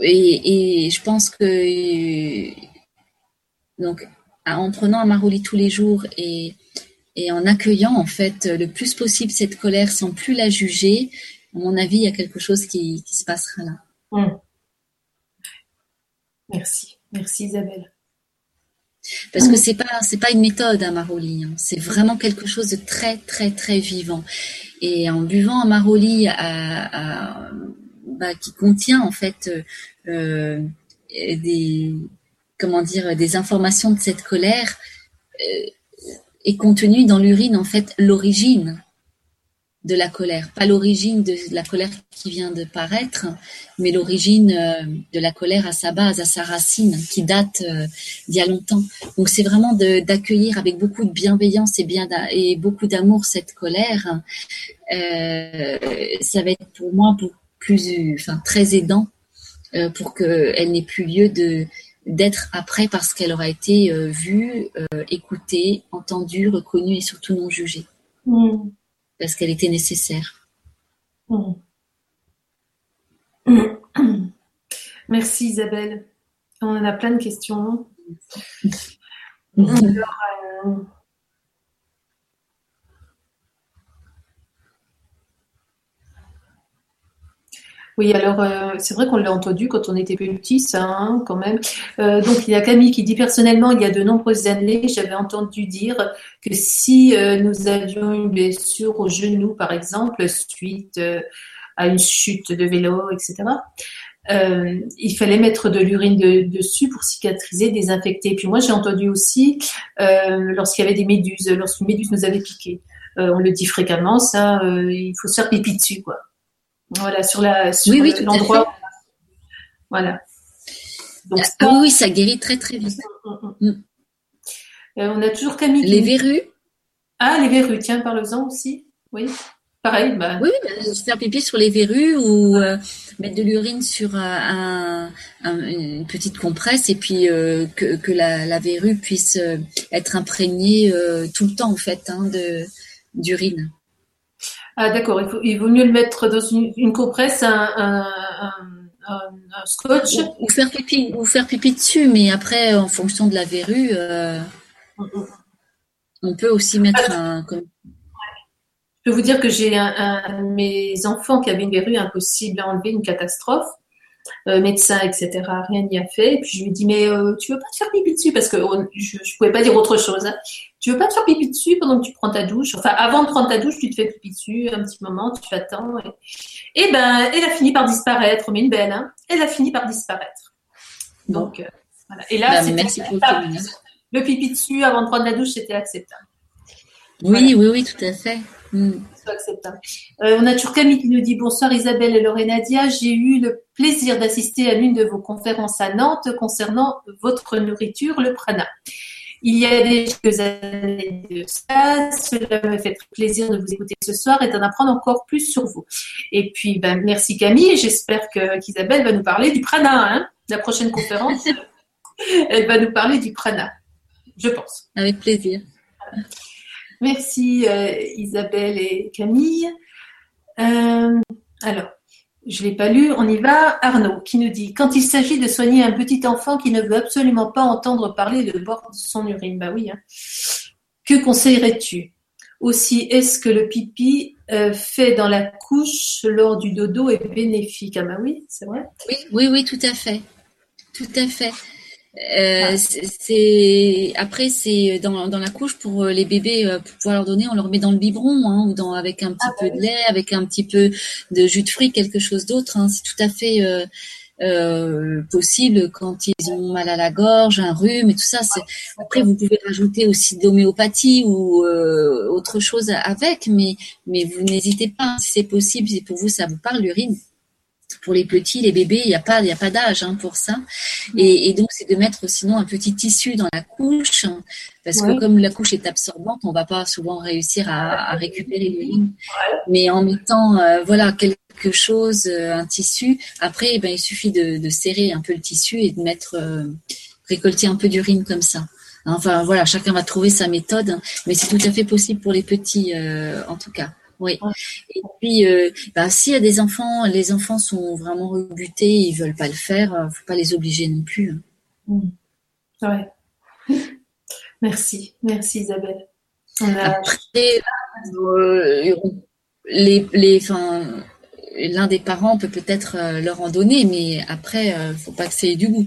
Et, et, je pense que donc en prenant un marouli tous les jours et et en accueillant en fait le plus possible cette colère sans plus la juger, à mon avis, il y a quelque chose qui, qui se passera là. Hum. Merci, merci Isabelle. Parce que c'est pas c'est pas une méthode à Maroli, hein. c'est vraiment quelque chose de très très très vivant. Et en buvant un Maroli à, bah, qui contient en fait euh, des comment dire des informations de cette colère, euh, est contenu dans l'urine en fait l'origine de la colère, pas l'origine de la colère qui vient de paraître, mais l'origine euh, de la colère à sa base, à sa racine, qui date euh, d'il y a longtemps. Donc c'est vraiment d'accueillir avec beaucoup de bienveillance et, beaucoup d'amour cette colère. Euh, ça va être pour moi plus, enfin très aidant pour qu'elle n'ait plus lieu de d'être après parce qu'elle aura été euh, vue, euh, écoutée, entendue, reconnue et surtout non jugée. Mm. Parce qu'elle était nécessaire. Mm. Merci Isabelle. On en a plein de questions. Alors, Oui, alors euh, c'est vrai qu'on l'a entendu quand on était petit, ça, hein, quand même. Euh, donc il y a Camille qui dit personnellement, il y a de nombreuses années, j'avais entendu dire que si euh, nous avions une blessure au genou, par exemple, suite à une chute de vélo, etc., il fallait mettre de l'urine dessus pour cicatriser, désinfecter. Puis moi, j'ai entendu aussi lorsqu'il y avait des méduses, lorsqu'une méduse nous avait piqué. on le dit fréquemment, ça, il faut se faire pipi dessus, quoi. Voilà, sur la oui, oui, l'endroit. Voilà. Donc, ah, oui, ça guérit très très vite. Mm, mm, mm. Euh, on a toujours Camille. Les verrues. Ah, les verrues, tiens, parle-en aussi. Oui. Pareil. Bah... Oui, bah, faire pipi sur les verrues ou euh, mettre de l'urine sur un, une petite compresse et puis euh, que, que la, la, verrue puisse être imprégnée tout le temps en fait hein, d'urine. Ah d'accord, il, vaut mieux le mettre dans une, compresse, un, scotch. Ou, faire pipi, ou faire pipi dessus, mais après, en fonction de la verrue, euh, on peut aussi mettre un. Je peux vous dire que j'ai un, mes enfants qui avait une verrue impossible à enlever, une catastrophe. Euh, médecin, etc. Rien n'y a fait. Et puis je lui dis mais euh, tu veux pas te faire pipi dessus? Parce que je, je pouvais pas dire autre chose. Hein. Tu veux pas te faire pipi dessus pendant que tu prends ta douche? Enfin, avant de prendre ta douche, tu te fais pipi dessus un petit moment, tu attends. Et, et ben, elle a fini par disparaître. Mais une belle, hein Elle a fini par disparaître. Donc euh, voilà. Et là, ben, c'était le pipi dessus avant de prendre la douche, c'était acceptable. Oui, oui, oui, tout à fait. Acceptable. Euh, on a toujours Camille qui nous dit bonsoir Isabelle et Lorraine Nadia. J'ai eu le plaisir d'assister à l'une de vos conférences à Nantes concernant votre nourriture, le prana. Il y a des quelques années de ça, cela m'a fait plaisir de vous écouter ce soir et d'en apprendre encore plus sur vous. Et puis, ben, merci Camille. J'espère qu'Isabelle va nous parler du prana. Hein La prochaine conférence, elle va nous parler du prana, je pense. Avec plaisir. Merci euh, Isabelle et Camille. Euh, alors, je ne l'ai pas lu, on y va. Arnaud qui nous dit Quand il s'agit de soigner un petit enfant qui ne veut absolument pas entendre parler de bord son urine, bah oui. Hein. Que conseillerais-tu? Aussi, est-ce que le pipi euh, fait dans la couche lors du dodo est bénéfique? Ah bah oui, c'est vrai. Oui, oui, oui, tout à fait. Tout à fait. Euh, c'est après c'est dans, dans la couche pour les bébés pour pouvoir leur donner on leur met dans le biberon hein, ou dans avec un petit ah peu bah de lait avec un petit peu de jus de fruits quelque chose d'autre hein. c'est tout à fait euh, euh, possible quand ils ont mal à la gorge, un rhume et tout ça. Après, vous pouvez rajouter aussi de l'homéopathie ou euh, autre chose avec, mais mais vous n'hésitez pas. Si c'est possible, si pour vous ça vous parle l'urine. Pour les petits, les bébés, il n'y a pas, il y a pas d'âge hein, pour ça. Et, et donc, c'est de mettre sinon un petit tissu dans la couche, parce que comme la couche est absorbante, on va pas souvent réussir à, à récupérer l'urine. Mais en mettant, euh, voilà, quelque chose, euh, un tissu. Après, eh ben, il suffit de, serrer un peu le tissu et de mettre, euh, récolter un peu d'urine comme ça. Enfin voilà, chacun va trouver sa méthode, hein. mais c'est tout à fait possible pour les petits, en tout cas. Oui. Et puis, bah, s'il y a des enfants, les enfants sont vraiment rebutés, ils veulent pas le faire, faut pas les obliger non plus. Hein. Mmh. Ouais. Merci, merci Isabelle. Après, les, les, enfin, l'un des parents peut peut-être euh, leur en donner, mais après, il euh, ne faut pas que c'est du goût.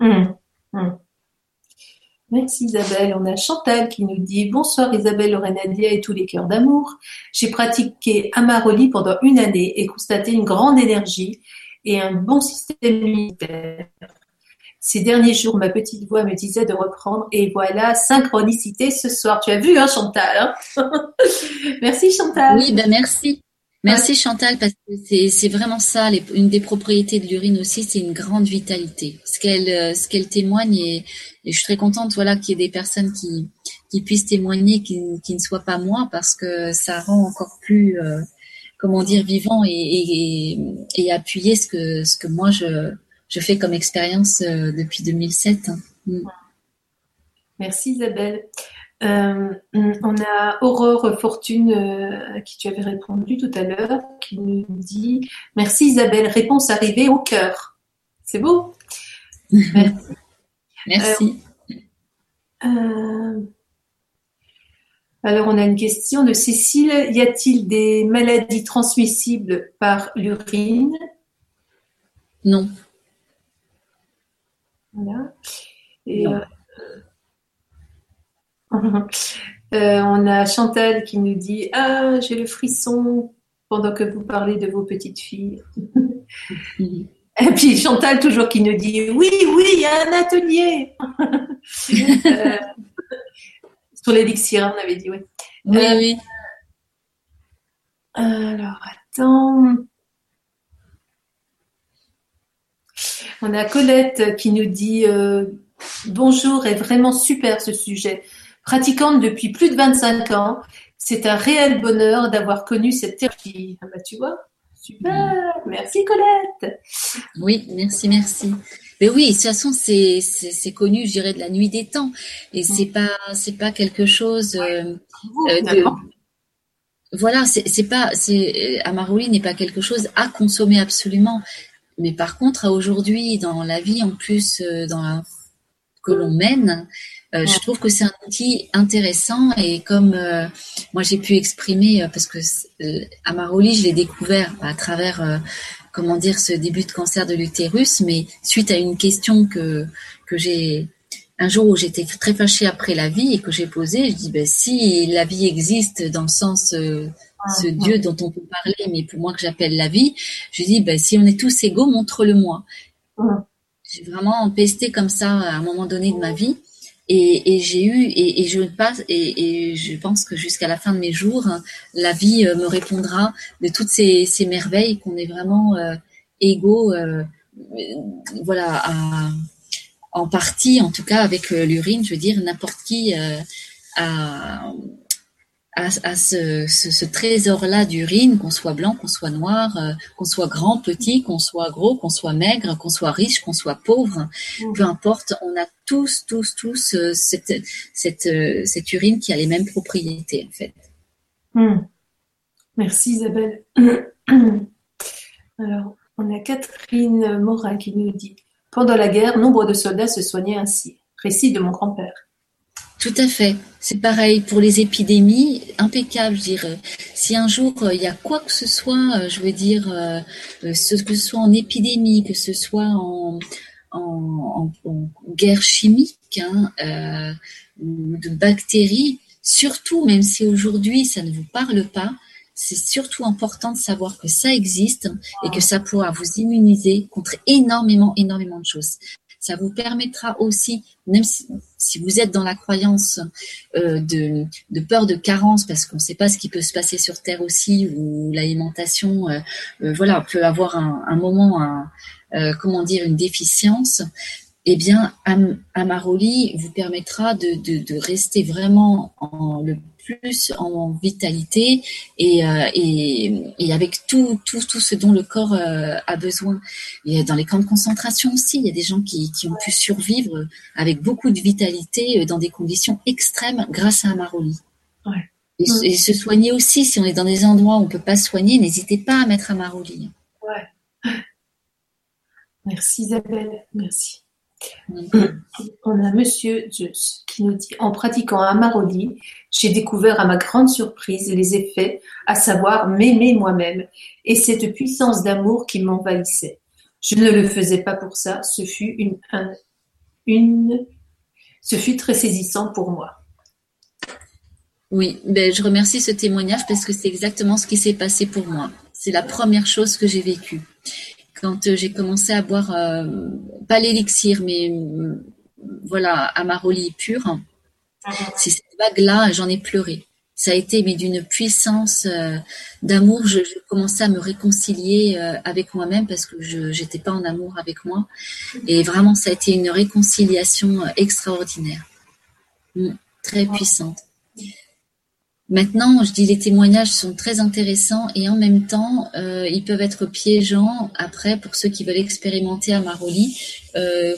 Hum, hum. Merci Isabelle. On a Chantal qui nous dit Bonsoir Isabelle, Lorenadia et tous les cœurs d'amour. J'ai pratiqué Amaroli pendant une année et constaté une grande énergie et un bon système immunitaire. Ces derniers jours, ma petite voix me disait de reprendre et voilà, synchronicité ce soir. Tu as vu, hein, Chantal hein? Merci Chantal. Oui, ben merci. Merci Chantal, parce que c'est vraiment ça, une des propriétés de l'urine aussi, c'est une grande vitalité. Ce qu'elle euh, ce qu'elle témoigne, et, je suis très contente voilà, qu'il y ait des personnes qui, qui puissent témoigner, qui, qui, ne soient pas moi, parce que ça rend encore plus, euh, comment dire, vivant et, et, et, appuyé ce que, ce que moi je, je fais comme expérience euh, depuis 2007. Hein. Mm. Merci Isabelle. Euh, on a Aurore Fortune euh, à qui tu avais répondu tout à l'heure, qui nous dit Merci Isabelle, réponse arrivée au cœur. C'est beau? Merci. Merci. Euh, alors, on a une question de Cécile. Y a-t-il des maladies transmissibles par l'urine? Non. Voilà. Et, Euh, on a Chantal qui nous dit Ah, j'ai le frisson pendant que vous parlez de vos petites filles. Et puis Chantal toujours qui nous dit Oui, oui, il y a un atelier euh, sur l'élixir, on avait dit oui. Oui, euh, oui. Alors, attends. On a Colette qui nous dit Bonjour, est vraiment super ce sujet. Pratiquante depuis plus de 25 ans, c'est un réel bonheur d'avoir connu cette thérapie. Ah bah tu vois, super, merci Colette. Oui, merci, merci. Mais oui, de toute façon, c'est, c'est, connu, je dirais, de la nuit des temps. Et c'est mm. pas, c'est pas quelque chose euh, euh, de. Voilà, c'est, c'est pas, c'est, Amaroli n'est pas quelque chose à consommer absolument. Mais par contre, aujourd'hui, dans la vie, en plus, euh, dans la, que l'on mène, euh, je trouve que c'est un outil intéressant et comme euh, moi j'ai pu exprimer, euh, parce que Amaroli, je l'ai découvert à travers, comment dire, ce début de cancer de l'utérus, mais suite à une question que, que j'ai, un jour où j'étais très fâchée après la vie et que j'ai posée, je dis, ben, si la vie existe dans le sens ce Dieu dont on peut parler, mais pour moi que j'appelle la vie, je dis, ben, si on est tous égaux, montre-le-moi. J'ai vraiment pesté comme ça à un moment donné de ma vie. Et, j'ai eu et, je passe et, je pense que jusqu'à la fin de mes jours, hein, la vie euh, me répondra de toutes ces, merveilles qu'on est vraiment euh, égaux, euh, voilà, en partie, en tout cas avec l'urine, je veux dire n'importe qui a à, ce, trésor-là d'urine, qu'on soit blanc, qu'on soit noir, euh, qu'on soit grand, petit, qu'on soit gros, qu'on soit maigre, qu'on soit riche, qu'on soit pauvre, mmh. peu importe, on a tous, tous, tous euh, cette, cette, euh, cette, urine qui a les mêmes propriétés en fait. Mmh. Merci Isabelle. Alors, on a Catherine Morin qui nous dit Pendant la guerre, nombre de soldats se soignaient ainsi. Récit de mon grand-père. Tout à fait. C'est pareil pour les épidémies, impeccable, je dirais. Si un jour euh, il y a quoi que ce soit, euh, je veux dire, euh, que ce soit en épidémie, que ce soit en, guerre chimique, hein, de bactéries, surtout, même si aujourd'hui ça ne vous parle pas, c'est surtout important de savoir que ça existe et que ça pourra vous immuniser contre énormément, énormément de choses. Ça vous permettra aussi, même si, vous êtes dans la croyance euh, de, peur de carence, parce qu'on ne sait pas ce qui peut se passer sur Terre aussi, ou l'alimentation, euh, euh, voilà, peut avoir un, moment, un, comment dire, une déficience. Eh bien, Amaroli vous permettra de, de rester vraiment en le plus en vitalité et, euh, et, avec tout, tout, tout ce dont le corps euh, a besoin. Et dans les camps de concentration aussi, il y a des gens qui, qui ont pu survivre avec beaucoup de vitalité euh, dans des conditions extrêmes grâce à Amaroli. Ouais. Et, se soigner aussi, si on est dans des endroits où on ne peut pas soigner, n'hésitez pas à mettre Amaroli. Ouais. Merci Isabelle, merci. On a Monsieur Zeus qui nous dit En pratiquant Amaroli, j'ai découvert à ma grande surprise les effets, à savoir m'aimer moi-même et cette puissance d'amour qui m'envahissait. Je ne le faisais pas pour ça, ce fut une, une ce fut très saisissant pour moi. Oui, ben, je remercie ce témoignage parce que c'est exactement ce qui s'est passé pour moi. C'est la première chose que j'ai vécue quand euh, j'ai commencé à boire, euh, pas l'élixir, mais euh, voilà, Amaroli pur, ah. c'est cette vague-là, j'en ai pleuré. Ça a été mais d'une puissance d'amour. Je, commençais à me réconcilier avec moi-même parce que je n'étais pas en amour avec moi. Et vraiment, ça a été une réconciliation extraordinaire, mm, très puissante. Maintenant, je dis les témoignages sont très intéressants et en même temps, euh, ils peuvent être piégeants après pour ceux qui veulent expérimenter à Maroli. Euh,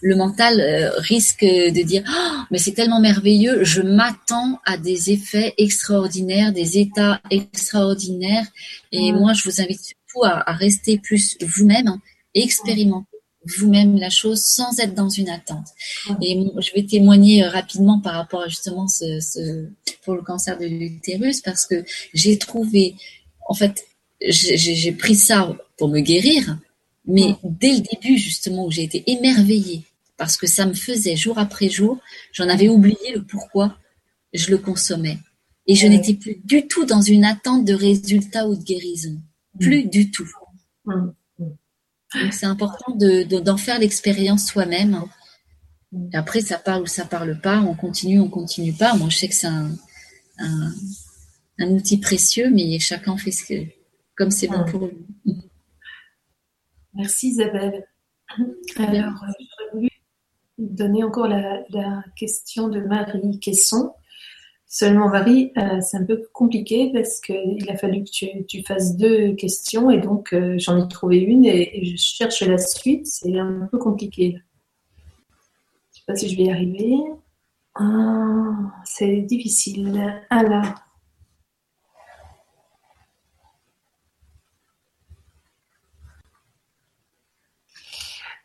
le mental euh, risque de dire oh, mais c'est tellement merveilleux, je m'attends à des effets extraordinaires, des états extraordinaires. Et moi, je vous invite surtout à, à rester plus vous-même et expérimenter vous-même la chose sans être dans une attente. Et je vais témoigner euh, rapidement par rapport à justement ce, ce pour le cancer de l'utérus parce que j'ai trouvé, en fait, j'ai pris ça pour me guérir, mais dès le début justement où j'ai été émerveillée parce que ça me faisait jour après jour, j'en avais oublié le pourquoi je le consommais. Et je n'étais plus du tout dans une attente de résultat ou de guérison. Plus du tout c'est important d'en faire l'expérience soi-même. Après, ça parle ou ça parle pas, on continue, on continue pas. Moi, je sais que c'est un, outil précieux, mais chacun fait ce que, comme c'est bon pour lui. Merci Isabelle. Alors, j'aurais voulu donner encore la, la, question de Marie Quesson. Seulement, Marie, euh, c'est un peu compliqué parce qu'il a fallu que tu, fasses deux questions et donc euh, j'en ai trouvé une et, je cherche la suite. C'est un peu compliqué. Je ne sais pas si je vais y arriver. Ah, c'est difficile. Alors.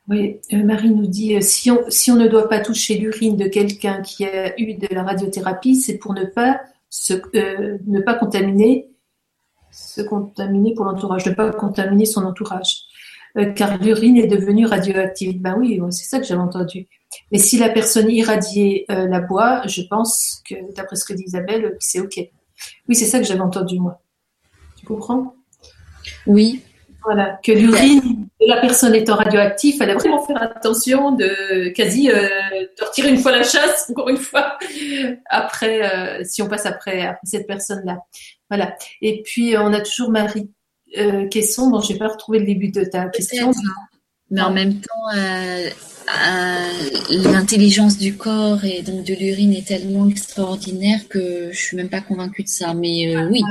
Oui, euh, Marie nous dit euh, si on, ne doit pas toucher l'urine de quelqu'un qui a eu de la radiothérapie, c'est pour ne pas euh, contaminer se contaminer pour l'entourage, ne pas contaminer son entourage, car l'urine est devenue radioactive. Ben oui, c'est ça que j'avais entendu. Mais si la personne irradiée la boit, je pense que d'après ce que dit Isabelle, c'est ok. Oui, c'est ça que j'avais entendu moi. Tu comprends? Oui, voilà, que l'urine de la personne étant radioactive, fallait vraiment faire attention de quasi euh, de retirer une fois la chasse, encore une fois, après, euh, si on passe après, cette personne-là. Voilà. Et puis, on a toujours Marie euh, Quesson. Bon, j'ai pas retrouvé le début de ta question. Mais en même temps, l'intelligence du corps et donc de l'urine est tellement extraordinaire que je suis même pas convaincue de ça. Mais oui,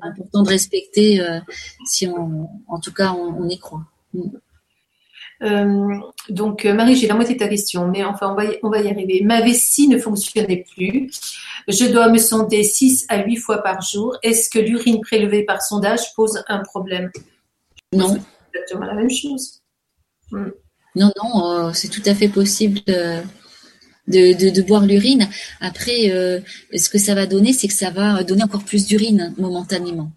c'est important de respecter euh, si on, en tout cas, on, y croit. Mm. Euh, donc, euh, Marie, j'ai la moitié de ta question, mais enfin, on va y, on va y arriver. Ma vessie ne fonctionnait plus. Je dois me sonder 6 à 8 fois par jour. Est-ce que l'urine prélevée par sondage pose un problème? Non. C'est exactement la même chose. Mm. Non, non, c'est tout à fait possible de, de, boire l'urine. Après, euh, ce que ça va donner, c'est que ça va donner encore plus d'urine momentanément.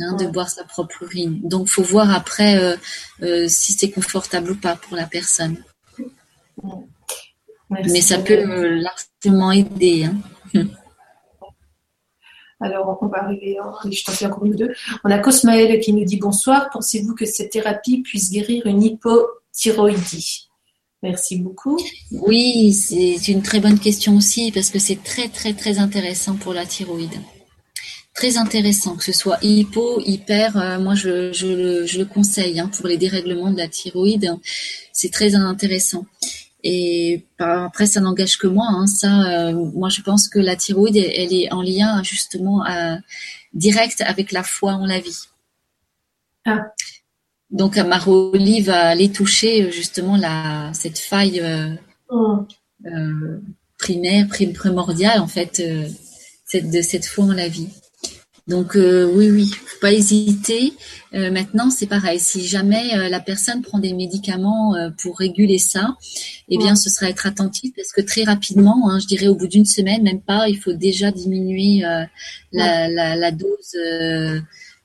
Hein, de boire sa propre urine. Donc, faut voir après euh, euh, si c'est confortable ou pas pour la personne. Mais ça peut largement aider. Hein. Alors, on va arriver, je t'en fais encore une deux. On a Cosmaël qui nous dit bonsoir. Pensez-vous que cette thérapie puisse guérir une hypothyroïdie Merci beaucoup. Oui, c'est une très bonne question aussi parce que c'est très très très intéressant pour la thyroïde. Très intéressant, que ce soit hypo, hyper, euh, moi je, je, le conseille hein, pour les dérèglements de la thyroïde. C'est très intéressant. Et après, ça n'engage que moi. Hein, ça, euh, moi, je pense que la thyroïde, elle, est en lien justement direct avec la foi en la vie. Ah. Donc, Maroli va aller toucher justement la, cette faille euh, oh. euh, primaire, primordiale en fait, cette, de cette foi en la vie. Donc euh, oui, oui, faut pas hésiter. Euh, maintenant, c'est pareil. Si jamais euh, la personne prend des médicaments pour réguler ça, eh bien, ce sera être attentif parce que très rapidement, hein, je dirais au bout d'une semaine, même pas, il faut déjà diminuer la, la, la, dose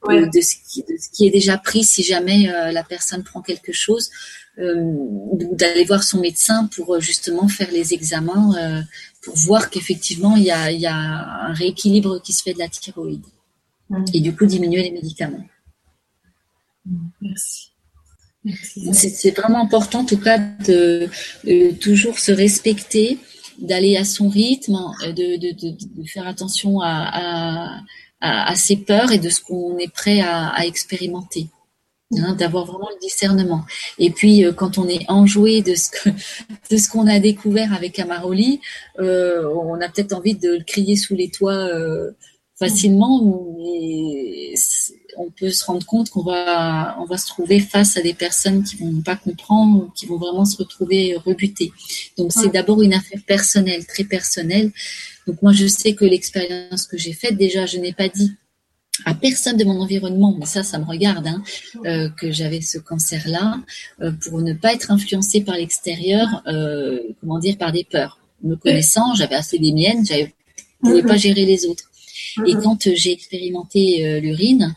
de, ce qui, de, ce qui, est déjà pris si jamais la personne prend quelque chose. d'aller voir son médecin pour justement faire les examens pour voir qu'effectivement il y a, y a un rééquilibre qui se fait de la thyroïde. Mm. et du coup diminuer les médicaments. Mm. Merci. C'est vraiment important en tout cas de, toujours se respecter, d'aller à son rythme, de, de, faire attention à, à, ses peurs et de ce qu'on est prêt à, expérimenter. Hein, d'avoir vraiment le discernement. Et puis euh, quand on est enjoué de ce que de ce qu'on a découvert avec Amaroli, euh, on a peut-être envie de le crier sous les toits euh, facilement, mais on peut se rendre compte qu'on va, on va se trouver face à des personnes qui vont pas comprendre, qui vont vraiment se retrouver rebutées. Donc c'est d'abord une affaire personnelle, très personnelle. Donc moi je sais que l'expérience que j'ai faite, déjà je n'ai pas dit à personne de mon environnement, mais ça, ça me regarde, hein, euh, que j'avais ce cancer-là, euh, pour ne pas être influencée par l'extérieur, euh, comment dire, par des peurs. Me connaissant, j'avais assez des miennes, je ne pouvais pas gérer les autres. Et mhm. quand euh, j'ai expérimenté l'urine,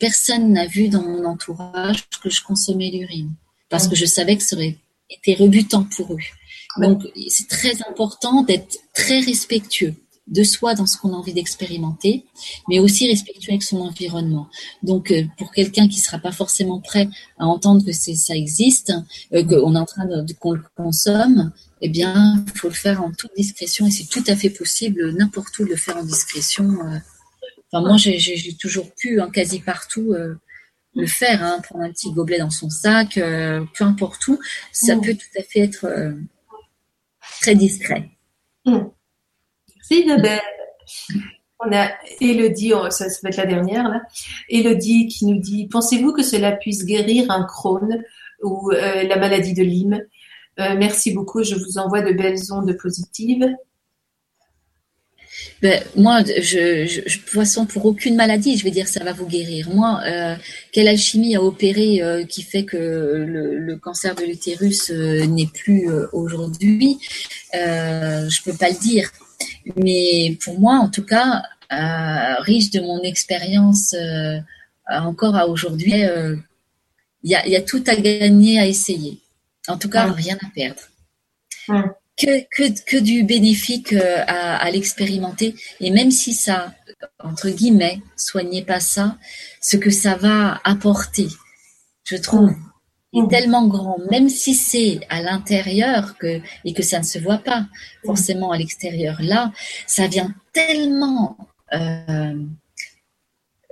personne n'a vu dans mon entourage que je consommais l'urine parce que je savais que ça aurait été rebutant pour eux. Donc, c'est très important d'être très respectueux de soi dans ce qu'on a envie d'expérimenter, mais aussi respectueux avec son environnement. Donc, pour quelqu'un qui sera pas forcément prêt à entendre que ça existe, qu'on est en train de qu'on le consomme, eh bien, il faut le faire en toute discrétion et c'est tout à fait possible n'importe où de le faire en discrétion. Euh. Enfin, moi, j'ai toujours pu, hein, quasi partout, euh, le faire, hein, prendre un petit gobelet dans son sac, euh, peu importe où, ça peut tout à fait être très discret. Mmh. Merci. On a Elodie, ça, va être la dernière là. Elodie qui nous dit Pensez-vous que cela puisse guérir un Crohn ou la maladie de Lyme? Euh, merci beaucoup. Je vous envoie de belles ondes positives. Ben, moi, je, je, poisson pour aucune maladie, je vais dire ça va vous guérir. Moi, euh, quelle alchimie a opéré euh, qui fait que le, cancer de l'utérus n'est plus aujourd'hui Je peux pas le dire, mais pour moi, en tout cas, riche de mon expérience encore à aujourd'hui, il y y, a, tout à gagner à essayer. En tout cas, rien à perdre. Que, que, que, du bénéfique euh, à, à l'expérimenter. Et même si ça, entre guillemets, soignait pas ça, ce que ça va apporter, je trouve, est tellement grand. Même si c'est à l'intérieur que, et que ça ne se voit pas forcément à l'extérieur. Là, ça vient tellement euh,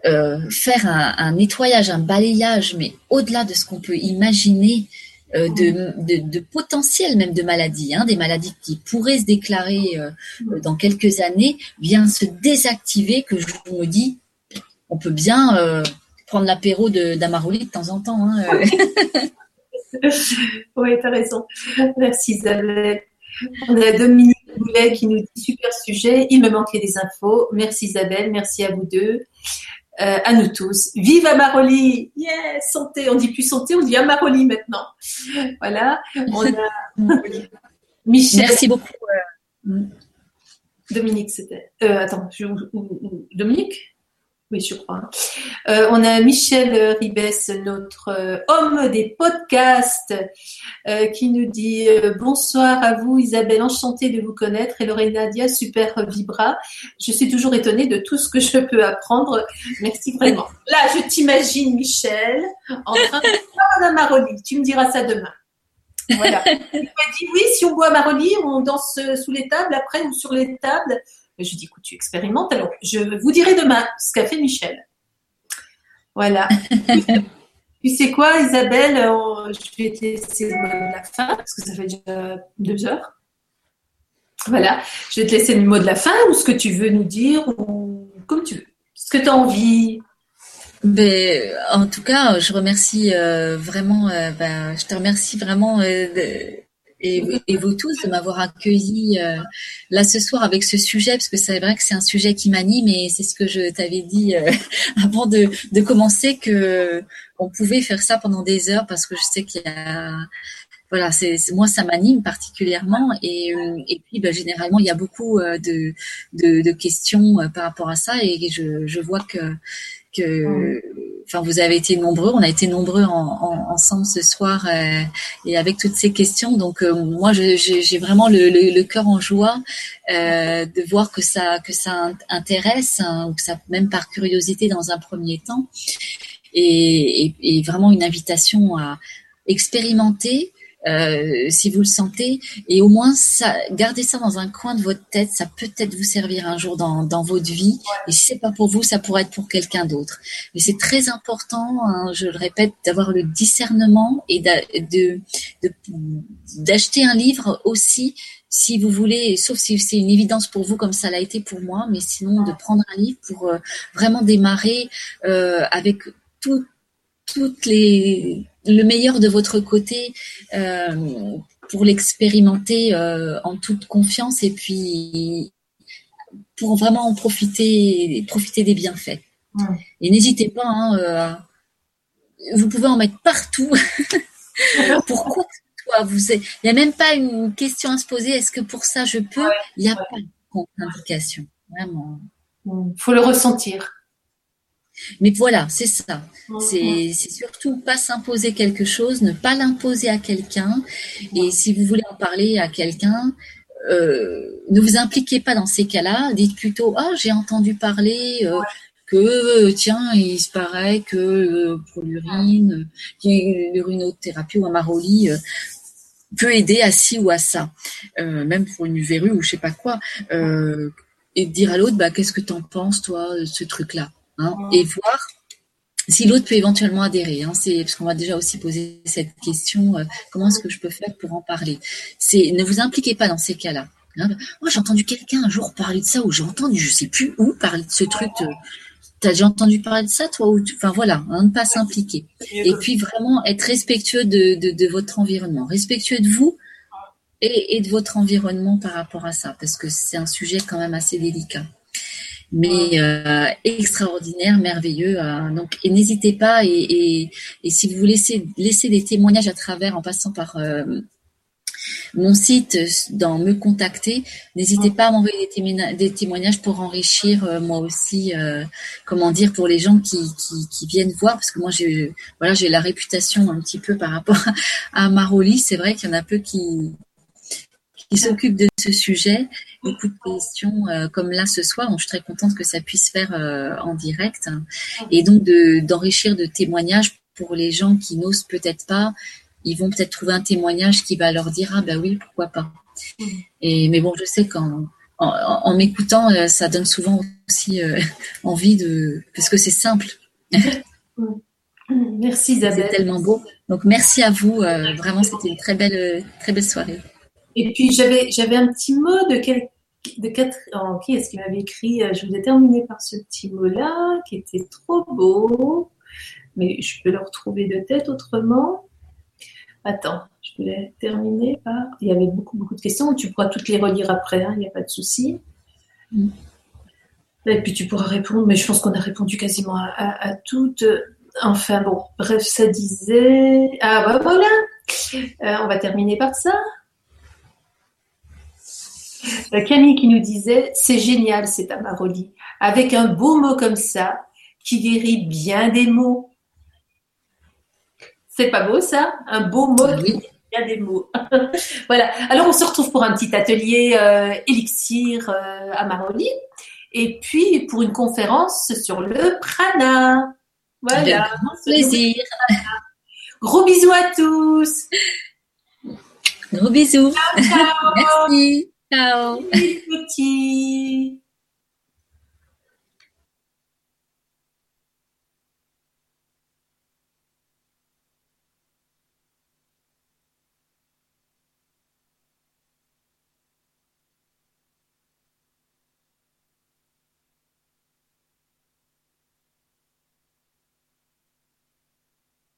euh, faire un, un, nettoyage, un balayage, mais au-delà de ce qu'on peut imaginer de, de, de, potentiel même de maladies, hein, des maladies qui pourraient se déclarer euh, dans quelques années, vient se désactiver, que je me dis, on peut bien euh, prendre l'apéro d'Amaroli de, temps en temps. Hein, oui, tu as raison. Merci Isabelle. On a Dominique Boulet qui nous dit super sujet, il me manquait des infos. Merci Isabelle, merci à vous deux. Euh, à nous tous. Vive Amaroli Yes Santé On dit plus santé, on dit Amaroli maintenant. Voilà. On a Michel. Merci beaucoup. Mm. Dominique, c'était. Euh, attends, je... Dominique? Oui, je crois. Euh, on a Michel Ribès, notre euh, homme des podcasts, euh, qui nous dit bonsoir à vous, Isabelle, enchantée de vous connaître, et Lorraine Nadia, super vibra. Je suis toujours étonnée de tout ce que je peux apprendre. Merci vraiment. Là, je t'imagine, Michel, en train de boire la Maroli. Tu me diras ça demain. Voilà. Il m'a dit oui, si on boit Maroli, on danse sous les tables après ou sur les tables. Je dis, écoute, tu expérimentes. Alors, je vous dirai demain ce qu'a fait Michel. Voilà. tu sais quoi, Isabelle Je vais te laisser le mot de la fin, parce que ça fait déjà deux heures. Voilà. Je vais te laisser le mot de la fin, ou ce que tu veux nous dire, ou comme tu veux. Ce que tu as envie. Ben, en tout cas, je remercie euh, vraiment, euh, ben, je te remercie vraiment euh, et, vous tous de m'avoir accueilli euh, là ce soir avec ce sujet, parce que c'est vrai que c'est un sujet qui m'anime et c'est ce que je t'avais dit euh, avant de, de, commencer que on pouvait faire ça pendant des heures parce que je sais qu'il y a voilà, c'est moi ça m'anime particulièrement et, et puis ben, généralement il y a beaucoup euh, de, de, de questions par rapport à ça et je, je vois que que, enfin, vous avez été nombreux, on a été nombreux en, ensemble ce soir euh, et avec toutes ces questions. Donc euh, moi, j'ai vraiment le, le, cœur en joie euh, de voir que ça que ça intéresse, hein, ou que ça même par curiosité dans un premier temps, et, et, et vraiment une invitation à expérimenter euh, si vous le sentez, et au moins ça, gardez ça dans un coin de votre tête, ça peut être vous servir un jour dans, dans votre vie, et si c'est pas pour vous, ça pourrait être pour quelqu'un d'autre. Mais c'est très important, hein, je le répète, d'avoir le discernement et de d'acheter un livre aussi si vous voulez, sauf si c'est une évidence pour vous comme ça l'a été pour moi, mais sinon de prendre un livre pour euh, vraiment démarrer euh, avec tout, toutes les le meilleur de votre côté euh, pour l'expérimenter euh, en toute confiance et puis pour vraiment en profiter, profiter des bienfaits. Et n'hésitez pas, hein, euh, vous pouvez en mettre partout. Pourquoi vous Il n'y a même pas une question à se poser. Est-ce que pour ça je peux? Il n'y a pas de contre-indication. Vraiment. Il faut le ressentir. Mais voilà, c'est ça. C'est surtout pas s'imposer quelque chose, ne pas l'imposer à quelqu'un. Et si vous voulez en parler à quelqu'un, euh, ne vous impliquez pas dans ces cas-là. Dites plutôt Ah, j'ai entendu parler euh, que, tiens, il se paraît que euh, pour l'urine, l'urinothérapie ou un maroli peut aider à ci ou à ça. même pour une verrue ou je sais pas quoi. et dire à l'autre bah, Qu'est-ce que tu en penses, toi, de ce truc-là? Hein, et voir si l'autre peut éventuellement adhérer. Hein, c'est parce qu'on va déjà aussi poser cette question euh, comment est-ce que je peux faire pour en parler? C'est ne vous impliquez pas dans ces cas-là. Hein. Moi, j'ai entendu quelqu'un un jour parler de ça, ou j'ai entendu, je sais plus où, parler de ce truc. Tu T'as déjà entendu parler de ça, toi ou Enfin voilà, ne pas s'impliquer. Et puis vraiment être respectueux de, de, votre environnement, respectueux de vous et, et de votre environnement par rapport à ça, parce que c'est un sujet quand même assez délicat mais euh, extraordinaire, merveilleux. Euh, donc, et n'hésitez pas. Et, et, si vous laissez laisser des témoignages à travers, en passant par euh, mon site, dans me contacter, n'hésitez pas à m'envoyer des, témoignages pour enrichir moi aussi. comment dire pour les gens qui, qui, qui viennent voir, parce que moi j'ai voilà j'ai la réputation un petit peu par rapport à Maroli. C'est vrai qu'il y en a peu qui qui s'occupe de ce sujet. Beaucoup de questions euh, comme là ce soir. Donc, je suis très contente que ça puisse faire euh, en direct. Et donc d'enrichir de, témoignages pour les gens qui n'osent peut-être pas. Ils vont peut-être trouver un témoignage qui va leur dire ah ben oui pourquoi pas. Et mais bon je sais qu'en en, m'écoutant euh, ça donne souvent aussi envie de parce que c'est simple. Merci Isabelle. C'est tellement beau. Donc merci à vous. vraiment c'était une très belle très belle soirée. Et puis j'avais j'avais un petit mot de quel, de quatre oh, qui est-ce qui m'avait écrit euh, Je voulais terminer par ce petit mot-là qui était trop beau, mais je peux le retrouver de tête autrement. Attends, je voulais terminer par. Il y avait beaucoup beaucoup de questions. Tu pourras toutes les relire après, hein, il n'y a pas de souci. Mm. Et puis tu pourras répondre, mais je pense qu'on a répondu quasiment à, toutes. Enfin bon, bref, ça disait. Ah bah voilà, euh, on va terminer par ça. Camille qui nous disait, c'est génial cet Amaroli, avec un beau mot comme ça, qui guérit bien des mots. C'est pas beau ça? Un beau mot qui guérit bien des mots. voilà. Alors on se retrouve pour un petit atelier euh, élixir euh, Amaroli et puis pour une conférence sur le prana. Voilà. plaisir. Gros bisous à tous. Gros bisous. Ciao, ciao. Merci. Tchau. Tchau.